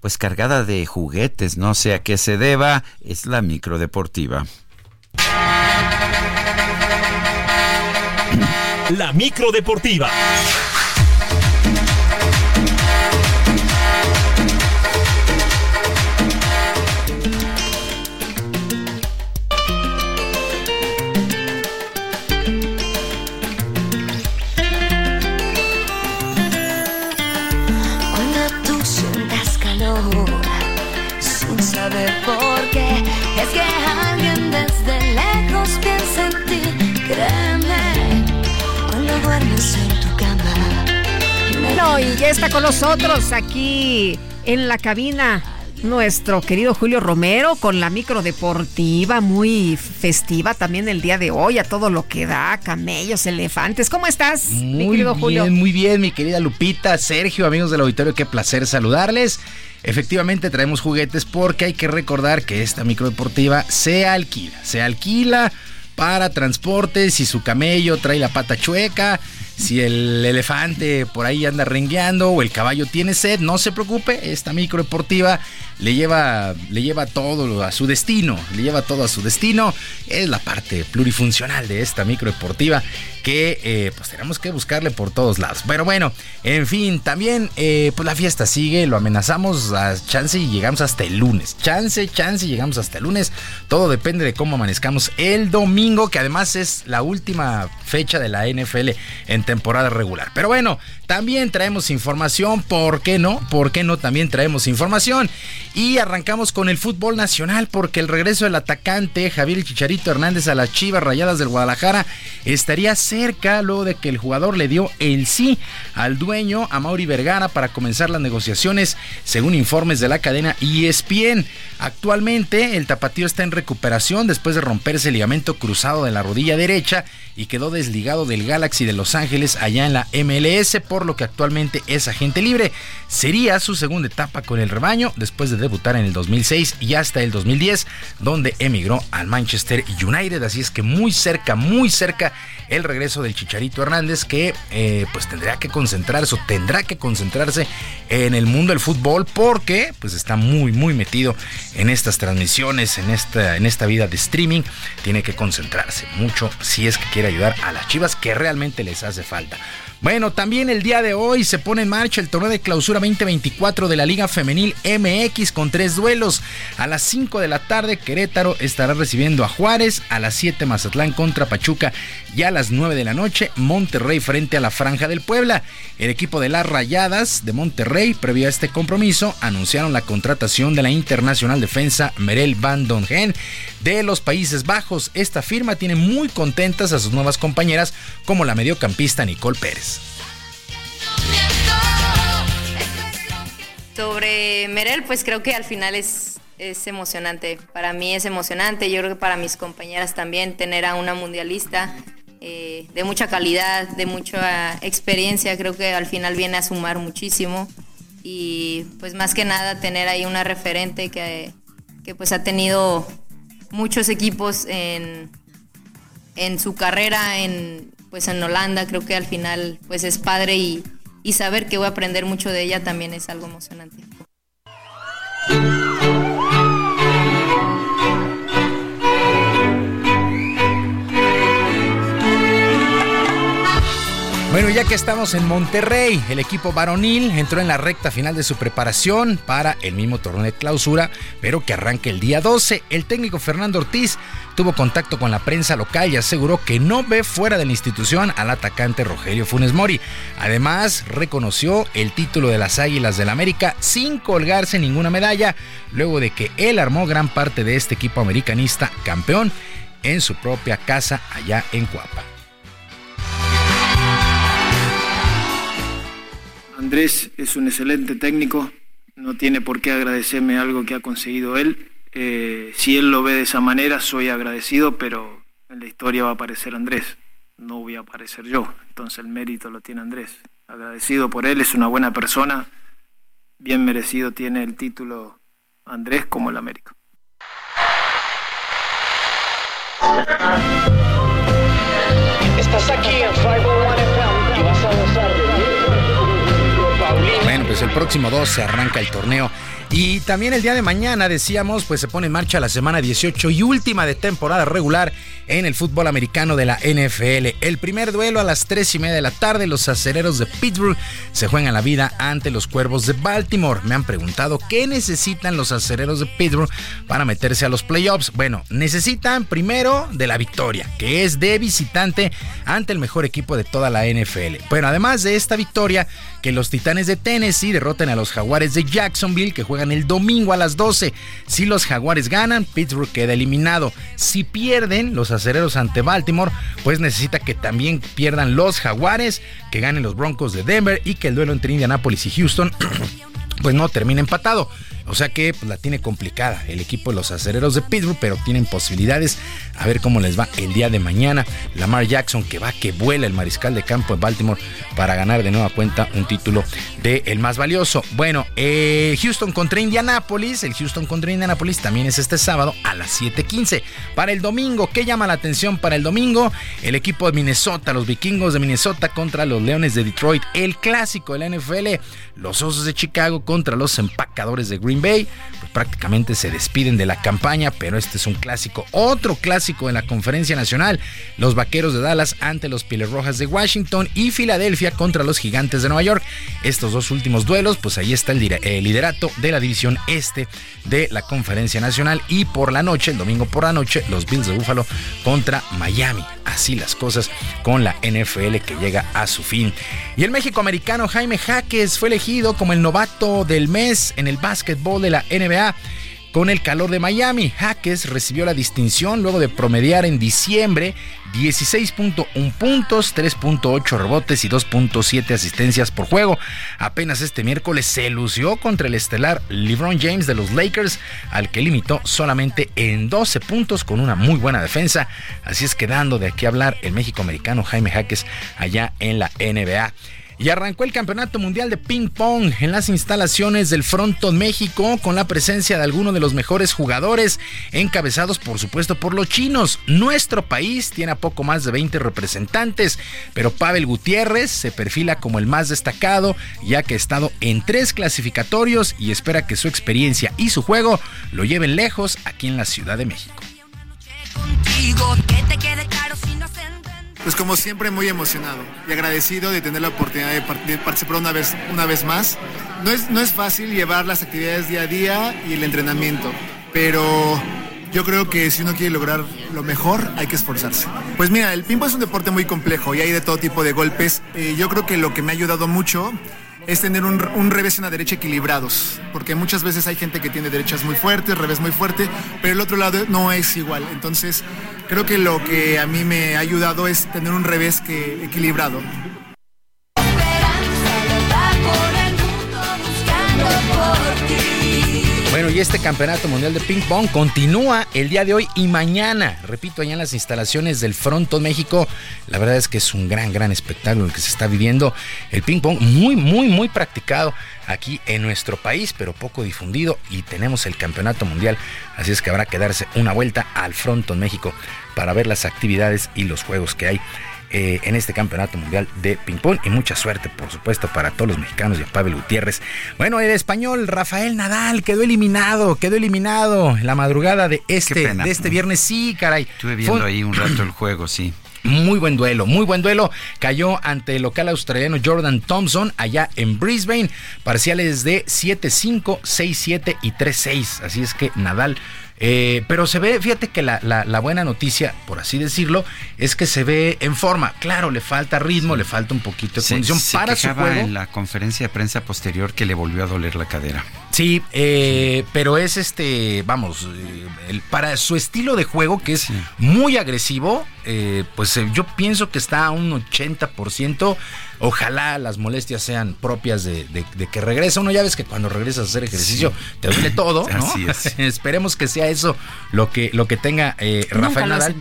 pues cargada de juguetes, no sé a qué se deba, es la microdeportiva. La microdeportiva. Que alguien desde lejos piensa en ti. Créeme, cuando duermes en tu cama. Bueno, y ya está con nosotros aquí en la cabina nuestro querido Julio Romero con la micro deportiva muy festiva también el día de hoy, a todo lo que da, camellos, elefantes. ¿Cómo estás, mi Muy querido bien, Julio? muy bien, mi querida Lupita, Sergio, amigos del auditorio, qué placer saludarles. Efectivamente traemos juguetes porque hay que recordar que esta microdeportiva se alquila, se alquila para transporte, si su camello trae la pata chueca, Si el elefante por ahí anda rengueando o el caballo tiene sed, no se preocupe, esta micro deportiva le lleva, le lleva todo a su destino, le lleva todo a su destino. Es la parte plurifuncional de esta micro deportiva que eh, pues tenemos que buscarle por todos lados. Pero bueno, en fin, también eh, pues la fiesta sigue, lo amenazamos a chance y llegamos hasta el lunes. Chance, chance y llegamos hasta el lunes. Todo depende de cómo amanezcamos el domingo, que además es la última fecha de la NFL en temporada regular. Pero bueno, también traemos información, ¿por qué no? ¿Por qué no? También traemos información. Y arrancamos con el fútbol nacional porque el regreso del atacante Javier Chicharito Hernández a las Chivas Rayadas del Guadalajara estaría cerca luego de que el jugador le dio el sí al dueño, a Mauri Vergara, para comenzar las negociaciones, según informes de la cadena ESPN. Actualmente el tapatío está en recuperación después de romperse el ligamento cruzado de la rodilla derecha y quedó desligado del Galaxy de Los Ángeles allá en la MLS, por lo que actualmente es agente libre. Sería su segunda etapa con el rebaño después de debutar en el 2006 y hasta el 2010, donde emigró al Manchester United. Así es que muy cerca, muy cerca el regreso del Chicharito Hernández que eh, pues tendrá que concentrarse o tendrá que concentrarse en el mundo del fútbol porque pues está muy muy metido en estas transmisiones, en esta, en esta vida de streaming. Tiene que concentrarse mucho si es que quiere ayudar a las Chivas que realmente les hace falta. Bueno, también el día de hoy se pone en marcha el torneo de clausura 2024 de la Liga Femenil MX con tres duelos. A las 5 de la tarde Querétaro estará recibiendo a Juárez, a las 7 Mazatlán contra Pachuca y a las 9 de la noche Monterrey frente a la Franja del Puebla. El equipo de las Rayadas de Monterrey, previo a este compromiso, anunciaron la contratación de la internacional defensa Merel Van Dongen de los Países Bajos. Esta firma tiene muy contentas a sus nuevas compañeras como la mediocampista Nicole Pérez. Sobre Merel, pues creo que al final es, es emocionante. Para mí es emocionante, yo creo que para mis compañeras también tener a una mundialista eh, de mucha calidad, de mucha experiencia, creo que al final viene a sumar muchísimo. Y pues más que nada tener ahí una referente que, que pues ha tenido muchos equipos en, en su carrera en, pues en Holanda, creo que al final pues es padre y, y saber que voy a aprender mucho de ella también es algo emocionante. Bueno, ya que estamos en Monterrey, el equipo varonil entró en la recta final de su preparación para el mismo torneo de clausura, pero que arranca el día 12. El técnico Fernando Ortiz tuvo contacto con la prensa local y aseguró que no ve fuera de la institución al atacante Rogelio Funes Mori. Además, reconoció el título de las Águilas del América sin colgarse ninguna medalla, luego de que él armó gran parte de este equipo americanista campeón en su propia casa allá en Cuapa. Andrés es un excelente técnico, no tiene por qué agradecerme algo que ha conseguido él. Eh, si él lo ve de esa manera, soy agradecido, pero en la historia va a aparecer Andrés, no voy a aparecer yo. Entonces el mérito lo tiene Andrés. Agradecido por él, es una buena persona, bien merecido tiene el título Andrés como el América. Estás aquí en 501 pues el próximo 2 se arranca el torneo. Y también el día de mañana, decíamos, pues se pone en marcha la semana 18 y última de temporada regular en el fútbol americano de la NFL. El primer duelo a las 3 y media de la tarde, los acereros de Pittsburgh se juegan la vida ante los cuervos de Baltimore. Me han preguntado qué necesitan los acereros de Pittsburgh para meterse a los playoffs. Bueno, necesitan primero de la victoria, que es de visitante ante el mejor equipo de toda la NFL. Bueno, además de esta victoria, que los Titanes de Tennessee derroten a los Jaguares de Jacksonville que juegan el domingo a las 12. Si los Jaguares ganan, Pittsburgh queda eliminado. Si pierden los acereros ante Baltimore, pues necesita que también pierdan los Jaguares, que ganen los Broncos de Denver y que el duelo entre Indianapolis y Houston pues no termine empatado. O sea que pues, la tiene complicada el equipo de los acereros de Pittsburgh, pero tienen posibilidades. A ver cómo les va el día de mañana. Lamar Jackson que va, que vuela el mariscal de campo de Baltimore para ganar de nueva cuenta un título de el más valioso. Bueno, eh, Houston contra Indianapolis. El Houston contra Indianapolis también es este sábado a las 7:15. Para el domingo, ¿qué llama la atención para el domingo? El equipo de Minnesota, los vikingos de Minnesota contra los Leones de Detroit. El clásico de la NFL, los Osos de Chicago contra los empacadores de Green Bay. Prácticamente se despiden de la campaña, pero este es un clásico. Otro clásico en la conferencia nacional. Los Vaqueros de Dallas ante los Pieles Rojas de Washington y Filadelfia contra los Gigantes de Nueva York. Estos dos últimos duelos, pues ahí está el liderato de la división este de la conferencia nacional. Y por la noche, el domingo por la noche, los Bills de Buffalo contra Miami. Así las cosas con la NFL que llega a su fin. Y el México americano Jaime Jaques fue elegido como el novato del mes en el básquetbol de la NBA. Con el calor de Miami, Jaques recibió la distinción luego de promediar en diciembre 16.1 puntos, 3.8 rebotes y 2.7 asistencias por juego. Apenas este miércoles se lució contra el estelar LeBron James de los Lakers, al que limitó solamente en 12 puntos con una muy buena defensa. Así es que dando de aquí a hablar el México americano Jaime Jaques allá en la NBA. Y arrancó el Campeonato Mundial de Ping Pong en las instalaciones del Fronton México con la presencia de algunos de los mejores jugadores, encabezados por supuesto por los chinos. Nuestro país tiene a poco más de 20 representantes, pero Pavel Gutiérrez se perfila como el más destacado, ya que ha estado en tres clasificatorios y espera que su experiencia y su juego lo lleven lejos aquí en la Ciudad de México. Pues como siempre muy emocionado y agradecido de tener la oportunidad de, participar una vez, una vez más. No es, no es fácil llevar las actividades día a día y el entrenamiento, pero yo creo que si uno quiere lograr lo mejor hay que esforzarse. Pues mira, el ping-pong es un deporte muy complejo y hay de todo tipo de golpes. Eh, yo creo que lo que me ha ayudado mucho es tener un, revés y una derecha equilibrados, porque muchas veces hay gente que tiene derechas muy fuertes, revés muy fuerte, pero el otro lado no es igual. Entonces, creo que lo que a mí me ha ayudado es tener un revés que equilibrado. Bueno, y este campeonato mundial de ping pong continúa el día de hoy y mañana. Repito, allá en las instalaciones del Fronton México. La verdad es que es un gran, gran espectáculo el que se está viviendo. El ping pong muy, muy, muy practicado aquí en nuestro país, pero poco difundido. Y tenemos el campeonato mundial. Así es que habrá que darse una vuelta al Fronton México para ver las actividades y los juegos que hay eh, en este campeonato mundial de ping-pong. Y mucha suerte, por supuesto, para todos los mexicanos y a Pavel Gutiérrez. Bueno, el español Rafael Nadal quedó eliminado, quedó eliminado la madrugada de este, de este viernes. Sí, caray. Estuve viendo ahí un rato el juego, sí. Muy buen duelo, muy buen duelo. Cayó ante el local australiano Jordan Thompson allá en Brisbane. Parciales de 7-5, 6-7 y 3-6. Así es que Nadal eh, pero se ve, fíjate que la, buena noticia, por así decirlo, es que se ve en forma. Claro, le falta ritmo, le falta un poquito de condición para su juego. en la conferencia de prensa posterior que le volvió a doler la cadera. Sí, eh, pero es este, vamos, eh, para su estilo de juego que es muy agresivo, pues yo pienso que está a un 80% Ojalá las molestias sean propias de, que regresa. Uno ya ves que cuando regresas a hacer ejercicio te duele todo, ¿no? Así es. Esperemos que sea eso lo que, lo que tenga eh, Rafael Nadal.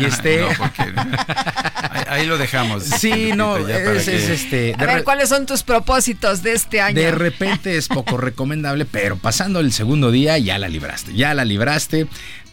Y este. ahí, lo dejamos. Sí, no, es, este. A ver, ¿cuáles son tus propósitos de este año? De repente es poco recomendable, pero pasando el segundo día ya la libraste. Ya la libraste.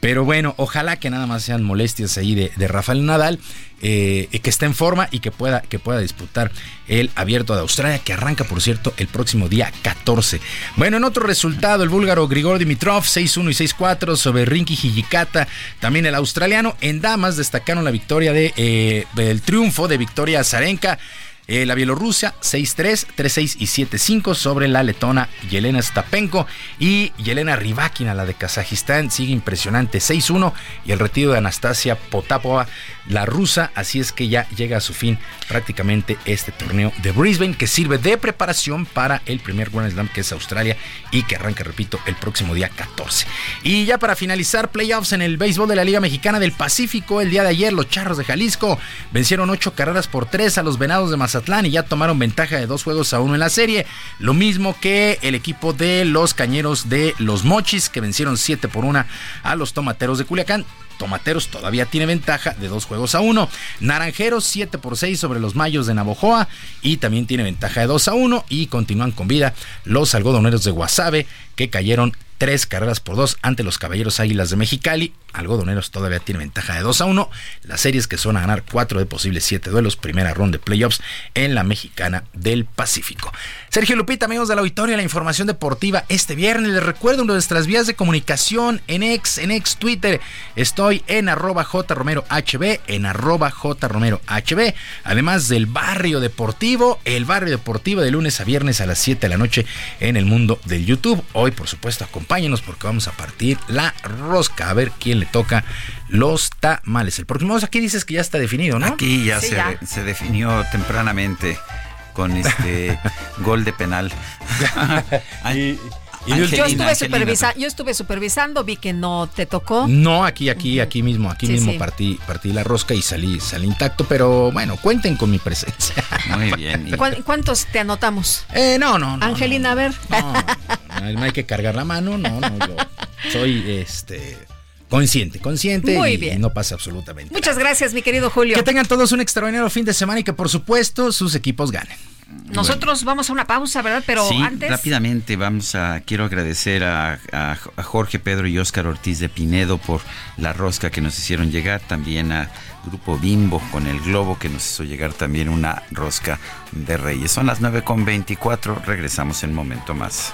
Pero bueno, ojalá que nada más sean molestias ahí de, Rafael Nadal eh, que esté en forma y que pueda, que pueda disputar el abierto de Australia, que arranca, por cierto, el próximo día 14. Bueno, en otro resultado, el búlgaro Grigor Dimitrov, 6-1 y 6-4 sobre Rinky Hijikata. También el australiano. En damas destacaron la victoria de eh, el triunfo de Victoria Zarenka. Eh, la Bielorrusia 6-3, 3-6 y 7-5 sobre la letona Yelena Stapenko. Y Yelena Rybakina, la de Kazajistán, sigue impresionante 6-1 y el retiro de Anastasia Potapova, la rusa, así es que ya llega a su fin prácticamente este torneo de Brisbane que sirve de preparación para el primer Grand Slam que es Australia y que arranca, repito, el próximo día 14. Y ya para finalizar, playoffs en el béisbol de la Liga Mexicana del Pacífico, el día de ayer los Charros de Jalisco vencieron 8 carreras por 3 a los Venados de Mazatlán Mazatlán y ya tomaron ventaja de dos juegos a uno en la serie. Lo mismo que el equipo de los Cañeros de los Mochis que vencieron 7 por 1 a los Tomateros de Culiacán. Tomateros todavía tiene ventaja de dos juegos a uno. Naranjeros 7 por 6 sobre los Mayos de Navojoa y también tiene ventaja de 2 a 1 y continúan con vida los algodoneros de Guasave que cayeron tres carreras por dos ante los Caballeros Águilas de Mexicali. Algodoneros todavía tiene ventaja de 2 a 1. Las series que son a ganar 4 de posibles 7 duelos, primera ronda de playoffs en la Mexicana del Pacífico. Sergio Lupita, amigos de la auditorio, la información deportiva este viernes. Les recuerdo nuestras vías de comunicación en ex, en Twitter. Estoy en arroba jromerohb, en arroba jromerohb. Además del barrio deportivo, el barrio deportivo de lunes a viernes a las 7 de la noche en el mundo del YouTube. Hoy, por supuesto, acompáñenos porque vamos a partir la rosca. A ver quién le toca los tamales. El próximo aquí dices que ya está definido, ¿no? Aquí ya, se, se definió tempranamente con este gol de penal. y, yo, estuve supervisa yo estuve supervisando, vi que no te tocó. No, aquí, aquí, aquí mismo, aquí mismo partí, partí la rosca y salí, salí intacto, pero bueno, cuenten con mi presencia. Muy bien. ¿Cuántos te anotamos? Eh, no, no, no. Angelina, a ver. No, no, hay que cargar la mano, no, no, yo soy este consciente, consciente Muy y, bien. no pasa absolutamente. Muchas gracias, mi querido Julio. Que tengan todos un extraordinario fin de semana y que por supuesto sus equipos ganen. Nosotros vamos a una pausa, ¿verdad? Pero sí, antes. rápidamente vamos a quiero agradecer a, a, a, Jorge Pedro y Óscar Ortiz de Pinedo por la rosca que nos hicieron llegar, también a Grupo Bimbo con el globo que nos hizo llegar también una rosca de Reyes. Son las 9.24, regresamos en un momento más.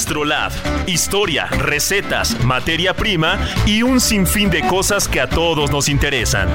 Gastrolab. Historia, recetas, materia prima y un sinfín de cosas que a todos nos interesan.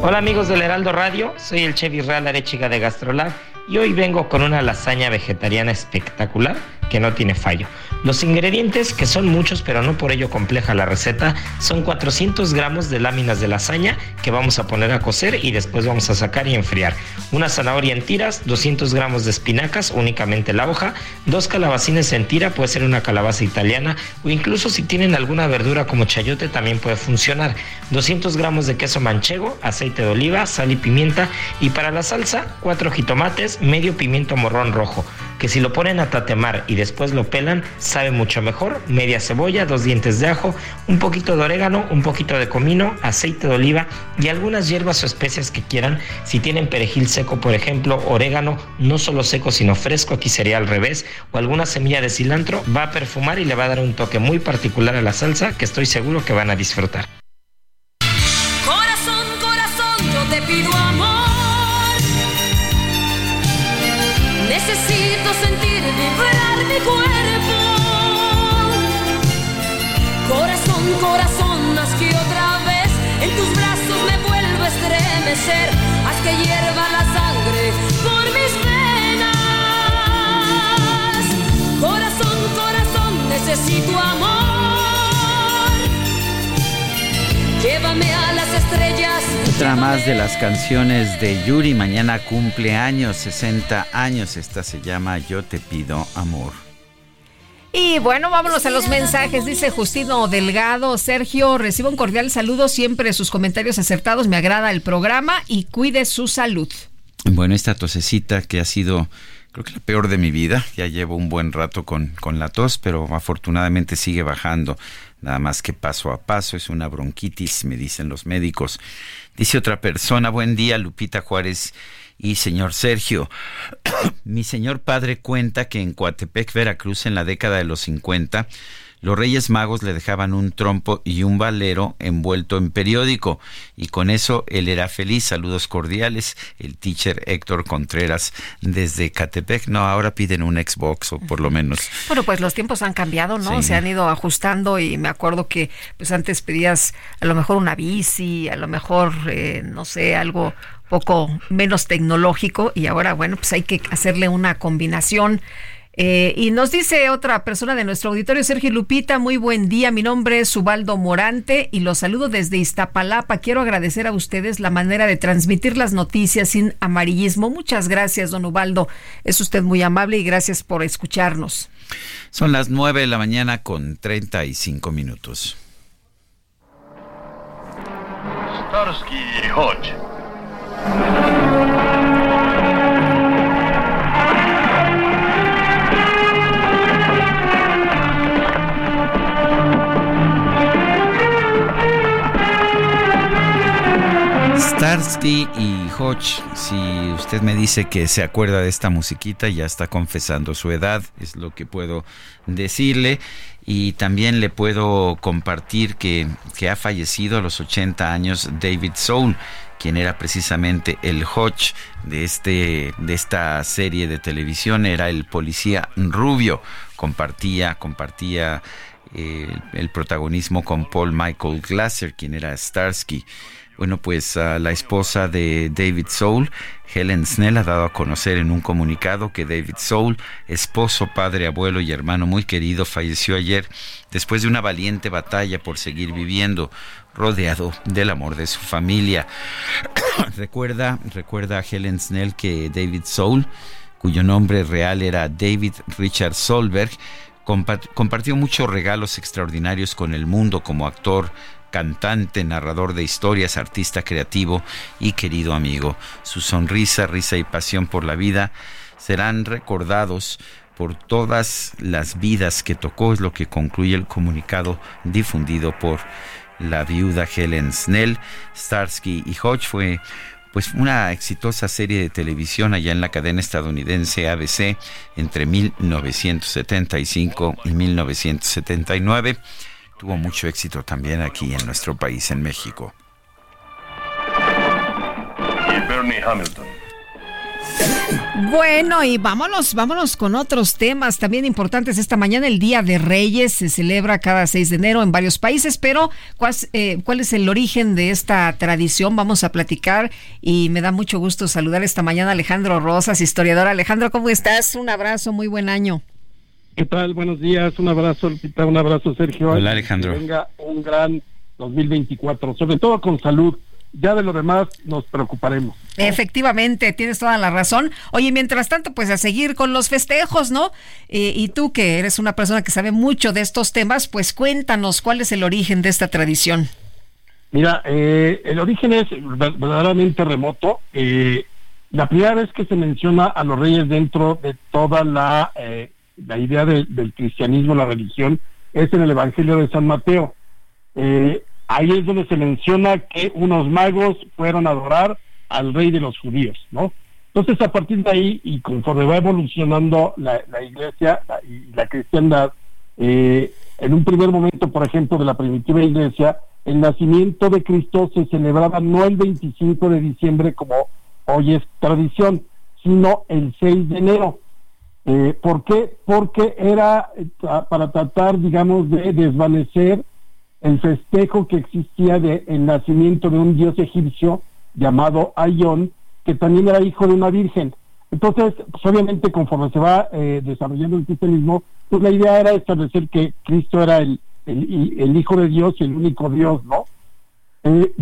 Hola amigos del Heraldo Radio, soy el chef Israel Arechiga de Gastrolab y hoy vengo con una lasaña vegetariana espectacular que no tiene fallo. Los ingredientes, que son muchos pero no por ello compleja la receta, son 400 gramos de láminas de lasaña que vamos a poner a cocer y después vamos a sacar y enfriar. Una zanahoria en tiras, 200 gramos de espinacas, únicamente la hoja, dos calabacines en tira, puede ser una calabaza italiana o incluso si tienen alguna verdura como chayote también puede funcionar. 200 gramos de queso manchego, aceite de oliva, sal y pimienta y para la salsa, 4 jitomates, medio pimiento morrón rojo, que si lo ponen a tatemar y después lo pelan, sabe mucho mejor. Media cebolla, dos dientes de ajo, un poquito de orégano, un poquito de comino, aceite de oliva y algunas hierbas o especias que quieran. Si tienen perejil seco, por ejemplo, orégano, no solo seco sino fresco, aquí sería al revés, o alguna semilla de cilantro, va a perfumar y le va a dar un toque muy particular a la salsa que estoy seguro que van a disfrutar. Necesito amor. Llévame a las estrellas. Otra más de las canciones de Yuri. Mañana cumple años, 60 años. Esta se llama Yo te pido amor. Y bueno, vámonos a los mensajes. Dice Justino Delgado, Sergio, recibo un cordial saludo, siempre sus comentarios acertados, me agrada el programa y cuide su salud. Bueno, esta tosecita que ha sido, creo que la peor de mi vida, ya llevo un buen rato con, con la tos, pero afortunadamente sigue bajando, nada más que paso a paso, es una bronquitis, me dicen los médicos. Dice otra persona, buen día, Lupita Juárez y señor Sergio. Mi señor padre cuenta que en Coatepec, Veracruz, en la década de los 50, los Reyes Magos le dejaban un trompo y un valero envuelto en periódico y con eso él era feliz. Saludos cordiales, el teacher Héctor Contreras desde Catepec. No, ahora piden un Xbox o por lo menos. Bueno, pues los tiempos han cambiado, ¿no? Sí. Se han ido ajustando y me acuerdo que pues antes pedías a lo mejor una bici, a lo mejor, eh, no sé, algo poco menos tecnológico y ahora, bueno, pues hay que hacerle una combinación. Eh, y nos dice otra persona de nuestro auditorio, Sergio Lupita, muy buen día, mi nombre es Ubaldo Morante y los saludo desde Iztapalapa. Quiero agradecer a ustedes la manera de transmitir las noticias sin amarillismo. Muchas gracias, don Ubaldo. Es usted muy amable y gracias por escucharnos. Son las 9 de la mañana con 35 minutos. Starsky y Hodge. Starsky y Hodge, si usted me dice que se acuerda de esta musiquita, ya está confesando su edad, es lo que puedo decirle. Y también le puedo compartir que, que ha fallecido a los 80 años David Soul, quien era precisamente el Hodge de, este, de esta serie de televisión, era el policía rubio, compartía, compartía eh, el protagonismo con Paul Michael Glasser, quien era Starsky. Bueno, pues la esposa de David Soul, Helen Snell, ha dado a conocer en un comunicado que David Soul, esposo, padre, abuelo y hermano muy querido, falleció ayer después de una valiente batalla por seguir viviendo, rodeado del amor de su familia. recuerda, recuerda a Helen Snell que David Soul, cuyo nombre real era David Richard Solberg, compartió muchos regalos extraordinarios con el mundo como actor, cantante, narrador de historias, artista creativo y querido amigo. Su sonrisa, risa y pasión por la vida serán recordados por todas las vidas que tocó, es lo que concluye el comunicado difundido por la viuda Helen Snell. Starsky y Hodge fue pues una exitosa serie de televisión allá en la cadena estadounidense ABC entre 1975 y 1979 tuvo mucho éxito también aquí en nuestro país, en México. Y Bernie Hamilton. Bueno, y vámonos, vámonos con otros temas también importantes. Esta mañana el Día de Reyes se celebra cada 6 de enero en varios países, pero ¿cuál, eh, ¿cuál es el origen de esta tradición? Vamos a platicar y me da mucho gusto saludar esta mañana a Alejandro Rosas, historiador. Alejandro, ¿cómo estás? Un abrazo, muy buen año. ¿Qué tal? Buenos días, un abrazo, Lupita, un abrazo, Sergio. Hola, Alejandro. Que venga un gran 2024, sobre todo con salud. Ya de lo demás nos preocuparemos. Efectivamente, tienes toda la razón. Oye, mientras tanto, pues a seguir con los festejos, ¿no? Eh, y tú que eres una persona que sabe mucho de estos temas, pues cuéntanos cuál es el origen de esta tradición. Mira, eh, el origen es verdaderamente remoto. Eh, la primera vez que se menciona a los reyes dentro de toda la, eh, la idea de, del cristianismo, la religión, es en el Evangelio de San Mateo. Eh, ahí es donde se menciona que unos magos fueron a adorar al rey de los judíos, ¿no? Entonces, a partir de ahí, y conforme va evolucionando la, la iglesia la, y la cristiandad, eh, en un primer momento, por ejemplo, de la primitiva iglesia, el nacimiento de Cristo se celebraba no el 25 de diciembre como hoy es tradición, sino el 6 de enero. Eh, ¿Por qué? Porque era eh, para tratar, digamos, de desvanecer el festejo que existía de el nacimiento de un dios egipcio llamado Ayón, que también era hijo de una virgen. Entonces, pues obviamente conforme se va eh, desarrollando el cristianismo, pues la idea era establecer que Cristo era el, hijo de Dios y el único Dios, ¿no?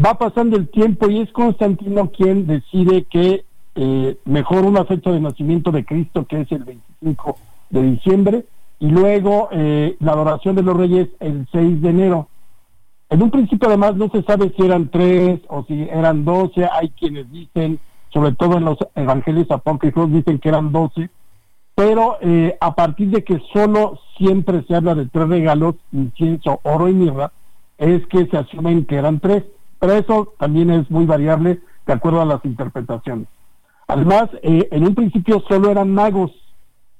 Va pasando el tiempo y es Constantino quien decide que eh, mejor una fecha de nacimiento de Cristo, que es el 25 de diciembre, y luego eh, la adoración de los reyes el 6 de enero. En un principio además no se sabe si eran tres o si eran doce, hay quienes dicen, sobre todo en los evangelios apócrifos, dicen que eran doce, pero eh, a partir de que solo siempre se habla de tres regalos, incienso, oro y mirra, es que se asumen que eran tres, pero eso también es muy variable de acuerdo a las interpretaciones. Además, eh, en un principio solo eran magos,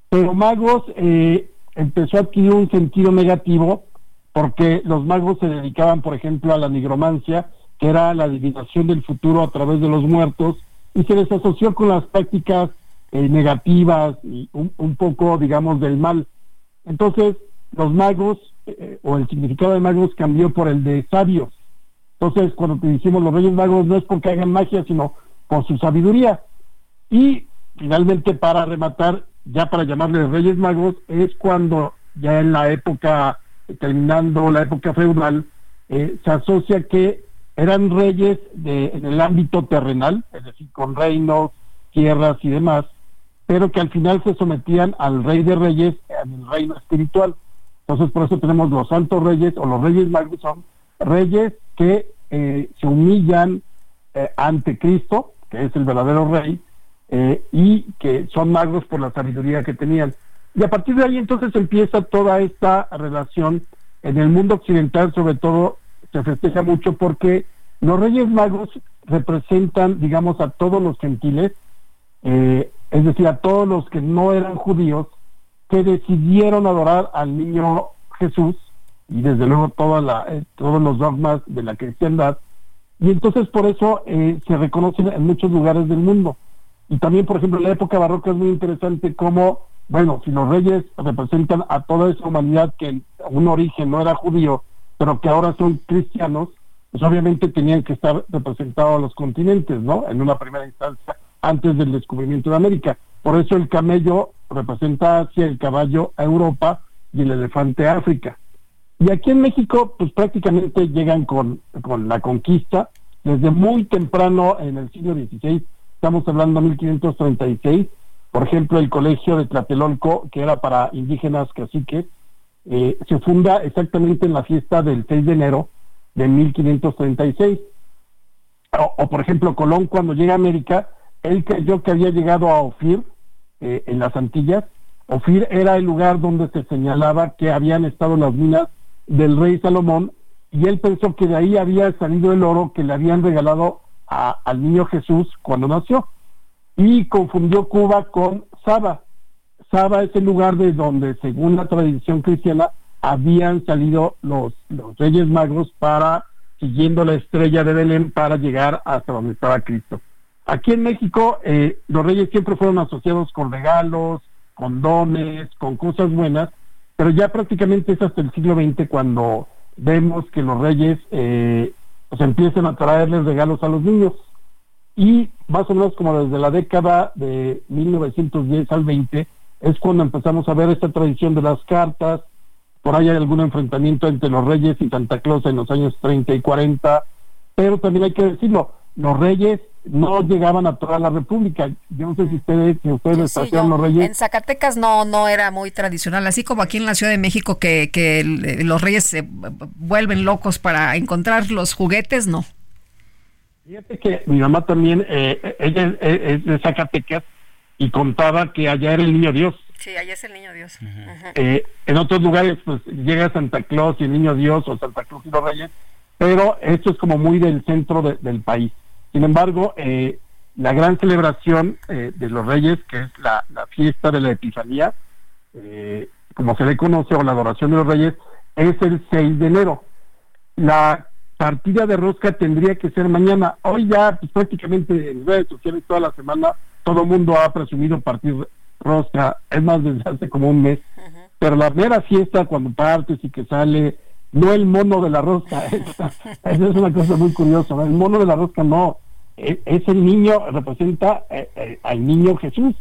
pero magos eh, empezó a adquirir un sentido negativo porque los magos se dedicaban, por ejemplo, a la nigromancia, que era la adivinación del futuro a través de los muertos, y se les asoció con las prácticas eh, negativas y un, poco, digamos, del mal. Entonces, los magos, eh, o el significado de magos cambió por el de sabios. Entonces, cuando te decimos los reyes magos, no es porque hagan magia, sino por su sabiduría. Y finalmente, para rematar, ya para llamarles reyes magos, es cuando ya en la época, terminando la época feudal, eh, se asocia que eran reyes de, en el ámbito terrenal, es decir, con reinos, tierras y demás, pero que al final se sometían al rey de reyes en el reino espiritual. Entonces, por eso tenemos los santos reyes o los reyes magos, son reyes que eh, se humillan eh, ante Cristo, que es el verdadero rey, eh, y que son magos por la sabiduría que tenían. Y a partir de ahí entonces empieza toda esta relación en el mundo occidental, sobre todo se festeja mucho porque los Reyes Magos representan, digamos, a todos los gentiles, eh, es decir, a todos los que no eran judíos, que decidieron adorar al niño Jesús y desde luego toda la, eh, todos los dogmas de la cristiandad, y entonces por eso se reconocen en muchos lugares del mundo. Y también, por ejemplo, en la época barroca es muy interesante cómo, bueno, si los reyes representan a toda esa humanidad que en un origen no era judío, pero que ahora son cristianos, pues obviamente tenían que estar representados a los continentes, ¿no? En una primera instancia, antes del descubrimiento de América. Por eso el camello representa Asia, el caballo a Europa y el elefante a África. Y aquí en México, pues prácticamente llegan con, con la conquista. Desde muy temprano en el siglo XVI estamos hablando de 1536, por ejemplo, el colegio de Tlatelolco, que era para indígenas caciques, eh, se funda exactamente en la fiesta del 6 de enero de 1536. O, por ejemplo, Colón cuando llega a América, él creyó que había llegado a Ofir, eh, en las Antillas. Ofir era el lugar donde se señalaba que habían estado las minas del rey Salomón, y él pensó que de ahí había salido el oro que le habían regalado al niño Jesús cuando nació y confundió Cuba con Saba. Saba es el lugar de donde, según la tradición cristiana, habían salido los, Reyes Magos para, siguiendo la estrella de Belén, para llegar hasta donde estaba Cristo. Aquí en México, eh, los Reyes siempre fueron asociados con regalos, con dones, con cosas buenas, pero ya prácticamente es hasta el siglo XX cuando vemos que los Reyes eh, pues empiecen a traerles regalos a los niños. Y más o menos como desde la década de 1910 al 20 es cuando empezamos a ver esta tradición de las cartas. Por ahí hay algún enfrentamiento entre los reyes y Santa Claus en los años 30 y 40. Pero también hay que decirlo, los reyes no llegaban a toda la república. Yo no sé si ustedes, si ustedes sí, los reyes. En Zacatecas no, no era muy tradicional, así como aquí en la Ciudad de México que, que los reyes se vuelven locos para encontrar los juguetes, no. Fíjate que mi mamá también, eh, ella es, de Zacatecas y contaba que allá era el niño Dios. Sí, allá es el niño Dios. Eh, en otros lugares, pues llega Santa Claus y el niño Dios o Santa Claus y los reyes, pero esto es como muy del centro del país. Sin embargo, eh, la gran celebración eh, de los reyes, que es la, fiesta de la Epifanía, eh, como se le conoce, o la adoración de los reyes, es el 6 de enero. La partida de rosca tendría que ser mañana. Hoy ya pues, prácticamente en redes sociales toda la semana todo el mundo ha presumido partir rosca, es más desde hace como un mes. Pero la mera fiesta cuando partes y que sale, no el mono de la rosca, esa, es una cosa muy curiosa, el mono de la rosca no, e, ese niño representa eh, eh, al niño Jesús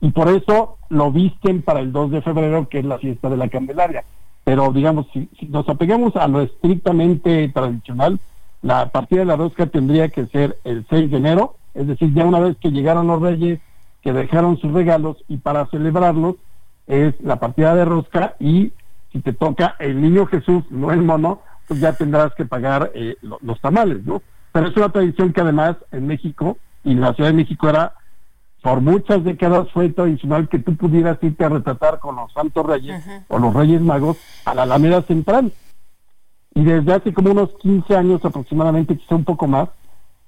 y por eso lo visten para el 2 de febrero que es la fiesta de la Candelaria. Pero digamos si, nos apegamos a lo estrictamente tradicional la partida de la rosca tendría que ser el 6 de enero es decir ya una vez que llegaron los reyes que dejaron sus regalos y para celebrarlos es la partida de rosca y si te toca el niño Jesús, no el mono, pues ya tendrás que pagar eh, lo- los tamales, ¿no? Pero es una tradición que además en México y en la Ciudad de México era por muchas décadas fue tradicional que tú pudieras irte a retratar con los Santos Reyes o los Reyes Magos a la Alameda Central. Y desde hace como unos 15 años aproximadamente, quizá un poco más,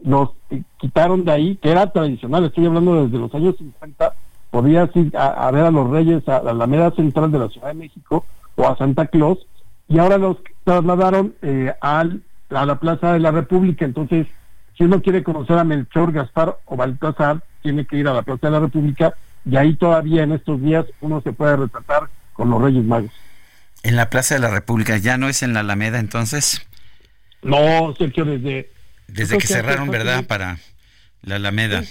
los eh, quitaron de ahí, que era tradicional, estoy hablando desde los años 50, podías ir a, a ver a los Reyes a la Alameda Central de la Ciudad de México o a Santa Claus, y ahora los trasladaron eh, al, a la Plaza de la República, entonces si uno quiere conocer a Melchor, Gaspar o Baltasar, tiene que ir a la Plaza de la República y ahí todavía en estos días uno se puede retratar con los Reyes Magos. En la Plaza de la República, ¿ya no es en la Alameda entonces? No, Sergio, desde... Desde que cerraron, ¿verdad? Para la Alameda.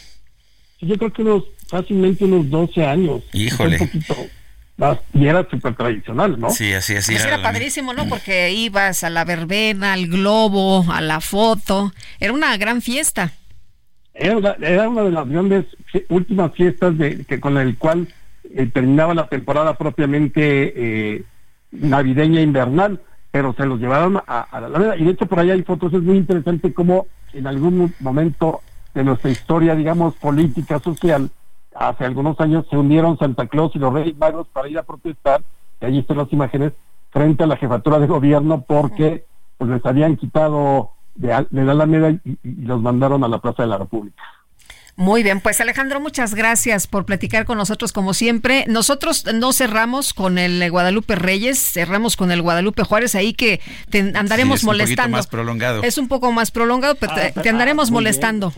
Yo creo que unos, fácilmente unos 12 años. Híjole. Un poquito más, y era súper tradicional, ¿no? Sí, así es. Pues era padrísimo, ¿no? Porque ibas a la verbena, al globo, a la foto. Era una gran fiesta. Era una, era una de las grandes últimas fiestas de, que con el cual eh, terminaba la temporada propiamente eh, navideña invernal, pero se los llevaron a, a la Alameda. Y de hecho por ahí hay fotos, es muy interesante cómo en algún momento de nuestra historia, digamos, política, social, hace algunos años se unieron Santa Claus y los Reyes Magos para ir a protestar, y allí están las imágenes, frente a la jefatura de gobierno porque pues les habían quitado de, la Alameda y los mandaron a la Plaza de la República. Muy bien, pues Alejandro, muchas gracias por platicar con nosotros como siempre. Nosotros no cerramos con el Guadalupe Reyes, cerramos con el Guadalupe Juárez, ahí que te andaremos Sí, es un molestando. más prolongado. Es un poco más prolongado, pero te, te andaremos ah, bien. molestando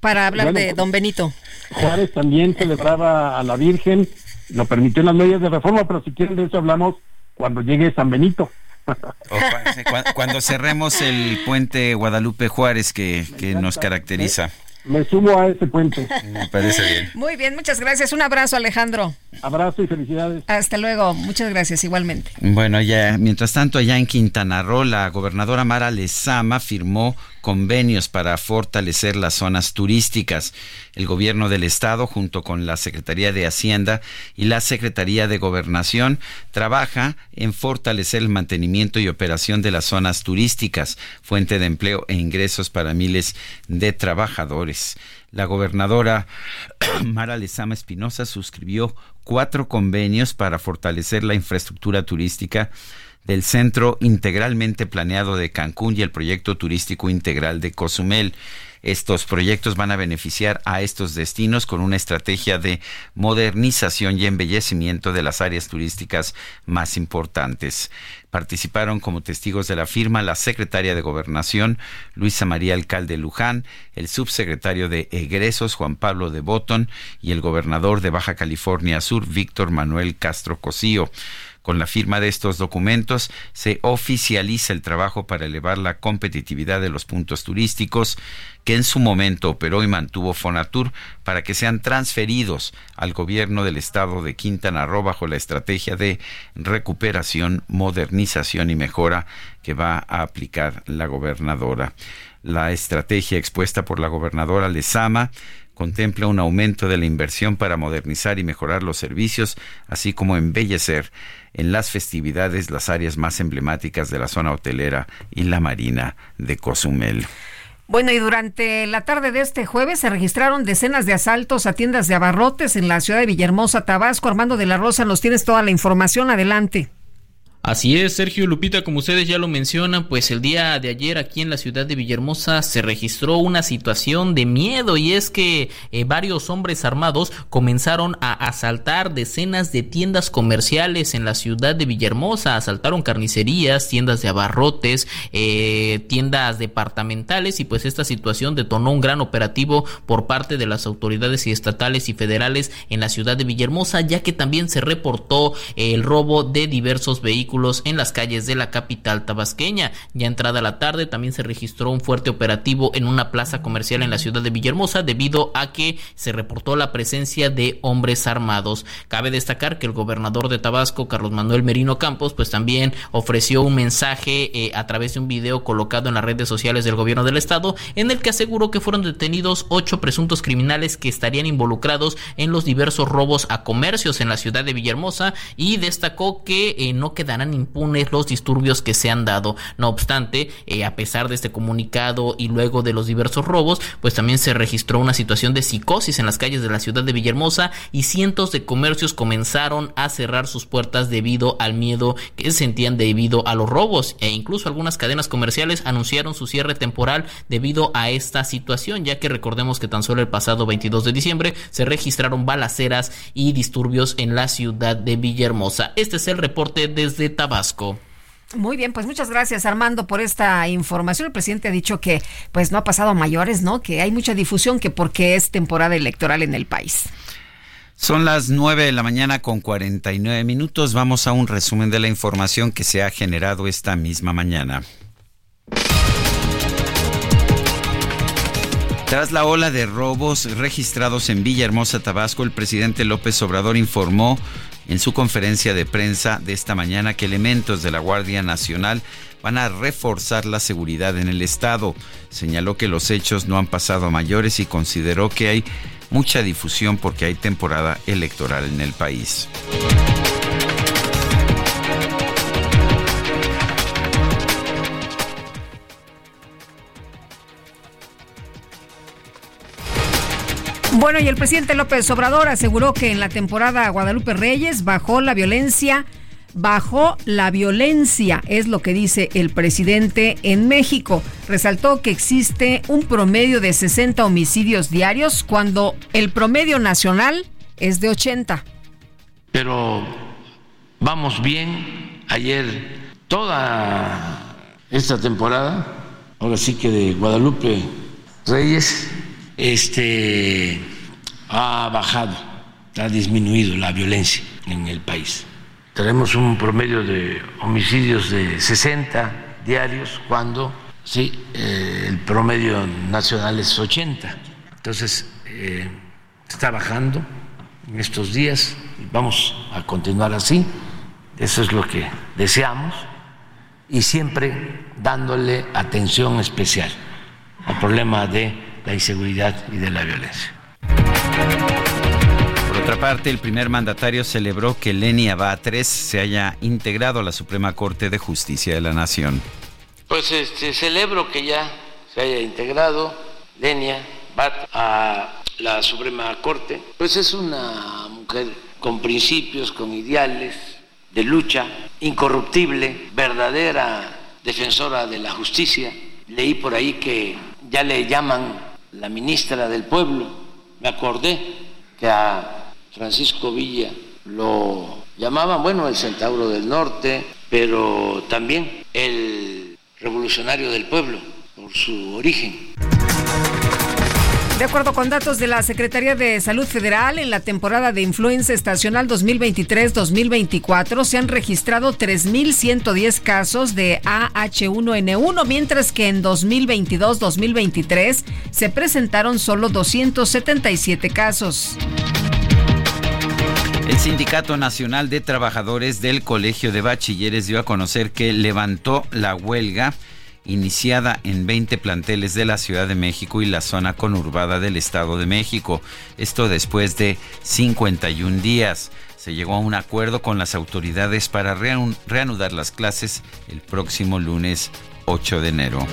para hablar Bueno, de pues- Don Benito. Juárez también celebraba a la Virgen, lo permitió en las leyes de reforma, pero si quieren de eso hablamos cuando llegue San Benito. O cua- sí, cua- cuando cerremos el puente Guadalupe Juárez que, que nos caracteriza. Me sumo a ese puente. Me parece bien. Muy bien, muchas gracias. Un abrazo, Alejandro. Abrazo y felicidades. Hasta luego. Muchas gracias, igualmente. Bueno, ya, mientras tanto, allá en Quintana Roo, la gobernadora Mara Lezama firmó convenios para fortalecer las zonas turísticas. El gobierno del estado, junto con la Secretaría de Hacienda y la Secretaría de Gobernación, trabaja en fortalecer el mantenimiento y operación de las zonas turísticas, fuente de empleo e ingresos para miles de trabajadores. La gobernadora Mara Lezama Espinosa suscribió cuatro convenios para fortalecer la infraestructura turística del Centro Integralmente Planeado de Cancún y el Proyecto Turístico Integral de Cozumel. Estos proyectos van a beneficiar a estos destinos con una estrategia de modernización y embellecimiento de las áreas turísticas más importantes. Participaron como testigos de la firma la secretaria de Gobernación, Luisa María Alcalde Luján, el subsecretario de Egresos, Juan Pablo de Botón, y el gobernador de Baja California Sur, Víctor Manuel Castro Cosío. Con la firma de estos documentos se oficializa el trabajo para elevar la competitividad de los puntos turísticos que en su momento operó y mantuvo Fonatur para que sean transferidos al gobierno del estado de Quintana Roo bajo la estrategia de recuperación, modernización y mejora que va a aplicar la gobernadora. La estrategia expuesta por la gobernadora Lezama contempla un aumento de la inversión para modernizar y mejorar los servicios, así como embellecer en las festividades las áreas más emblemáticas de la zona hotelera y la marina de Cozumel. Bueno, y durante la tarde de este jueves se registraron decenas de asaltos a tiendas de abarrotes en la ciudad de Villahermosa, Tabasco. Armando de la Rosa, nos tienes toda la información. Adelante. Así es, Sergio Lupita, como ustedes ya lo mencionan, pues el día de ayer aquí en la ciudad de Villahermosa se registró una situación de miedo y es que eh, varios hombres armados comenzaron a asaltar decenas de tiendas comerciales en la ciudad de Villahermosa, asaltaron carnicerías, tiendas de abarrotes, eh, tiendas departamentales y pues esta situación detonó un gran operativo por parte de las autoridades estatales y federales en la ciudad de Villahermosa, ya que también se reportó eh, el robo de diversos vehículos en las calles de la capital tabasqueña. Ya entrada la tarde también se registró un fuerte operativo en una plaza comercial en la ciudad de Villahermosa debido a que se reportó la presencia de hombres armados. Cabe destacar que el gobernador de Tabasco, Carlos Manuel Merino Campos, pues también ofreció un mensaje eh, a través de un video colocado en las redes sociales del gobierno del estado en el que aseguró que fueron detenidos ocho presuntos criminales que estarían involucrados en los diversos robos a comercios en la ciudad de Villahermosa y destacó que eh, no quedarán impunes los disturbios que se han dado. No obstante, eh, a pesar de este comunicado y luego de los diversos robos, pues también se registró una situación de psicosis en las calles de la ciudad de Villahermosa y cientos de comercios comenzaron a cerrar sus puertas debido al miedo que sentían debido a los robos e incluso algunas cadenas comerciales anunciaron su cierre temporal debido a esta situación, ya que recordemos que tan solo el pasado 22 de diciembre se registraron balaceras y disturbios en la ciudad de Villahermosa. Este es el reporte desde Tabasco. Muy bien, pues muchas gracias Armando por esta información. El presidente ha dicho que pues no ha pasado a mayores, ¿no? Que hay mucha difusión que porque es temporada electoral en el país. Son las 9 de la mañana con 49 minutos. Vamos a un resumen de la información que se ha generado esta misma mañana. Tras la ola de robos registrados en Villahermosa, Tabasco, el presidente López Obrador informó en su conferencia de prensa de esta mañana que elementos de la Guardia Nacional van a reforzar la seguridad en el estado. Señaló que los hechos no han pasado a mayores y consideró que hay mucha difusión porque hay temporada electoral en el país. Bueno, y el presidente López Obrador aseguró que en la temporada Guadalupe Reyes bajó la violencia, bajó la violencia, es lo que dice el presidente en México. Resaltó que existe un promedio de 60 homicidios diarios cuando el promedio nacional es de 80. Pero vamos bien. Ayer toda esta temporada, ahora sí que de Guadalupe Reyes, este, ha bajado, ha disminuido la violencia en el país. Tenemos un promedio de homicidios de 60 diarios cuando sí, eh, el promedio nacional es 80. Entonces, eh, está bajando en estos días y vamos a continuar así. Eso es lo que deseamos y siempre dándole atención especial al problema de la inseguridad y de la violencia. Por otra parte, el primer mandatario celebró que Lenia Batres se haya integrado a la Suprema Corte de Justicia de la Nación. Pues este, celebro que ya se haya integrado Lenia Bat a la Suprema Corte. Pues es una mujer con principios, con ideales de lucha, incorruptible, verdadera defensora de la justicia. Leí por ahí que ya le llaman la ministra del pueblo, me acordé que a Francisco Villa lo llamaban, bueno, el centauro del norte, pero también el revolucionario del pueblo, por su origen. De acuerdo con datos de la Secretaría de Salud Federal, en la temporada de influenza estacional 2023-2024 se han registrado 3.110 casos de AH1N1, mientras que en 2022-2023 se presentaron solo 277 casos. El Sindicato Nacional de Trabajadores del Colegio de Bachilleres dio a conocer que levantó la huelga iniciada en 20 planteles de la Ciudad de México y la zona conurbada del Estado de México. Esto después de 51 días. Se llegó a un acuerdo con las autoridades para reanudar las clases el próximo lunes 8 de enero.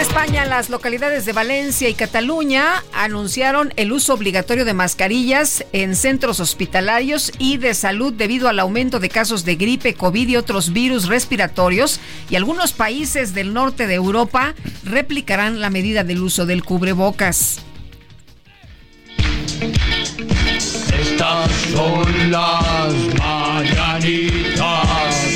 España, las localidades de Valencia y Cataluña anunciaron el uso obligatorio de mascarillas en centros hospitalarios y de salud debido al aumento de casos de gripe, COVID y otros virus respiratorios. Y algunos países del norte de Europa replicarán la medida del uso del cubrebocas. Estas son las mañanitas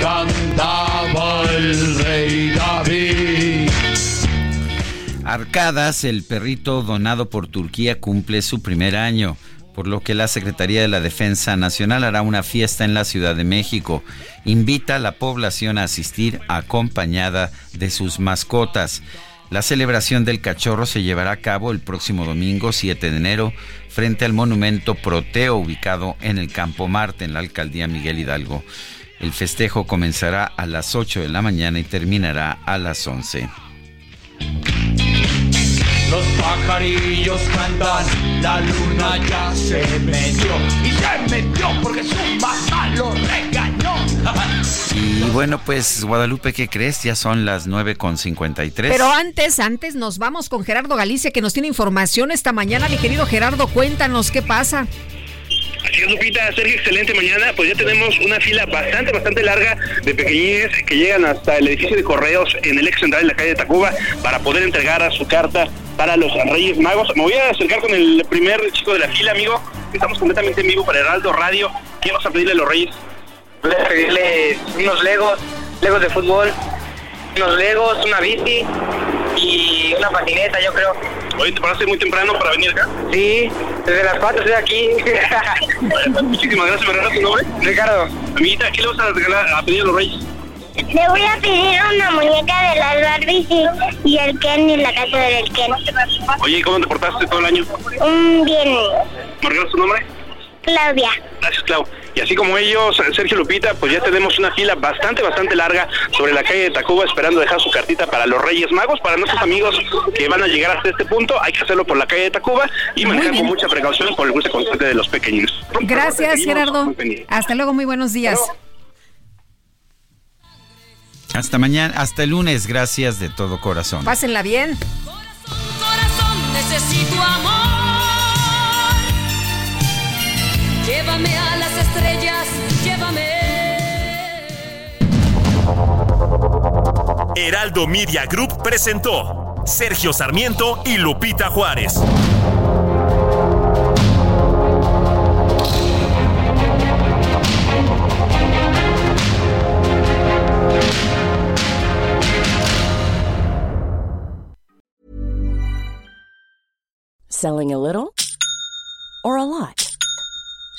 cantaba el rey David. Arcadas, el perrito donado por Turquía, cumple su primer año. por lo que la Secretaría de la Defensa Nacional hará una fiesta en la Ciudad de México. Invita a la población a asistir acompañada de sus mascotas. La celebración del cachorro se llevará a cabo el próximo domingo 7 de enero frente al monumento Proteo ubicado en el Campo Marte en la alcaldía Miguel Hidalgo. El festejo comenzará a las 8 de la mañana y terminará a las 11. Los pajarillos cantan, la luna ya se metió y se metió porque su mamá lo regañó. Y bueno, pues Guadalupe, ¿qué crees? Ya son las 9.53. Pero antes, antes nos vamos con Gerardo Galicia que nos tiene información esta mañana. Mi querido Gerardo, cuéntanos qué pasa. Así es, Lupita, Sergio, excelente mañana. Pues ya tenemos una fila bastante, bastante larga de pequeñines que llegan hasta el edificio de correos en el ex central de la calle de Tacuba para poder entregar a su carta para los Reyes Magos. Me voy a acercar con el primer chico de la fila, amigo. Estamos completamente en vivo para Heraldo Radio. ¿Qué vas a pedirle a los Reyes? Voy a pedirle unos legos, legos de fútbol, unos legos, una bici y una patineta, yo creo. Oye, ¿te paraste muy temprano para venir acá? Sí, desde las 4 estoy aquí. Muchísimas gracias, ¿me regalas tu nombre? Ricardo. Amiguita, ¿qué le vas a, regalar, a pedir a los Reyes? Le voy a pedir una muñeca de las Barbies y, y el Ken y la casa del Ken. Oye, ¿cómo te portaste todo el año? Un bien, ¿Me regalas tu nombre? Claudia. Gracias, Clau. Y así como ellos, Sergio Lupita, pues ya tenemos una fila bastante, bastante larga sobre la calle de Tacuba esperando dejar su cartita para los Reyes Magos. Para nuestros amigos que van a llegar hasta este punto, hay que hacerlo por la calle de Tacuba y manejar con mucha precaución por el cruce constante de los pequeños. Gracias, Gerardo. Hasta luego, muy buenos días. Hasta mañana, hasta el lunes, gracias de todo corazón. Pásenla bien. Necesito amor. Estrellas, llévame. Heraldo Media Group presentó Sergio Sarmiento y Lupita Juárez. Selling a little or a lot?